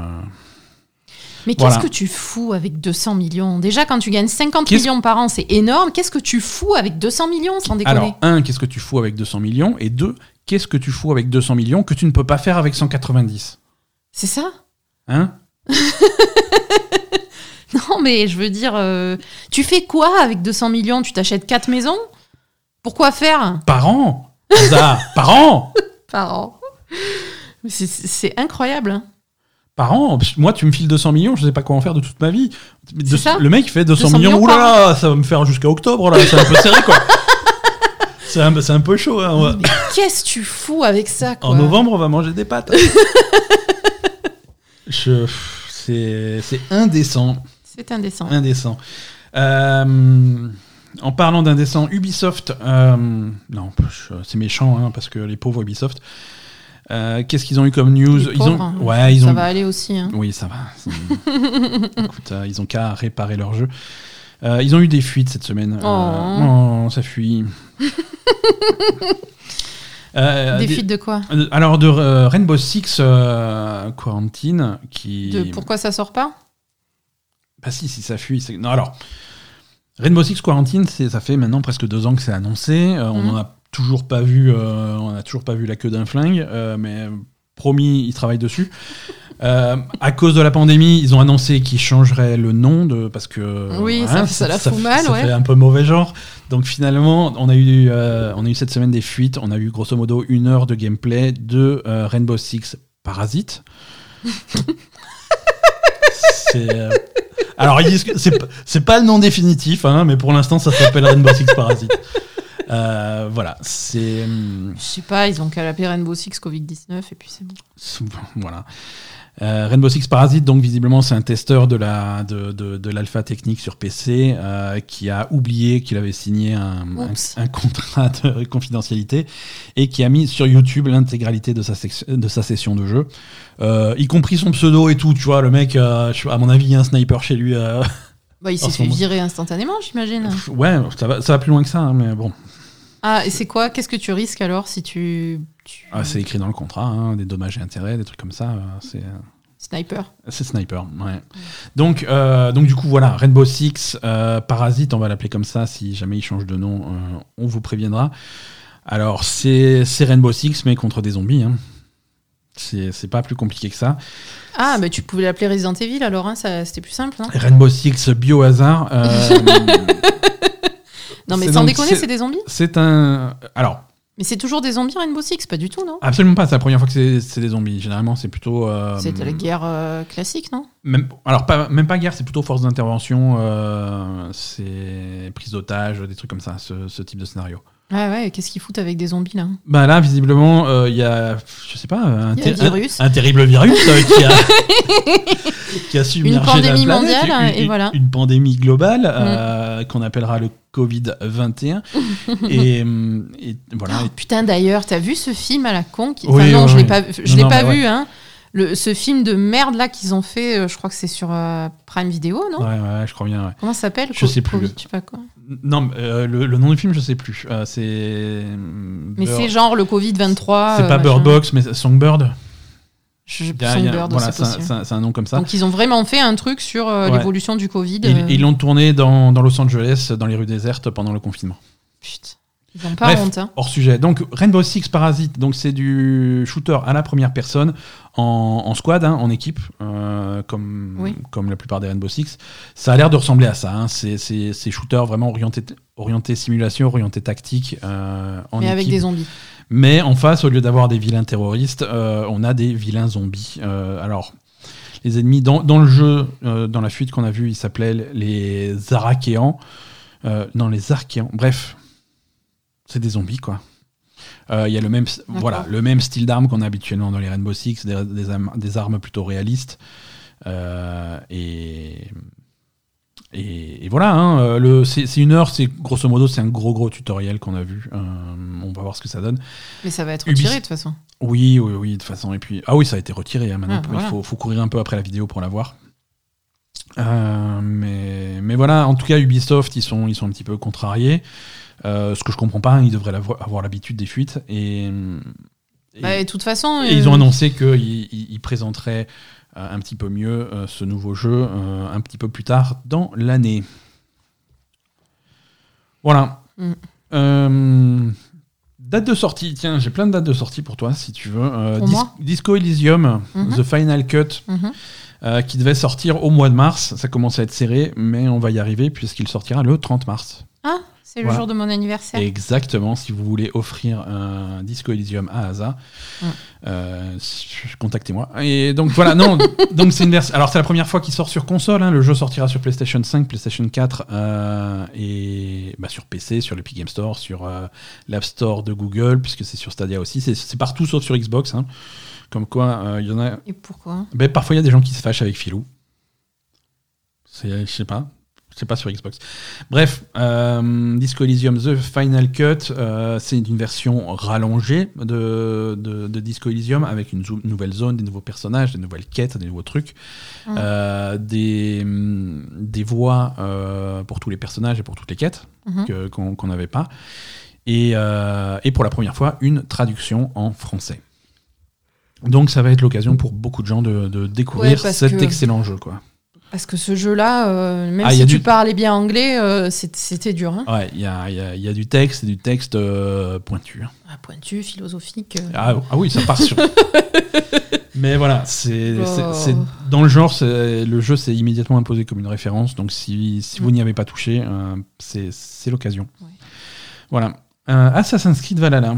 B: Mais
A: Voilà.
B: qu'est-ce que tu fous avec 200 millions Déjà, quand tu gagnes 50
A: Qu'est-ce-
B: millions par an, c'est énorme. Qu'est-ce que tu fous avec 200 millions, sans déconner
A: Alors, un, qu'est-ce que tu fous avec 200 millions Et deux, qu'est-ce que tu fous avec 200 millions que tu ne peux pas faire avec 190
B: C'est ça
A: Hein (laughs)
B: Non, mais je veux dire, euh, tu fais quoi avec 200 millions Tu t'achètes 4 maisons Pourquoi faire
A: Par an Par an (laughs)
B: Par an. C'est incroyable. hein.
A: Par an Moi, tu me files 200 millions, je sais pas quoi en faire de toute ma vie. De-
B: ça
A: le mec fait 200,
B: 200
A: millions, oulala, ça va me faire jusqu'à octobre, là, c'est un peu serré, quoi. (laughs) C'est un, peu chaud. hein,
B: Mais qu'est-ce que tu fous avec ça quoi
A: En novembre, on va manger des pâtes. (laughs) Je- C'est indécent.
B: C'est indécent.
A: Indécent. Euh, en parlant d'indécent, Ubisoft, euh, non, c'est méchant hein, parce que les pauvres Ubisoft. Euh, Qu'est-ce qu'ils ont eu comme news Ils ont,
B: hein.
A: ouais, ils
B: ça
A: ont.
B: va aller aussi. hein.
A: Oui, ça va. (laughs) Écoute, euh, ils ont qu'à réparer leur jeu. Euh, ils ont eu des fuites cette semaine.
B: Oh.
A: oh, ça fuit. (laughs) Euh,
B: Des
A: des-
B: fuites de quoi
A: euh, Alors de euh, Rainbow Six Quarantine qui.
B: De pourquoi ça sort pas
A: Bah si, si ça fuit. Non, alors, Rainbow Six Quarantine, ça fait maintenant presque deux ans que c'est annoncé. On
B: Mhm.
A: n'en a toujours pas vu, euh, on a toujours pas vu la queue d'un flingue, euh, mais promis, ils travaillent dessus. Euh, à cause de la pandémie, ils ont annoncé qu'ils changeraient le nom de parce que
B: Oui, ça- ça la fout mal,
A: ça
B: ouais.
A: fait un peu mauvais genre. Donc finalement, on a eu on a eu cette semaine des fuites. On a eu grosso modo une heure de gameplay de Rainbow Six Parasite. (laughs) c'est alors ils disent que c'est p- c'est pas le nom définitif, hein, mais pour l'instant ça s'appelle Rainbow Six Parasite. Euh, voilà, c'est hum,
B: Je sais pas, ils ont qu'à l'appeler Rainbow Six Covid-19 et puis c'est bon.
A: voilà. Euh, Rainbow Six Parasite, donc visiblement, c'est un testeur de la de, de, de l'alpha technique sur PC euh, qui a oublié qu'il avait signé un, (laughs) un, contrat de confidentialité et qui a mis sur YouTube l'intégralité de sa, de sa session de jeu, euh, y compris son pseudo et tout. Tu vois, le mec, à mon avis, il y a un sniper chez lui.
B: Bah, il (laughs) s'est fait
A: moment.
B: virer instantanément, j'imagine.
A: ouais, ça va, ça va plus loin que ça, hein, mais bon,
B: Ah, et c'est quoi? Qu'est-ce que tu risques alors si tu. tu-
A: Ah, c'est écrit dans le contrat, hein, des dommages et intérêts, des trucs comme ça. euh, c'est
B: Sniper.
A: C'est Sniper, ouais. Donc, euh, donc du coup, voilà, Rainbow Six, euh, Parasite, on va l'appeler comme ça, si jamais il change de nom, euh, on vous préviendra. Alors, c'est Rainbow Six, mais contre des zombies. Hein. C'est pas plus compliqué que ça.
B: Ah, bah tu pouvais l'appeler Resident Evil alors, hein, c'était plus simple. hein.
A: Rainbow Six Biohazard, euh, (laughs)
B: non, mais sans
A: donc-
B: déconner,
A: c'est-
B: des zombies
A: c'est un... Alors,
B: Mais c'est toujours des zombies Rainbow Six, pas du tout, non?
A: Absolument pas, c'est la première fois que c'est- c'est des zombies. Généralement, c'est plutôt... euh,
B: C'était la guerre euh, classique, non?
A: Même, alors, pas, même pas guerre, c'est plutôt force d'intervention, euh, c'est prise d'otage, des trucs comme ça, ce, ce type de scénario.
B: Ouais, ouais, qu'est-ce qu'ils foutent avec des zombies là?
A: Bah là, visiblement, euh, il y a, je sais pas, un, ter-
B: virus.
A: un- un terrible virus euh, qui, a, (laughs) qui a submergé la
B: pandémie
A: planète,
B: mondiale,
A: une,
B: et
A: une-
B: voilà. Mm.
A: Une pandémie globale euh, qu'on appellera le Covid-21. et, hum, (laughs) et voilà.
B: Oh, Putain, d'ailleurs, t'as vu ce film à la con qui...
A: Oui,
B: Enfin, non,
A: oui,
B: je l'ai
A: oui.
B: pas, je
A: Non,
B: pas vu, hein. Le, ce film de merde là qu'ils ont fait, euh, je crois que c'est sur euh, Prime Video, non?
A: Ouais, ouais, je crois bien. ouais.
B: Comment ça s'appelle?
A: Je sais plus.
B: Je pas quoi.
A: Non, euh, le, le nom du film, je sais plus. Euh, c'est.
B: Mais
A: Bird-
B: c'est genre le Covid 23.
A: C'est pas. Bird Box, mais Songbird.
B: Je, Songbird,
A: voilà,
B: c'est
A: un- un, nom comme ça.
B: Donc ils ont vraiment fait un truc sur euh,
A: Ouais.
B: l'évolution du Covid.
A: Ils ils l'ont tourné dans, dans Los Angeles, dans les rues désertes pendant le confinement.
B: Putain. Ils ont pas
A: Bref.
B: honte. hein.
A: hors sujet. Donc Rainbow Six Parasite, donc c'est du shooter à la première personne en, en squad, hein, en équipe, euh, comme,
B: Oui.
A: comme la plupart des Rainbow Six. Ça a l'air de ressembler à ça. hein. C'est c'est- c'est shooter vraiment orienté, orienté simulation, orienté tactique euh, en
B: Mais
A: équipe.
B: avec des zombies.
A: Mais en face, au lieu d'avoir des vilains terroristes, euh, on a des vilains zombies. Euh, alors, les ennemis dans, dans le jeu, dans la fuite qu'on a vue, ils s'appelaient les Arakéans. Non, les Archéans. Bref, c'est des zombies, quoi. Euh, Il y a le même, voilà, le même style d'armes qu'on a habituellement dans les Rainbow Six, des, des armes, des armes plutôt réalistes. Euh, et, et, et voilà, hein, euh, c'est une heure, c'est grosso modo, c'est un gros gros tutoriel qu'on a vu. Euh, on va voir ce que ça donne.
B: Mais ça va être retiré de toute façon.
A: Oui, oui, oui, de toute façon. Et puis, ah oui, ça a été retiré. hein, maintenant,
B: Ah,
A: il
B: voilà.
A: faut, faut courir un peu après la vidéo pour la voir. Euh, mais, mais voilà, en tout cas, Ubisoft, ils sont, ils sont un petit peu contrariés. Euh, ce que je comprends pas, hein, ils devraient avoir l'habitude des fuites. Et, et-
B: Bah, et toute façon.
A: et ils
B: euh,
A: ont annoncé qu'ils ils- ils présenteraient euh, un petit peu mieux euh, ce nouveau jeu euh, un petit peu plus tard dans l'année. Voilà.
B: Mm.
A: Euh, date de sortie, tiens, j'ai plein de dates de sortie pour toi si tu veux. Euh,
B: Pour
A: Dis-
B: moi
A: Disco Elysium,
B: Mhm.
A: The Final Cut,
B: mhm.
A: euh, qui devait sortir au mois de mars. Ça commence à être serré, mais on va y arriver puisqu'il sortira le 30 mars.
B: Ah, c'est le
A: Voilà.
B: jour de mon anniversaire.
A: Exactement, si vous voulez offrir un Disco Elysium à Asa,
B: Mm.
A: euh, contactez-moi. Et donc voilà, non, (laughs) donc c'est une version. Alors c'est la première fois qu'il sort sur console. hein. Le jeu sortira sur PlayStation 5, PlayStation 4 euh, et bah, sur PC, sur l'Epic Game Store, sur euh, l'App Store de Google, puisque c'est sur Stadia aussi. C'est- partout sauf sur Xbox. hein. Comme quoi, il y en a.
B: Et pourquoi?
A: Ben, parfois, il y a des gens qui se fâchent avec Filou. C'est, je sais pas. Je sais pas sur Xbox. Bref, euh, Disco Elysium The Final Cut, euh, c'est une version rallongée de, de, de Disco Elysium avec une zo- nouvelle zone, des nouveaux personnages, des nouvelles quêtes, des nouveaux trucs,
B: Mm.
A: euh, des, des voix euh, pour tous les personnages et pour toutes les quêtes
B: Mhm.
A: que- qu'on n'avait pas. Et, et pour la première fois, une traduction en français. Donc ça va être l'occasion pour beaucoup de gens de, de découvrir
B: Ouais,
A: cet
B: que-
A: excellent jeu. Quoi.
B: Parce que ce jeu-là, euh, même
A: Ah,
B: si tu
A: du-
B: parlais bien anglais, euh, c'était dur. Hein
A: Ouais, il y a, il y a- il y a du texte, et du texte euh, pointu. hein.
B: Ah, pointu, philosophique.
A: Ah, ah oui, ça part sur... (laughs) Mais voilà, c'est
B: Oh.
A: c'est- dans le genre, le jeu s'est immédiatement imposé comme une référence. Donc si, si vous
B: Mm.
A: n'y avez pas touché, c'est l'occasion.
B: Ouais.
A: Voilà. Assassin's Creed Valhalla.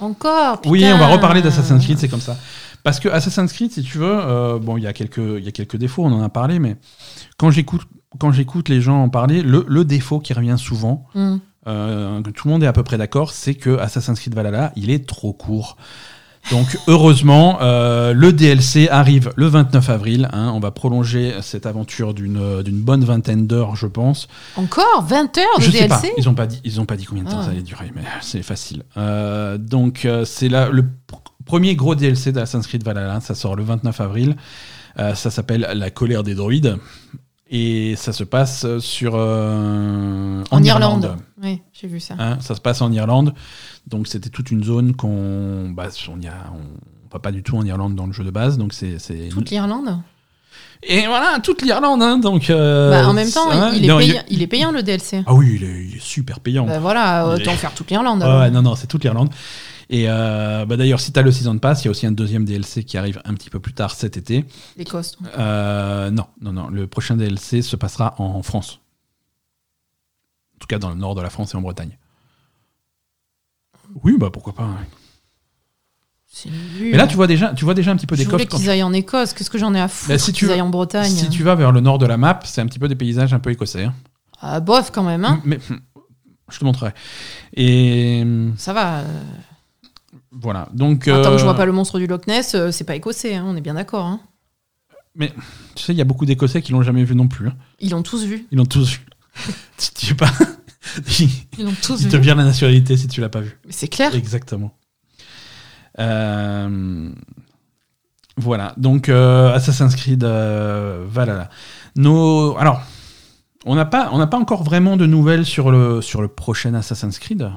B: Encore
A: Oui, on va reparler d'Assassin's Creed, c'est comme ça. Parce que Assassin's Creed, si tu veux, euh, bon, il y, a quelques- il y a quelques défauts, on en a parlé, mais quand j'écoute quand j'écoute les gens en parler, le, le défaut qui revient souvent,
B: Hmm.
A: euh, que tout le monde est à peu près d'accord, c'est que Assassin's Creed Valhalla, il est trop court. Donc heureusement, euh, le DLC arrive le 29 avril. hein. on va prolonger cette aventure d'une d'une bonne vingtaine d'heures, je pense.
B: Encore 20 heures de
A: Je sais pas.
B: DLC
A: Ils ont pas dit. Ils ont pas dit combien de temps
B: Ah.
A: ça allait durer, mais c'est facile. Euh, donc euh, c'est là le pr- premier gros DLC d'Assassin's Creed Valhalla. Ça sort le 29 avril. Euh, ça s'appelle La colère des droïdes et ça se passe sur euh,
B: En, Irlande. Oui, j'ai vu ça.
A: Hein, ça se passe en Irlande. Donc c'était toute une zone qu'on. Bah, on y a, on va pas du tout en Irlande dans le jeu de base. Donc c'est.
B: Toute l'Irlande?
A: Et voilà, toute l'Irlande. hein, donc. euh,
B: Bah, En même temps, il, est
A: non,
B: payant, il est payant le DLC.
A: Ah oui, il est, il est super payant.
B: Bah voilà,
A: est-
B: autant faire toute l'Irlande.
A: Ouais, non, non, c'est toute l'Irlande. Et euh, bah, d'ailleurs, si tu as le Season Pass, il y a aussi un deuxième DLC qui arrive un petit peu plus tard cet été.
B: L'Écosse.
A: Euh, non, non, non. Le prochain DLC se passera en France. En tout cas, dans le nord de la France et en Bretagne. Oui, bah pourquoi pas. hein. Mais là, tu vois déjà, tu vois déjà un petit peu
B: Je
A: d'Écosse.
B: voulais qu'ils aillent en Écosse. Qu'est-ce que j'en ai à foutre
A: Bah, si tu
B: qu'ils
A: veux-
B: aillent en Bretagne
A: Si tu vas vers le nord de la map, c'est un petit peu des paysages un peu écossais. hein.
B: Ah, bof quand même, hein.
A: Mais je te montrerai. Et
B: Ça va. euh,
A: voilà. Donc.
B: Tant que je
A: euh,
B: vois pas le monstre du Loch Ness, euh, c'est pas écossais, hein, on est bien d'accord. hein.
A: Tu sais, il y a beaucoup d'Écossais qui l'ont jamais vu non plus. hein.
B: Ils l'ont tous vu.
A: Ils l'ont tous vu. (laughs) tu, tu pas. (laughs)
B: Tous
A: ils te
B: vu.
A: virent la nationalité si tu l'as pas vu.
B: C'est clair.
A: Exactement. Euh, Voilà, donc euh, Assassin's Creed euh, Valhalla. Nos... Alors, on n'a pas, on pas encore vraiment de nouvelles sur le, sur le prochain Assassin's Creed.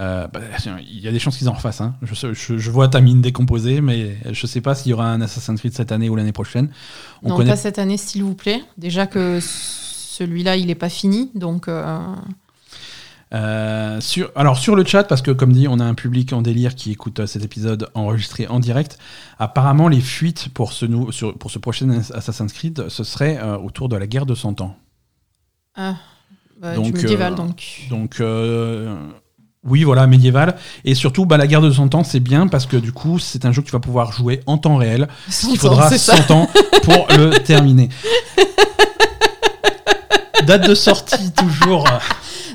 A: Euh, bah, Il y a des chances qu'ils en refassent. hein. Je, sais- je- je vois ta mine décomposée, mais je sais pas s'il y aura un Assassin's Creed cette année ou l'année prochaine. On
B: non,
A: connaît
B: pas cette année, s'il vous plaît. Déjà que celui-là, il est pas fini, donc. euh,
A: Euh, sur, alors sur le chat, parce que comme dit, on a un public en délire qui écoute euh, cet épisode enregistré en direct. Apparemment, les fuites pour ce, nou- sur- pour ce prochain Assassin's Creed, ce serait euh, autour de la guerre de 100 ans.
B: Ah, bah,
A: Donc,
B: du médiéval, donc.
A: Donc oui, voilà, médiéval. Et surtout, bah, la guerre de 100 ans, c'est bien parce que du coup, c'est un jeu que tu vas pouvoir jouer en temps réel. (laughs) Parce qu'il
B: 100 ans,
A: faudra
B: c'est ça.
A: 100 ans pour le terminer. (laughs) Date de sortie, (laughs) toujours.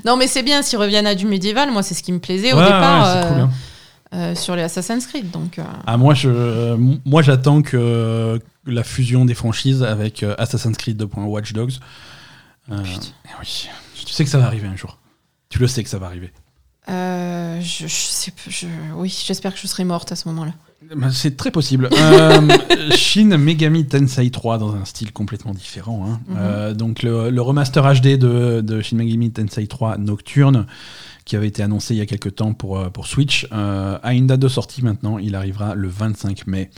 B: Non, mais c'est bien s'ils reviennent à du médiéval. Moi, c'est ce qui me plaisait au
A: Ouais,
B: départ
A: ouais,
B: euh,
A: cool, hein.
B: euh, sur les Assassin's Creed. Donc, euh,
A: Ah, moi, je, euh, moi, j'attends que la fusion des franchises avec Assassin's Creed 2. Watch Dogs. Eh oui, tu sais que ça va arriver un jour. Tu le sais que ça va arriver.
B: je, je sais je- oui, j'espère que je serai morte à ce moment-là.
A: Bah, C'est très possible. (laughs) Euh, Shin Megami Tensei 3 dans un style complètement différent. hein.
B: Mhm.
A: Euh, donc le, le remaster HD de, de Shin Megami Tensei 3 Nocturne, qui avait été annoncé il y a quelques temps pour, euh, pour Switch, euh, a une date de sortie maintenant. Il arrivera le 25 mai.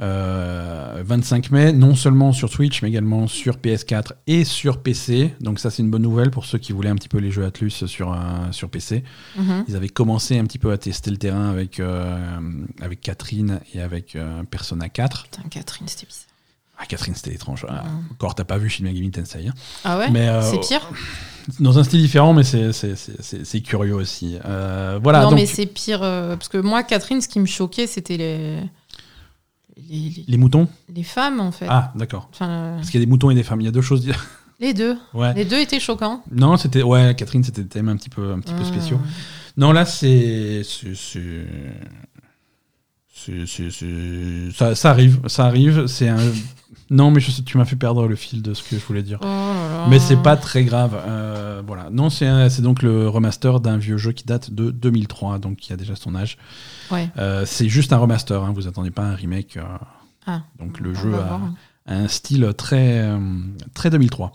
A: Euh, 25 mai, non seulement sur Switch, mais également sur PS4 et sur PC. Donc ça, c'est une bonne nouvelle pour ceux qui voulaient un petit peu les jeux Atlus sur, euh, sur PC.
B: Mhm.
A: Ils avaient commencé un petit peu à tester le terrain avec, euh, avec Catherine et avec euh, Persona 4.
B: Putain, Catherine, c'était bizarre.
A: Ah, Catherine, c'était étrange. Ah,
B: Mm.
A: Encore, t'as pas vu Shin Megami Tensei. hein.
B: Ah ouais?
A: Euh,
B: C'est pire?
A: Dans un style différent, mais c'est- curieux aussi. Euh, voilà,
B: Non,
A: donc
B: mais c'est pire. euh, parce que moi, Catherine, ce qui me choquait, c'était les... Les, les-
A: les moutons
B: les femmes, en fait.
A: Ah, d'accord.
B: Enfin, euh,
A: Parce qu'il y a des moutons et des femmes. Il y a deux choses. (laughs)
B: les deux.
A: ouais.
B: Les deux étaient choquants.
A: Non, c'était. Ouais, Catherine, c'était des thèmes un petit peu, un petit peu
B: Mmh.
A: spéciaux. Non, là, c'est. C'est- c'est- c'est- c'est- c'est- Ça, ça arrive, ça arrive. C'est un. Non, mais je sais- tu m'as fait perdre le fil de ce que je voulais dire.
B: Oh là là.
A: Mais c'est pas très grave. euh, voilà. Non, c'est un- c'est donc le remaster d'un vieux jeu qui date de 2003, donc qui a déjà son âge.
B: Ouais.
A: Euh, c'est juste un remaster. Hein, vous attendez pas un remake. euh,
B: Ah.
A: donc le
B: On
A: jeu a, a un style très euh, très 2003.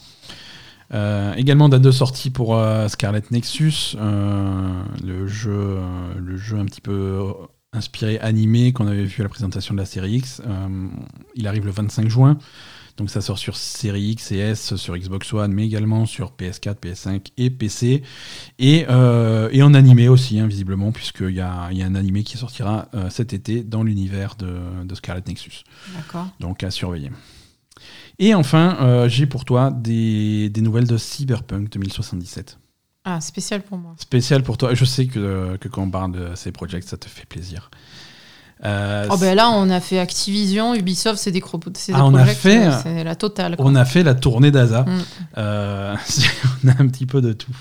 A: Euh, également date de sortie pour euh, Scarlet Nexus, euh, le jeu, euh, le jeu un petit peu inspiré animé qu'on avait vu à la présentation de la série X. Euh, il arrive le 25 juin, donc ça sort sur série X et S, sur Xbox One, mais également sur PS4, PS5 et PC, et, euh, et en animé aussi, hein, visiblement, puisqu'il y a, il y a un animé qui sortira euh, cet été dans l'univers de, de Scarlet Nexus.
B: D'accord.
A: Donc à surveiller. Et enfin, j'ai pour toi des, des nouvelles de Cyberpunk 2077.
B: Ah, spécial pour moi.
A: Spécial pour toi. Je sais que, que quand on parle de ces projets, ça te fait plaisir. Euh,
B: Oh ben là, on a fait Activision, Ubisoft, c'est des, cro- c'est
A: Ah, on a
B: projets,
A: fait,
B: euh, c'est la totale. quoi.
A: on a fait la tournée d'Asa.
B: Mm.
A: Euh, (laughs) on a un petit peu de tout.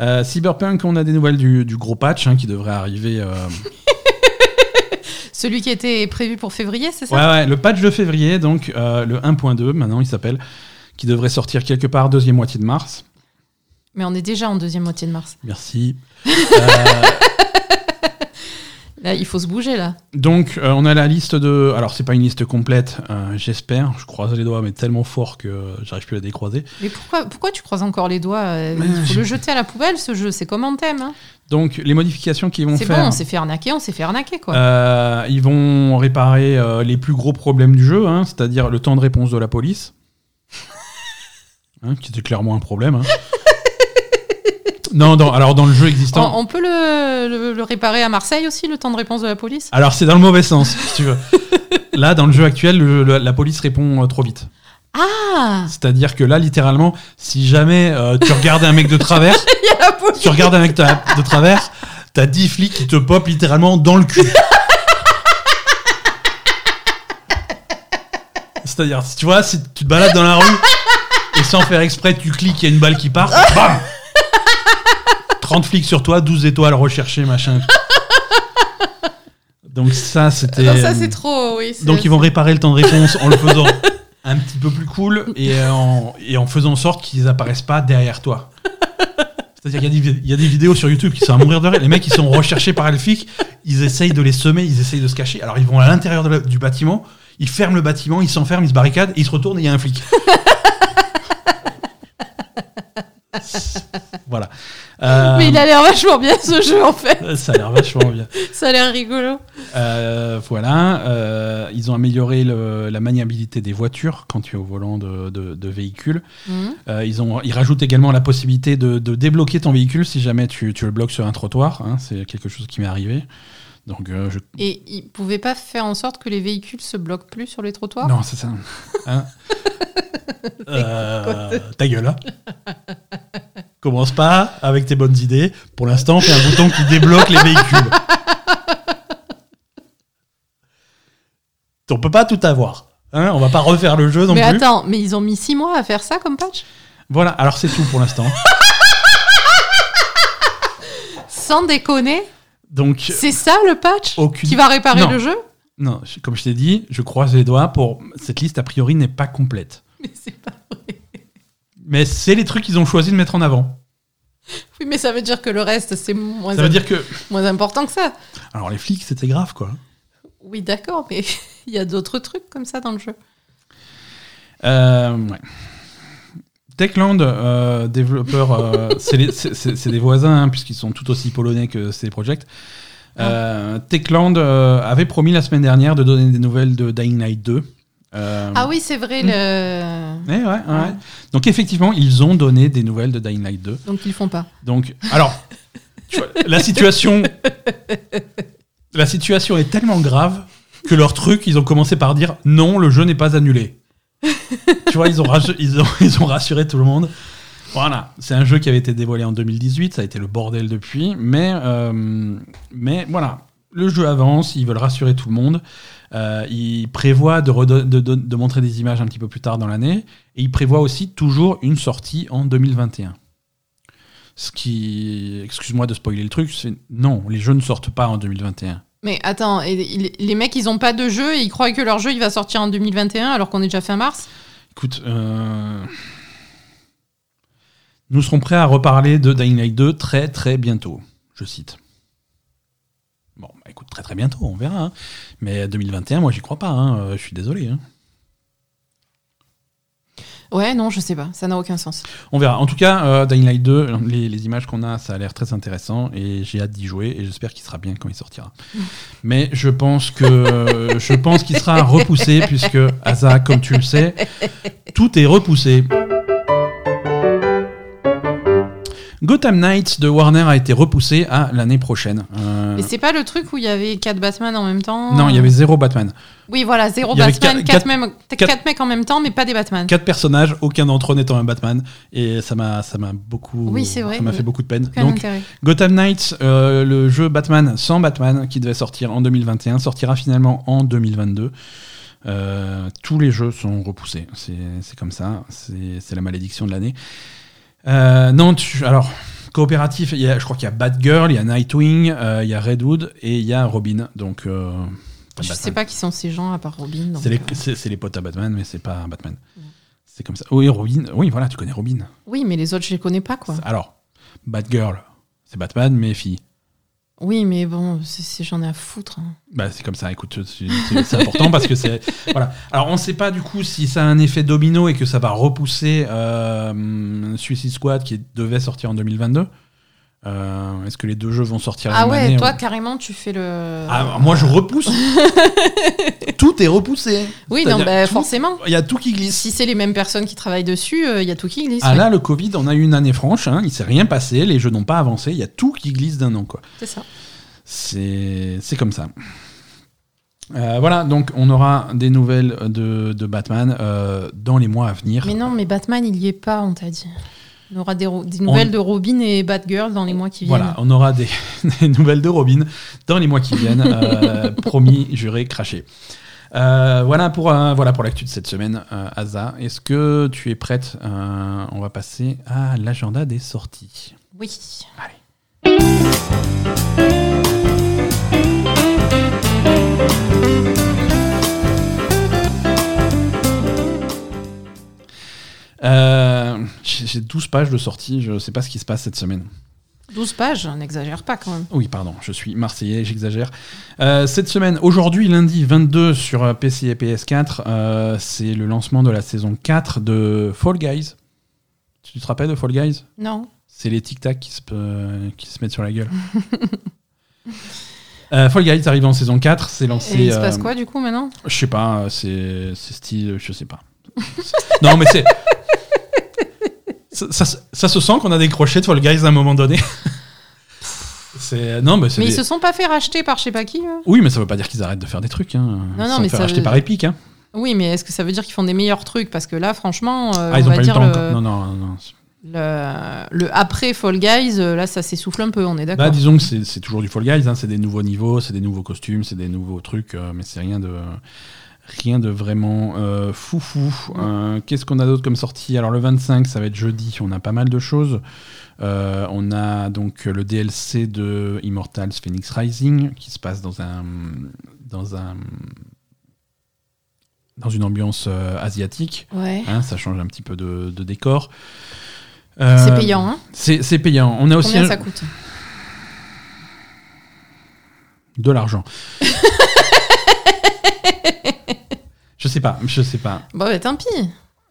A: Euh, Cyberpunk, on a des nouvelles du, du gros patch hein, qui devrait arriver. euh, (laughs)
B: Celui qui était prévu pour février, c'est ça?
A: Ouais, ouais, le patch de février, donc euh, le 1.2, maintenant il s'appelle, qui devrait sortir quelque part deuxième moitié de mars.
B: Mais on est déjà en deuxième moitié de mars.
A: Merci. (laughs) Euh,
B: Là, il faut se bouger là.
A: Donc, euh, on a la liste de. Alors, c'est pas une liste complète, euh, j'espère. Je croise les doigts, mais tellement fort que j'arrive plus à la décroiser.
B: Mais pourquoi, pourquoi tu croises encore les doigts Il faut le jeter à la poubelle, ce jeu. C'est comme Anthem. Hein.
A: Donc, les modifications qu'ils vont
B: C'est bon,
A: faire.
B: on s'est fait arnaquer, on s'est fait arnaquer quoi.
A: ils vont réparer les plus gros problèmes du jeu, hein, c'est-à-dire le temps de réponse de la police. (laughs) Hein, qui était clairement un problème. Non, dans- alors dans le jeu existant.
B: on, on peut le, le- le réparer à Marseille aussi, le temps de réponse de la police?
A: Alors, c'est dans le mauvais sens, si tu veux. Là, dans le jeu actuel, le- la police répond euh, trop vite.
B: Ah
A: C'est-à-dire que là, littéralement, si jamais euh, tu regardes un mec de travers, (laughs) tu regardes un mec de travers, t'as 10 flics qui te popent littéralement dans le cul. C'est-à-dire, si tu vois, si tu te balades dans la rue et sans faire exprès, tu cliques, il y a une balle qui part, bam 30 flics sur toi, 12 étoiles recherchées, machin. (laughs) Donc ça, c'était...
B: Non, ça c'est trop, oui.
A: Donc ils vont réparer le temps de réponse en le (laughs) faisant un petit peu plus cool et en, et en faisant en sorte qu'ils apparaissent pas derrière toi. C'est-à-dire qu'il y, a des- il y a des vidéos sur YouTube qui sont à mourir de rire. Les mecs, ils sont recherchés par les flics, ils essayent de les semer, ils essayent de se cacher. Alors ils vont à l'intérieur du bâtiment, ils ferment le bâtiment, ils s'enferment, ils se barricadent, et ils se retournent et il y a un flic. (laughs) Euh,
B: Mais il a l'air vachement bien ce jeu en fait. (laughs)
A: Ça a l'air vachement bien.
B: Ça a l'air rigolo.
A: Euh, voilà. Euh, ils ont amélioré le- la maniabilité des voitures quand tu es au volant de, de- de véhicules.
B: Mhm.
A: Ils, ont, ils rajoutent également la possibilité de, de débloquer ton véhicule si jamais tu, tu le bloques sur un trottoir. hein. C'est quelque chose qui m'est arrivé. Donc, euh, je...
B: Et ils pouvaient pas faire en sorte que les véhicules se bloquent plus sur les trottoirs?
A: Non, c'est ça. (laughs) Hein Euh, ta gueule. hein. (laughs) Commence pas avec tes bonnes idées. Pour l'instant, fais un bouton qui débloque les véhicules. On peut pas tout avoir. Hein on va pas refaire le jeu non
B: Mais
A: plus.
B: attends, mais ils ont mis six mois à faire ça comme patch?
A: Voilà, alors c'est tout pour l'instant. (laughs)
B: Sans déconner
A: Donc,
B: C'est ça le patch?
A: Aucune-
B: qui va réparer
A: Non.
B: le jeu?
A: Non, comme je t'ai dit, je croise les doigts pour. Cette liste, a priori, n'est pas complète.
B: Mais c'est pas vrai.
A: Mais c'est les trucs qu'ils ont choisi de mettre en avant.
B: Oui, mais ça veut dire que le reste, c'est moins,
A: Ça veut dire que.
B: moins important que ça.
A: Alors, les flics, c'était grave, quoi.
B: Oui, d'accord, mais (laughs) il y a d'autres trucs comme ça dans le jeu.
A: Euh, ouais. Techland, euh, développeur, euh, (laughs) c'est des voisins, hein, puisqu'ils sont tout aussi polonais que CD Projekt. Euh, Techland avait promis la semaine dernière de donner des nouvelles de Dying Light 2. Euh,
B: Ah oui, c'est vrai, le...
A: ouais, ouais, ouais.
B: Ah.
A: Donc effectivement, ils ont donné des nouvelles de Dying Light 2.
B: donc ils font pas.
A: Donc, alors, vois, la situation, la situation est tellement grave que leur truc, ils ont commencé par dire non, le jeu n'est pas annulé. tu vois, ils ont, ils, ont, ils ont rassuré tout le monde. Voilà, c'est un jeu qui avait été dévoilé en 2018, ça a été le bordel depuis, mais, euh, mais voilà, le jeu avance, ils veulent rassurer tout le monde. Euh, ils prévoient de, redo- de- de- de montrer des images un petit peu plus tard dans l'année, et ils prévoient aussi toujours une sortie en 2021. Ce qui, excuse-moi de spoiler le truc, c'est non, les jeux ne sortent pas en 2021.
B: Mais attends, et il- les mecs, ils ont pas de jeu et ils croient que leur jeu, il va sortir en 2021 alors qu'on est déjà fin mars?
A: Écoute, euh, nous serons prêts à reparler de Dying Light 2 très très bientôt, je cite. Écoute, très très bientôt, on verra. hein. Mais 2021, moi j'y crois pas, hein, euh, je suis désolé. hein.
B: Ouais, non, je sais pas, ça n'a aucun sens.
A: On verra. En tout cas, euh, Dying Light 2, les, les images qu'on a, ça a l'air très intéressant et j'ai hâte d'y jouer et j'espère qu'il sera bien quand il sortira. (laughs) Mais je pense que je pense qu'il sera repoussé puisque Asa, comme tu le sais, tout est repoussé. Gotham Knights de Warner a été repoussé à l'année prochaine. Euh,
B: Et c'est pas le truc où il y avait quatre Batman en même temps
A: non, il y avait zéro Batman.
B: Oui, voilà, zéro Batman,
A: quatre-
B: quatre,
A: quatre-
B: mêmes-
A: quatre-
B: quatre mecs en même temps, mais pas des Batman.
A: Quatre personnages, aucun d'entre eux n'étant un Batman, et ça m'a, beaucoup,
B: Oui, c'est vrai.
A: ça m'a fait beaucoup de peine. Donc,
B: intérêt.
A: Gotham Knights, euh, le jeu Batman sans Batman, qui devait sortir en 2021, sortira finalement en 2022. Euh, tous les jeux sont repoussés. C'est comme ça. C'est la malédiction de l'année. Euh, non, tu- alors, coopératif, il y a- je crois qu'il y a Batgirl, il y a Nightwing, euh, il y a Redwood et il y a Robin. Donc, euh,
B: Je
A: Batman.
B: sais pas qui sont ces gens à part Robin.
A: C'est les, c'est- c'est les potes à Batman, mais c'est pas Batman.
B: Ouais.
A: C'est comme ça. Oui, Robin. Oui, voilà, tu connais Robin.
B: Oui, mais les autres, je les connais pas, quoi.
A: Alors, Batgirl, c'est Batman, mais fille.
B: Oui, mais bon, c'est- j'en ai à foutre. hein.
A: Bah, c'est comme ça, écoute, c'est important parce que c'est. (laughs) Voilà. Alors, on ne sait pas du coup si ça a un effet domino et que ça va repousser euh, Suicide Squad qui devait sortir en 2022. Euh, Est-ce que les deux jeux vont sortir
B: Ah ouais,
A: année
B: toi, carrément, tu fais le.
A: Ah, moi, je repousse. (laughs) tout est repoussé.
B: oui, non, bah,
A: tout-
B: forcément.
A: Il y a tout qui glisse.
B: Si c'est les mêmes personnes qui travaillent dessus, il y a tout qui glisse.
A: Ah
B: ouais.
A: là, le Covid, on a eu une année franche, hein, il s'est rien passé, les jeux n'ont pas avancé, il y a tout qui glisse d'un an. quoi.
B: C'est ça.
A: C'est comme ça. Euh, voilà, donc on aura des nouvelles de, de Batman euh, dans les mois à venir.
B: Mais non, mais Batman, il y est pas, on t'a dit. On aura des, nouvelles de Robin et Batgirl dans les mois qui viennent.
A: Voilà, on aura des, (laughs) des nouvelles de Robin dans les mois qui viennent. euh, (laughs) promis, juré, craché. Euh, voilà pour, euh, voilà pour l'actu de cette semaine, Asa. Est-ce que tu es prête On va passer à l'agenda des sorties?
B: Oui.
A: Allez. Euh, J'ai j'ai 12 pages de sorties, je ne sais pas ce qui se passe cette semaine.
B: 12 pages, n'exagère pas quand même.
A: Oui, pardon, je suis marseillais, j'exagère. Euh, cette semaine, aujourd'hui, lundi 22 sur PC et PS4, euh, c'est le lancement de la saison 4 de Fall Guys. Tu te rappelles de Fall Guys?
B: Non.
A: C'est les tic-tac qui, se, euh, qui se mettent sur la gueule. (laughs) Fall Guys arrive en saison 4, c'est lancé.
B: Et il se passe quoi du coup maintenant?
A: Je sais pas, c'est c'est style, je sais pas. Non, mais c'est. Ça, ça- ça se sent qu'on a décroché de Fall Guys à un moment donné. c'est non, mais.
B: Mais
A: des-
B: ils se sont pas fait racheter par je sais pas qui
A: Oui, mais ça veut pas dire qu'ils arrêtent de faire des trucs. Hein.
B: Non,
A: Ils
B: non,
A: sont
B: mais
A: fait
B: ça
A: racheter
B: veut-
A: par Epic. Hein.
B: Oui, mais est-ce que ça veut dire qu'ils font des meilleurs trucs? Parce que là, franchement, euh,
A: ah, ils
B: on
A: ont
B: va
A: pas eu le
B: dire
A: temps
B: le.
A: Non, non, non.
B: le, le après Fall Guys, euh, là, ça s'essouffle un peu, on est d'accord.
A: Bah, disons que c'est c'est toujours du Fall Guys. Hein. C'est des nouveaux niveaux, c'est des nouveaux costumes, c'est des nouveaux trucs, euh, mais c'est rien de rien de vraiment euh, foufou. Euh, Qu'est-ce qu'on a d'autre comme sortie? Alors le 25, ça va être jeudi. On a pas mal de choses. Euh, on a donc le DLC de Immortals Phoenix Rising qui se passe dans un dans un dans une ambiance euh, asiatique.
B: Ouais.
A: hein, ça change un petit peu de, de décor.
B: C'est payant, hein?
A: C'est payant. On a aussi un-
B: ça coûte?
A: De l'argent. Je sais pas, je sais pas.
B: Bon, bah tant pis.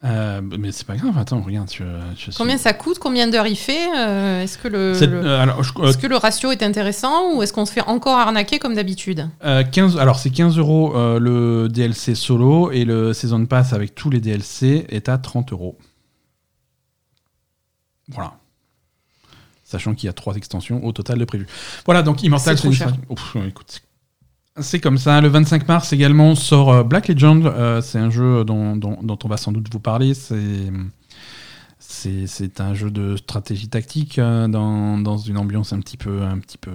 A: Euh, mais c'est pas grave. Attends, regarde. Je, je suis-
B: Combien ça coûte Combien d'heures il fait Euh, Est-ce que le, le-
A: euh, alors, je-
B: est-ce que le ratio est intéressant ou est-ce qu'on se fait encore arnaquer comme d'habitude?
A: 15, alors c'est 15 euros le DLC solo et le Season Pass avec tous les DLC est à 30 euros. Voilà. Sachant qu'il y a trois extensions au total de prévues. Voilà, donc Immortal
B: C'est trop cher.
A: Ouf, écoute, c'est- comme ça. Le 25 mars également sort euh, Black Legend. Euh, c'est un jeu dont, dont- dont on va sans doute vous parler. C'est. Un jeu de stratégie tactique euh, dans, dans une ambiance un petit peu un petit peu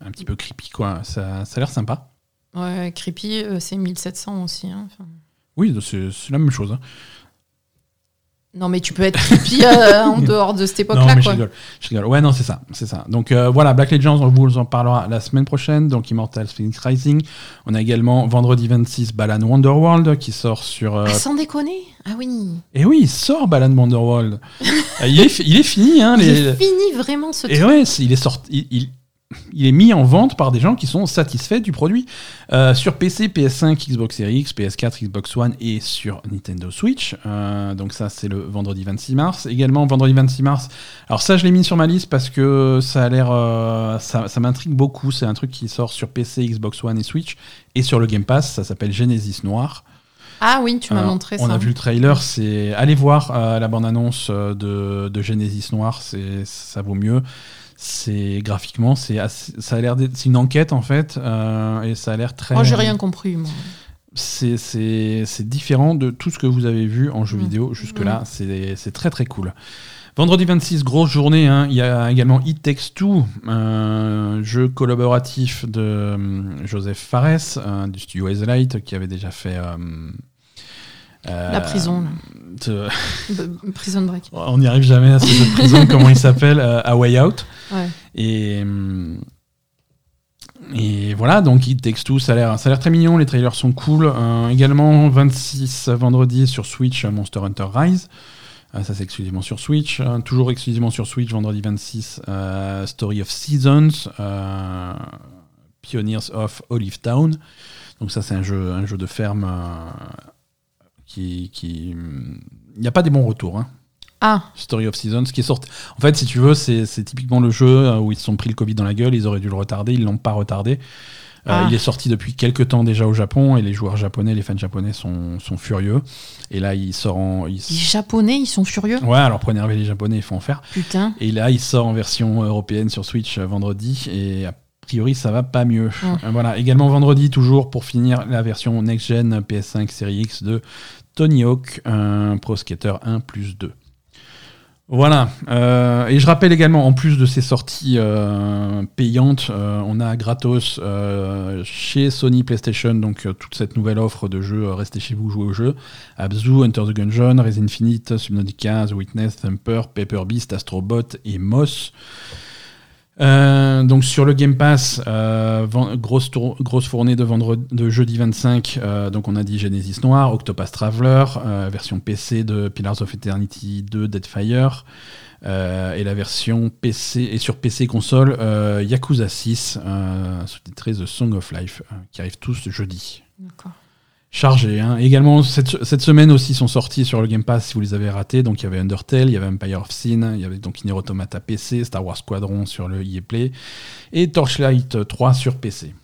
A: un petit peu creepy quoi. Ça, ça a l'air sympa.
B: Ouais, Creepy, c'est 1700 aussi. hein. Enfin,
A: Oui, c'est c'est la même chose. hein.
B: Non, mais tu peux être creepy euh, (laughs) en dehors de cette époque-là,
A: mais je
B: quoi.
A: rigole, je rigole. Ouais, non, c'est ça, c'est ça. Donc euh, voilà, Black Legends, on vous en parlera la semaine prochaine. Donc Immortals Phoenix Rising. On a également vendredi 26 Balan Wonderworld qui sort sur. euh,
B: Ah, sans déconner Ah oui
A: Et oui, il sort Balan Wonderworld. (laughs) Euh, il, est, il est fini, hein.
B: Il
A: les-
B: est fini vraiment ce
A: Et
B: truc.
A: ouais, il est sorti. Il, il- il est mis en vente par des gens qui sont satisfaits du produit. Euh, sur PC, PS5, Xbox Series X, PS4, Xbox One et sur Nintendo Switch. Euh, donc ça, c'est le vendredi 26 mars. Également, vendredi 26 mars. Alors ça, je l'ai mis sur ma liste parce que ça a l'air... euh, ça ça m'intrigue beaucoup. C'est un truc qui sort sur PC, Xbox One et Switch. Et sur le Game Pass, ça s'appelle Genesis Noir.
B: Ah oui, tu m'as
A: Euh,
B: montré
A: on
B: ça.
A: a vu le trailer, c'est allez voir euh, la bande annonce de, de Genesis Noir, c'est ça vaut mieux. C'est graphiquement, c'est ça a l'air d'être c'est une enquête en fait euh, et ça a l'air très.
B: Oh, j'ai rien compris, moi.
A: C'est c'est c'est différent de tout ce que vous avez vu en jeu
B: Mm.
A: vidéo jusque là. C'est c'est très très cool. Vendredi 26, grosse journée. hein. Il y a également It Takes Two, un jeu collaboratif de hum, Joseph Fares, euh, du studio Hazelight, qui avait déjà fait. euh,
B: La prison, (laughs) Prison Break.
A: on n'y arrive jamais à ce jeu de prison, comment il s'appelle euh, A Way Out.
B: Ouais.
A: Et, et voilà, donc It Takes Two, ça a l'air ça a l'air très mignon, les trailers sont cool. Euh, également, 26 vendredi sur Switch, euh, Monster Hunter Rise. Euh, ça, c'est exclusivement sur Switch. Euh, toujours exclusivement sur Switch, vendredi 26, euh, Story of Seasons, euh, Pioneers of Olive Town. Donc ça, c'est un jeu, un jeu de ferme euh, qui... qui hum, Il n'y a pas des bons retours. Hein.
B: Ah,
A: Story of Seasons, qui est sorti. En fait, si tu veux, c'est typiquement le jeu euh, où ils se sont pris le Covid dans la gueule, ils auraient dû le retarder, ils l'ont pas retardé. Euh,
B: Ah.
A: Il est sorti depuis quelques temps déjà au Japon et les joueurs japonais, les fans japonais sont, sont furieux. Et là, il sort en. il-
B: les Japonais, ils sont furieux?
A: Ouais, alors pour énerver les japonais, il faut en faire.
B: Putain.
A: Et là, il sort en version européenne sur Switch euh, vendredi et a priori, ça va pas mieux. Voilà, également vendredi, toujours pour finir, la version next-gen PS5 Series X de Tony Hawk, un Pro Skater 1 plus 2. Voilà, Euh, et je rappelle également, en plus de ces sorties euh, payantes, euh, on a gratos chez Sony PlayStation, donc toute cette nouvelle offre de jeux, restez chez vous, jouez au jeu. Abzu, Hunter the Gungeon, Res Infinite, Subnautica, The Witness, Thumper, Paper Beast, Astrobot et Moss. Euh, donc sur le Game Pass, euh, grosse, grosse fournée de, vendredi, de jeudi 25, euh, donc on a dit Genesis Noir, Octopath Traveler, euh, version PC de Pillars of Eternity 2, Deadfire, et la version PC et sur PC console Yakuza 6, euh, sous-titré The Song of Life, qui arrive tous jeudi. Chargé. Hein. Également, cette, cette, semaine aussi sont sortis sur le Game Pass si vous les avez ratés. Donc il y avait Undertale, il y avait Empire of Sin, il y avait donc Nier Automata PC, Star Wars Squadron sur le EA Play et Torchlight 3 sur PC.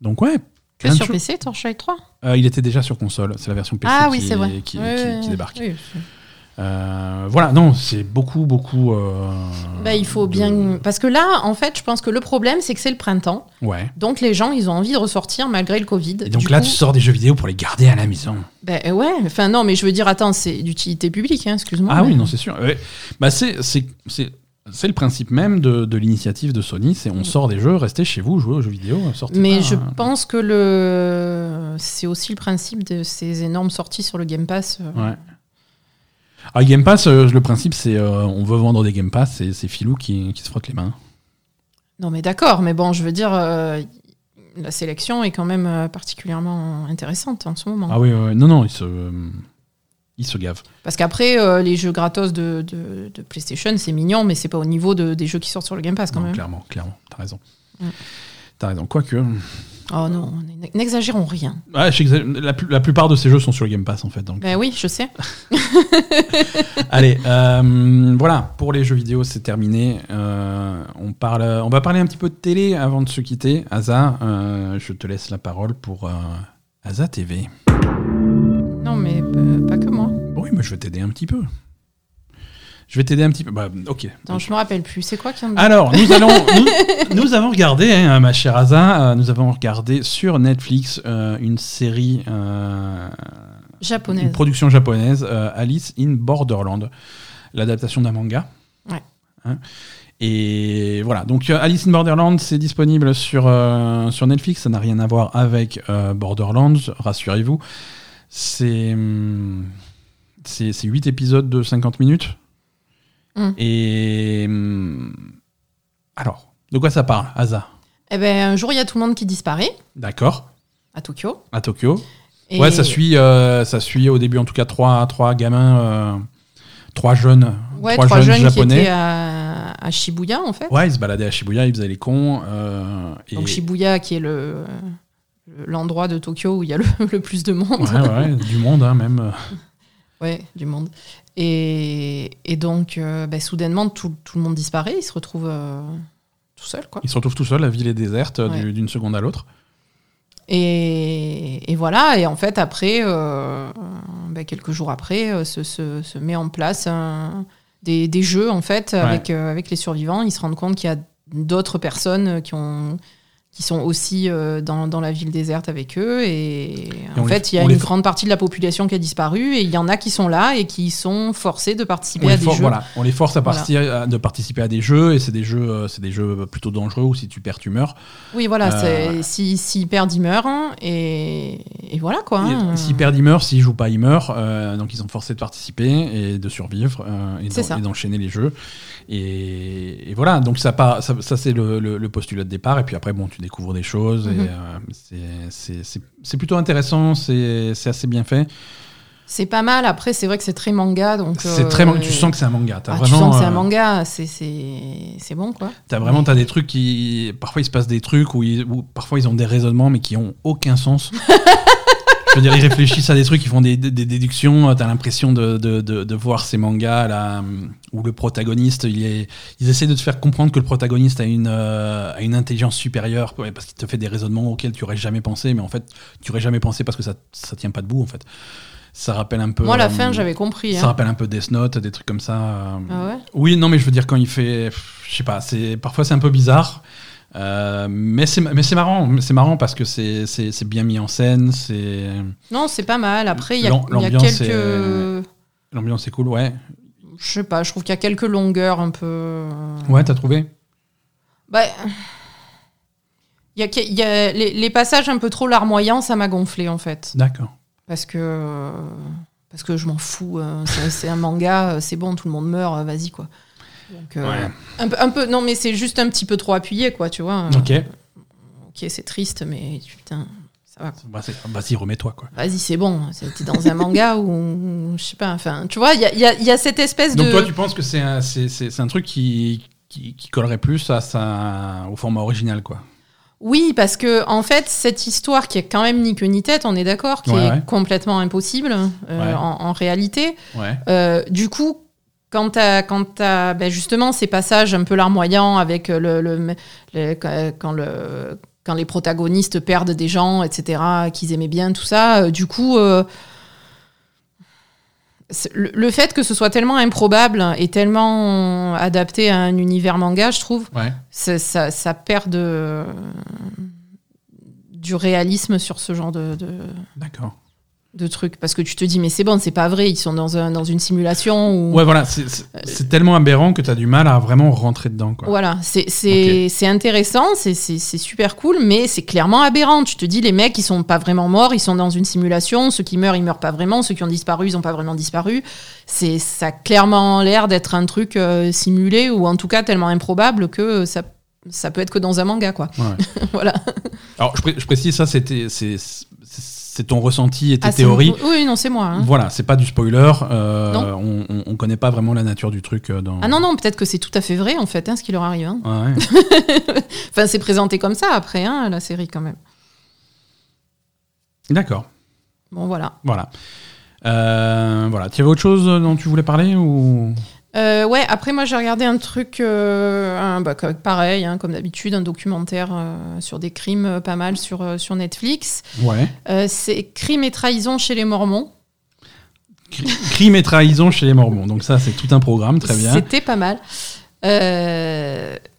A: Donc ouais.
B: Que sur PC, Torchlight 3
A: euh, Il était déjà sur console, c'est la version PC
B: ah,
A: qui,
B: oui, vrai.
A: qui, qui, débarque. Euh, voilà, non, c'est beaucoup, beaucoup. Euh,
B: bah, il faut bien. Parce que là, en fait, je pense que le problème, c'est que c'est le printemps.
A: Ouais.
B: Donc les gens, ils ont envie de ressortir malgré le Covid.
A: Et donc là, tu sors des jeux vidéo pour les garder à la maison.
B: Ben ouais, enfin non, mais je veux dire, attends, c'est d'utilité publique, hein, excuse-moi.
A: Ah oui, non, c'est sûr. Bah, c'est c'est le principe même de, de l'initiative de Sony, c'est on mm. sort des jeux, restez chez vous, jouez aux jeux vidéo, sortez
B: Mais
A: pas,
B: je
A: hein.
B: pense que le c'est aussi le principe de ces énormes sorties sur le Game Pass.
A: Ouais. Ah, Game Pass, euh, le principe, c'est euh, on veut vendre des Game Pass, c'est Filou qui, qui, se frotte les mains.
B: Non, mais d'accord, mais bon, je veux dire, euh, la sélection est quand même particulièrement intéressante en ce moment.
A: Ah oui, non, non, il se, il se gave.
B: Parce qu'après, les jeux gratos de, de, de PlayStation, c'est mignon, mais c'est pas au niveau de, des jeux qui sortent sur le Game Pass quand
A: non,
B: même.
A: Clairement, clairement, t'as raison. Mm. T'as raison, quoique.
B: Oh non, n'exagérons rien.
A: la, la, plupart de ces jeux sont sur le Game Pass en fait. Donc.
B: Ben oui, je sais. (laughs)
A: Allez, euh, voilà, pour les jeux vidéo, c'est terminé. Euh, on, parle, on va parler un petit peu de télé avant de se quitter. Asa, euh, je te laisse la parole pour Asa TV.
B: Non, mais pas que moi.
A: Oui, mais je vais t'aider un petit peu. Je vais t'aider un petit peu. Bah, ok.
B: Non, je me rappelle plus. C'est quoi qui en
A: Alors, nous (laughs) allons, nous, avons regardé, hein, ma chère Asa, euh, nous avons regardé sur Netflix euh, une série euh,
B: japonaise,
A: une production japonaise, Alice in Borderland, l'adaptation d'un manga.
B: Ouais.
A: Hein. et voilà, donc Alice in Borderland, c'est disponible sur, sur Netflix. Ça n'a rien à voir avec Borderlands, rassurez-vous. C'est. Hum, c'est 8 épisodes de 50 minutes. Mm. Et. Mm, alors, de quoi ça parle, Asa
B: Eh ben, un jour, il y a tout le monde qui disparaît.
A: D'accord.
B: À Tokyo.
A: À Tokyo. Ouais, ça suit, euh, ça suit au début, en tout cas, trois, trois gamins, euh, trois jeunes,
B: ouais, trois, jeunes, japonais. Qui étaient à, à, Shibuya, en fait.
A: Ouais, ils se baladaient à Shibuya, ils faisaient les cons. Euh,
B: Donc, Shibuya, qui est le l'endroit de Tokyo où il y a le, (laughs) le plus de monde.
A: Ouais, ouais, du monde, hein, même.
B: Ouais, du monde. Et, et donc, euh, bah, soudainement, tout, tout, le monde disparaît. Il se retrouve euh, tout seul. Quoi.
A: Il se retrouve tout seul, la ville est déserte d'une seconde à l'autre.
B: Et, et, voilà, et en fait, après, euh, bah, quelques jours après, se, se, se, met en place des, des, jeux, en fait, avec, avec les survivants. Ils se rendent compte qu'il y a d'autres personnes qui ont qui sont aussi euh, dans, dans, la ville déserte avec eux. Et, en fait, il y a une grande partie de la population qui a disparu et il y en a qui sont là et qui sont forcés de participer à des jeux.
A: Voilà, on les force à, partir, de participer à des jeux et c'est des jeux, euh, c'est des jeux plutôt dangereux où si tu perds, tu meurs.
B: Oui, voilà, euh... s'ils si, perdent, ils meurent. Hein, et, et, voilà quoi. Hein.
A: S'ils perdent, ils meurent. S'ils jouent pas, ils meurent. Euh, donc ils sont forcés de participer et de survivre et d'enchaîner les jeux. Et, voilà, donc ça, ça, ça c'est le, le, postulat de départ. Et puis après, bon, tu découvres des choses. et mhm. euh, c'est plutôt intéressant, c'est assez bien fait.
B: C'est pas mal. Après, c'est vrai que c'est très manga, donc.
A: C'est très. Euh, tu sens que c'est un manga.
B: As ah, vraiment, tu sens que c'est un euh, manga. C'est bon, quoi.
A: T'as vraiment, t'as des trucs qui. Parfois, il se passe des trucs où, où, parfois ils ont des raisonnements, mais qui ont aucun sens. (laughs) Je veux dire, ils réfléchissent à des trucs, ils font des, des, déductions. T'as l'impression de, de, de, voir ces mangas là où le protagoniste, il est, ils essaient de te faire comprendre que le protagoniste a une, euh, a une intelligence supérieure parce qu'il te fait des raisonnements auxquels tu aurais jamais pensé, mais en fait, tu aurais jamais pensé parce que ça, ça tient pas debout en fait. Ça rappelle un peu.
B: Moi, la euh, fin, j'avais compris.
A: Ça hein. rappelle un peu Death Note, des trucs comme ça.
B: Euh. Ah ouais?
A: Oui, non, mais je veux dire quand il fait, je sais pas, parfois c'est un peu bizarre. Euh, mais c'est marrant, c'est marrant parce que c'est bien mis en scène. C'est
B: non, c'est pas mal. Après, il y, a quelques.
A: L'ambiance est cool, ouais.
B: Je sais pas, je trouve qu'il y a quelques longueurs un peu. Euh,
A: ouais, t'as trouvé?
B: Bah. Il y a, y a les, les, passages un peu trop larmoyants, ça m'a gonflé en fait.
A: D'accord.
B: Parce que. Parce que je m'en fous. Euh, c'est un manga, c'est bon, tout le monde meurt, vas-y quoi. Donc, euh, un, peu, un, peu, non, mais c'est juste un petit peu trop appuyé, quoi, tu vois.
A: Ok.
B: ok, c'est triste, mais putain, ça va.
A: Bah, vas-y, remets-toi, quoi.
B: Vas-y, c'est bon. T'es dans un manga (laughs) où, je sais pas, enfin, tu vois, il y a, y, a, y a, cette espèce
A: de.
B: Donc,
A: toi, tu penses que c'est un, un truc qui, qui, qui, collerait plus à sa, au format original, quoi?
B: Oui, parce que en fait, cette histoire qui est quand même ni queue ni tête, on est d'accord, qui
A: Ouais,
B: est
A: ouais.
B: complètement impossible euh,
A: Ouais.
B: en, en réalité.
A: Ouais.
B: Euh, du coup, quand t'as, quand t'as, ben justement ces passages un peu larmoyants avec le, le- le- quand le quand les protagonistes perdent des gens, etc., qu'ils aimaient bien, tout ça, euh, du coup, euh, le, fait que ce soit tellement improbable et tellement adapté à un univers manga, je trouve,
A: Ouais.
B: ça, perd de, du réalisme sur ce genre de, de,
A: D'accord.
B: De trucs. Parce que tu te dis, mais c'est bon, c'est pas vrai, ils sont dans, un, dans une simulation. Ou...
A: Ouais, voilà, c'est- c'est c'est tellement aberrant que tu as du mal à vraiment rentrer dedans. Quoi.
B: Voilà, c'est c'est- c'est intéressant, c'est- c'est c'est super cool, mais c'est clairement aberrant. Tu te dis, les mecs, ils sont pas vraiment morts, ils sont dans une simulation. Ceux qui meurent, ils meurent pas vraiment. Ceux qui ont disparu, ils ont pas vraiment disparu. C'est Ça a clairement l'air d'être un truc euh, simulé, ou en tout cas tellement improbable que ça, ça peut être que dans un manga, quoi.
A: Ouais. (laughs)
B: voilà.
A: Alors, je, pré- je précise, ça, c'était- c'est ton ressenti et tes
B: Ah,
A: théories.
B: Oui, non, c'est moi. hein.
A: Voilà, c'est pas du spoiler. euh, on, on, on connaît pas vraiment la nature du truc euh, dans.
B: Ah non, non, peut-être que c'est tout à fait vrai, en fait, hein, ce qui leur arrive. hein.
A: Ouais. (laughs)
B: Enfin, c'est présenté comme ça après, hein, la série, quand même.
A: D'accord.
B: Bon, voilà.
A: Voilà. Euh, voilà. Tu avais autre chose dont tu voulais parler ou?
B: Euh, ouais, après, moi, j'ai regardé un truc, euh, un- bah, pareil, hein, comme d'habitude, un documentaire euh, sur des crimes, pas mal, sur, sur Netflix.
A: Ouais.
B: C'est Crimes et trahison chez les Mormons.
A: Cri- Crime et trahison chez les Mormons. Donc ça, c'est tout un programme, très bien.
B: C'était pas mal.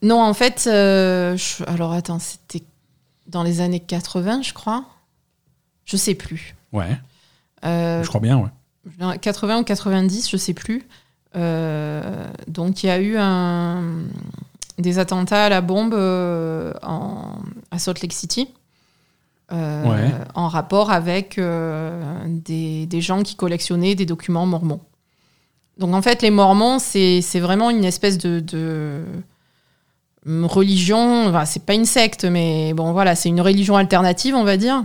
B: Non, en fait, je- alors attends, c'était dans les années 80, je crois. Je sais plus.
A: Ouais. Je crois bien, ouais.
B: 80 ou 90, je sais plus. Euh, donc il y a eu un, des attentats à la bombe euh, en, à Salt Lake City. euh,
A: Ouais.
B: En rapport avec euh, des, des gens qui collectionnaient des documents mormons. Donc en fait, les mormons, c'est vraiment une espèce de, de religion. Enfin, c'est pas une secte, mais bon, voilà, c'est une religion alternative, on va dire,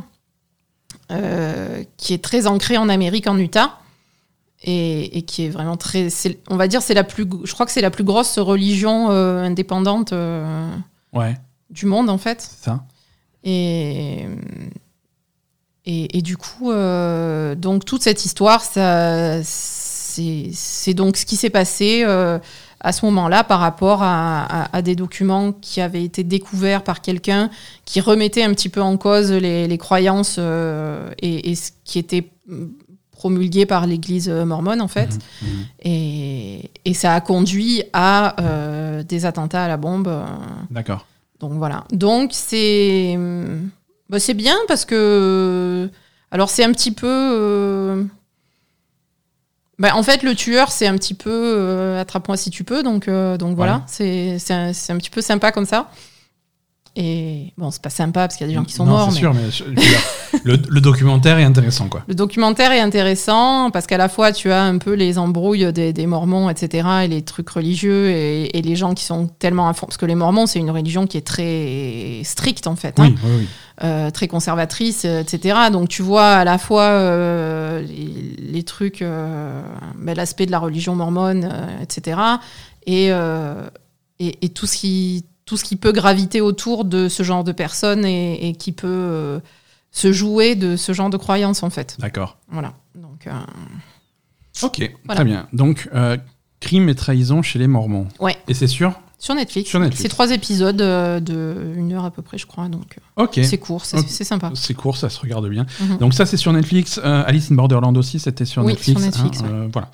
B: euh, qui est très ancrée en Amérique, en Utah et, et qui est vraiment très. c'est- On va dire, c'est la plus. Je crois que c'est la plus grosse religion euh, indépendante euh,
A: Ouais,
B: du monde, en fait.
A: ça.
B: Et, et, et du coup, euh, donc toute cette histoire, ça, c'est c'est donc ce qui s'est passé euh, à ce moment-là par rapport à, à- à des documents qui avaient été découverts par quelqu'un qui remettait un petit peu en cause les, les croyances euh, et, et ce qui était promulgué par l'Église mormone, en fait.
A: Mhm.
B: Et, et ça a conduit à euh, des attentats à la bombe. euh,
A: D'accord.
B: donc voilà. Donc c'est bah, c'est bien parce que alors c'est un petit peu euh, bah, en fait le tueur c'est un petit peu euh, attrape-moi si tu peux donc euh, donc voilà c'est un, c'est un petit peu sympa comme ça. Et bon c'est pas sympa parce qu'il y a des gens qui sont
A: non,
B: morts.
A: C'est
B: mais-
A: sûr, mais (laughs) le, le documentaire est intéressant, quoi.
B: Le documentaire est intéressant parce qu'à la fois tu as un peu les embrouilles des, des Mormons, etc., et les trucs religieux et, et les gens qui sont tellement fond. Parce que les Mormons, c'est une religion qui est très stricte en fait, hein,
A: Oui, oui, oui.
B: euh, très conservatrice, euh, etc. Donc tu vois à la fois euh, les, les trucs, euh, ben, l'aspect de la religion mormone, etc., et, et, et tout ce qui tout ce qui peut graviter autour de ce genre de personnes et, et qui peut euh, se jouer de ce genre de croyances en fait.
A: D'accord.
B: Voilà. Donc, euh,
A: Ok,
B: Voilà.
A: très bien. Donc, euh, crime et trahison chez les Mormons.
B: Ouais.
A: Et c'est sûr
B: sur Netflix.
A: Sur Netflix.
B: C'est trois épisodes de une heure à peu près, je crois. Donc,
A: Ok.
B: c'est court, c'est
A: Ok.
B: c'est sympa.
A: C'est court, ça se regarde bien.
B: Mhm.
A: Donc ça, c'est sur Netflix. Alice in Borderland aussi, c'était sur
B: Oui,
A: Netflix.
B: sur Netflix,
A: hein, voilà.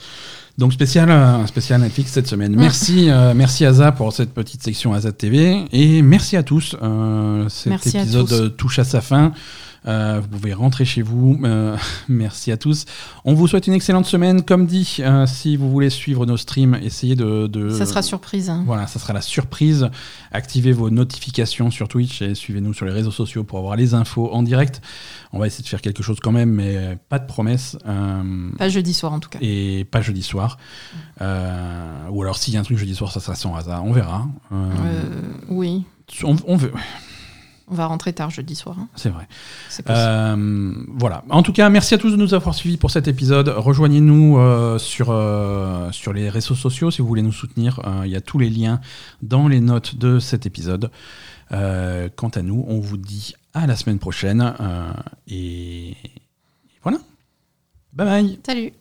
A: Donc spécial, euh, spécial Netflix cette semaine. Merci, euh, merci Aza pour cette petite section Aza TV et merci à tous. Euh, cet
B: Merci à
A: épisode
B: tous.
A: touche à sa fin. Euh, vous pouvez rentrer chez vous. Euh, (laughs) merci à tous. On vous souhaite une excellente semaine. Comme dit, euh, si vous voulez suivre nos streams, essayez de. de-
B: Ça sera surprise. hein.
A: Voilà, ça sera la surprise. Activez vos notifications sur Twitch et suivez-nous sur les réseaux sociaux pour avoir les infos en direct. On va essayer de faire quelque chose quand même, mais pas de promesses.
B: Pas jeudi soir en tout cas.
A: et pas jeudi soir. Euh, ou alors s'il y a un truc jeudi soir, ça sera sans hasard. On verra. Euh,
B: oui.
A: on, on veut.
B: On va rentrer tard jeudi soir. hein.
A: C'est vrai.
B: C'est possible.
A: Euh, voilà. En tout cas, merci à tous de nous avoir suivis pour cet épisode. Rejoignez-nous euh, sur, euh, sur les réseaux sociaux si vous voulez nous soutenir. Euh, Il y a tous les liens dans les notes de cet épisode. Quant à nous, on vous dit à la semaine prochaine. et voilà. Bye bye.
B: Salut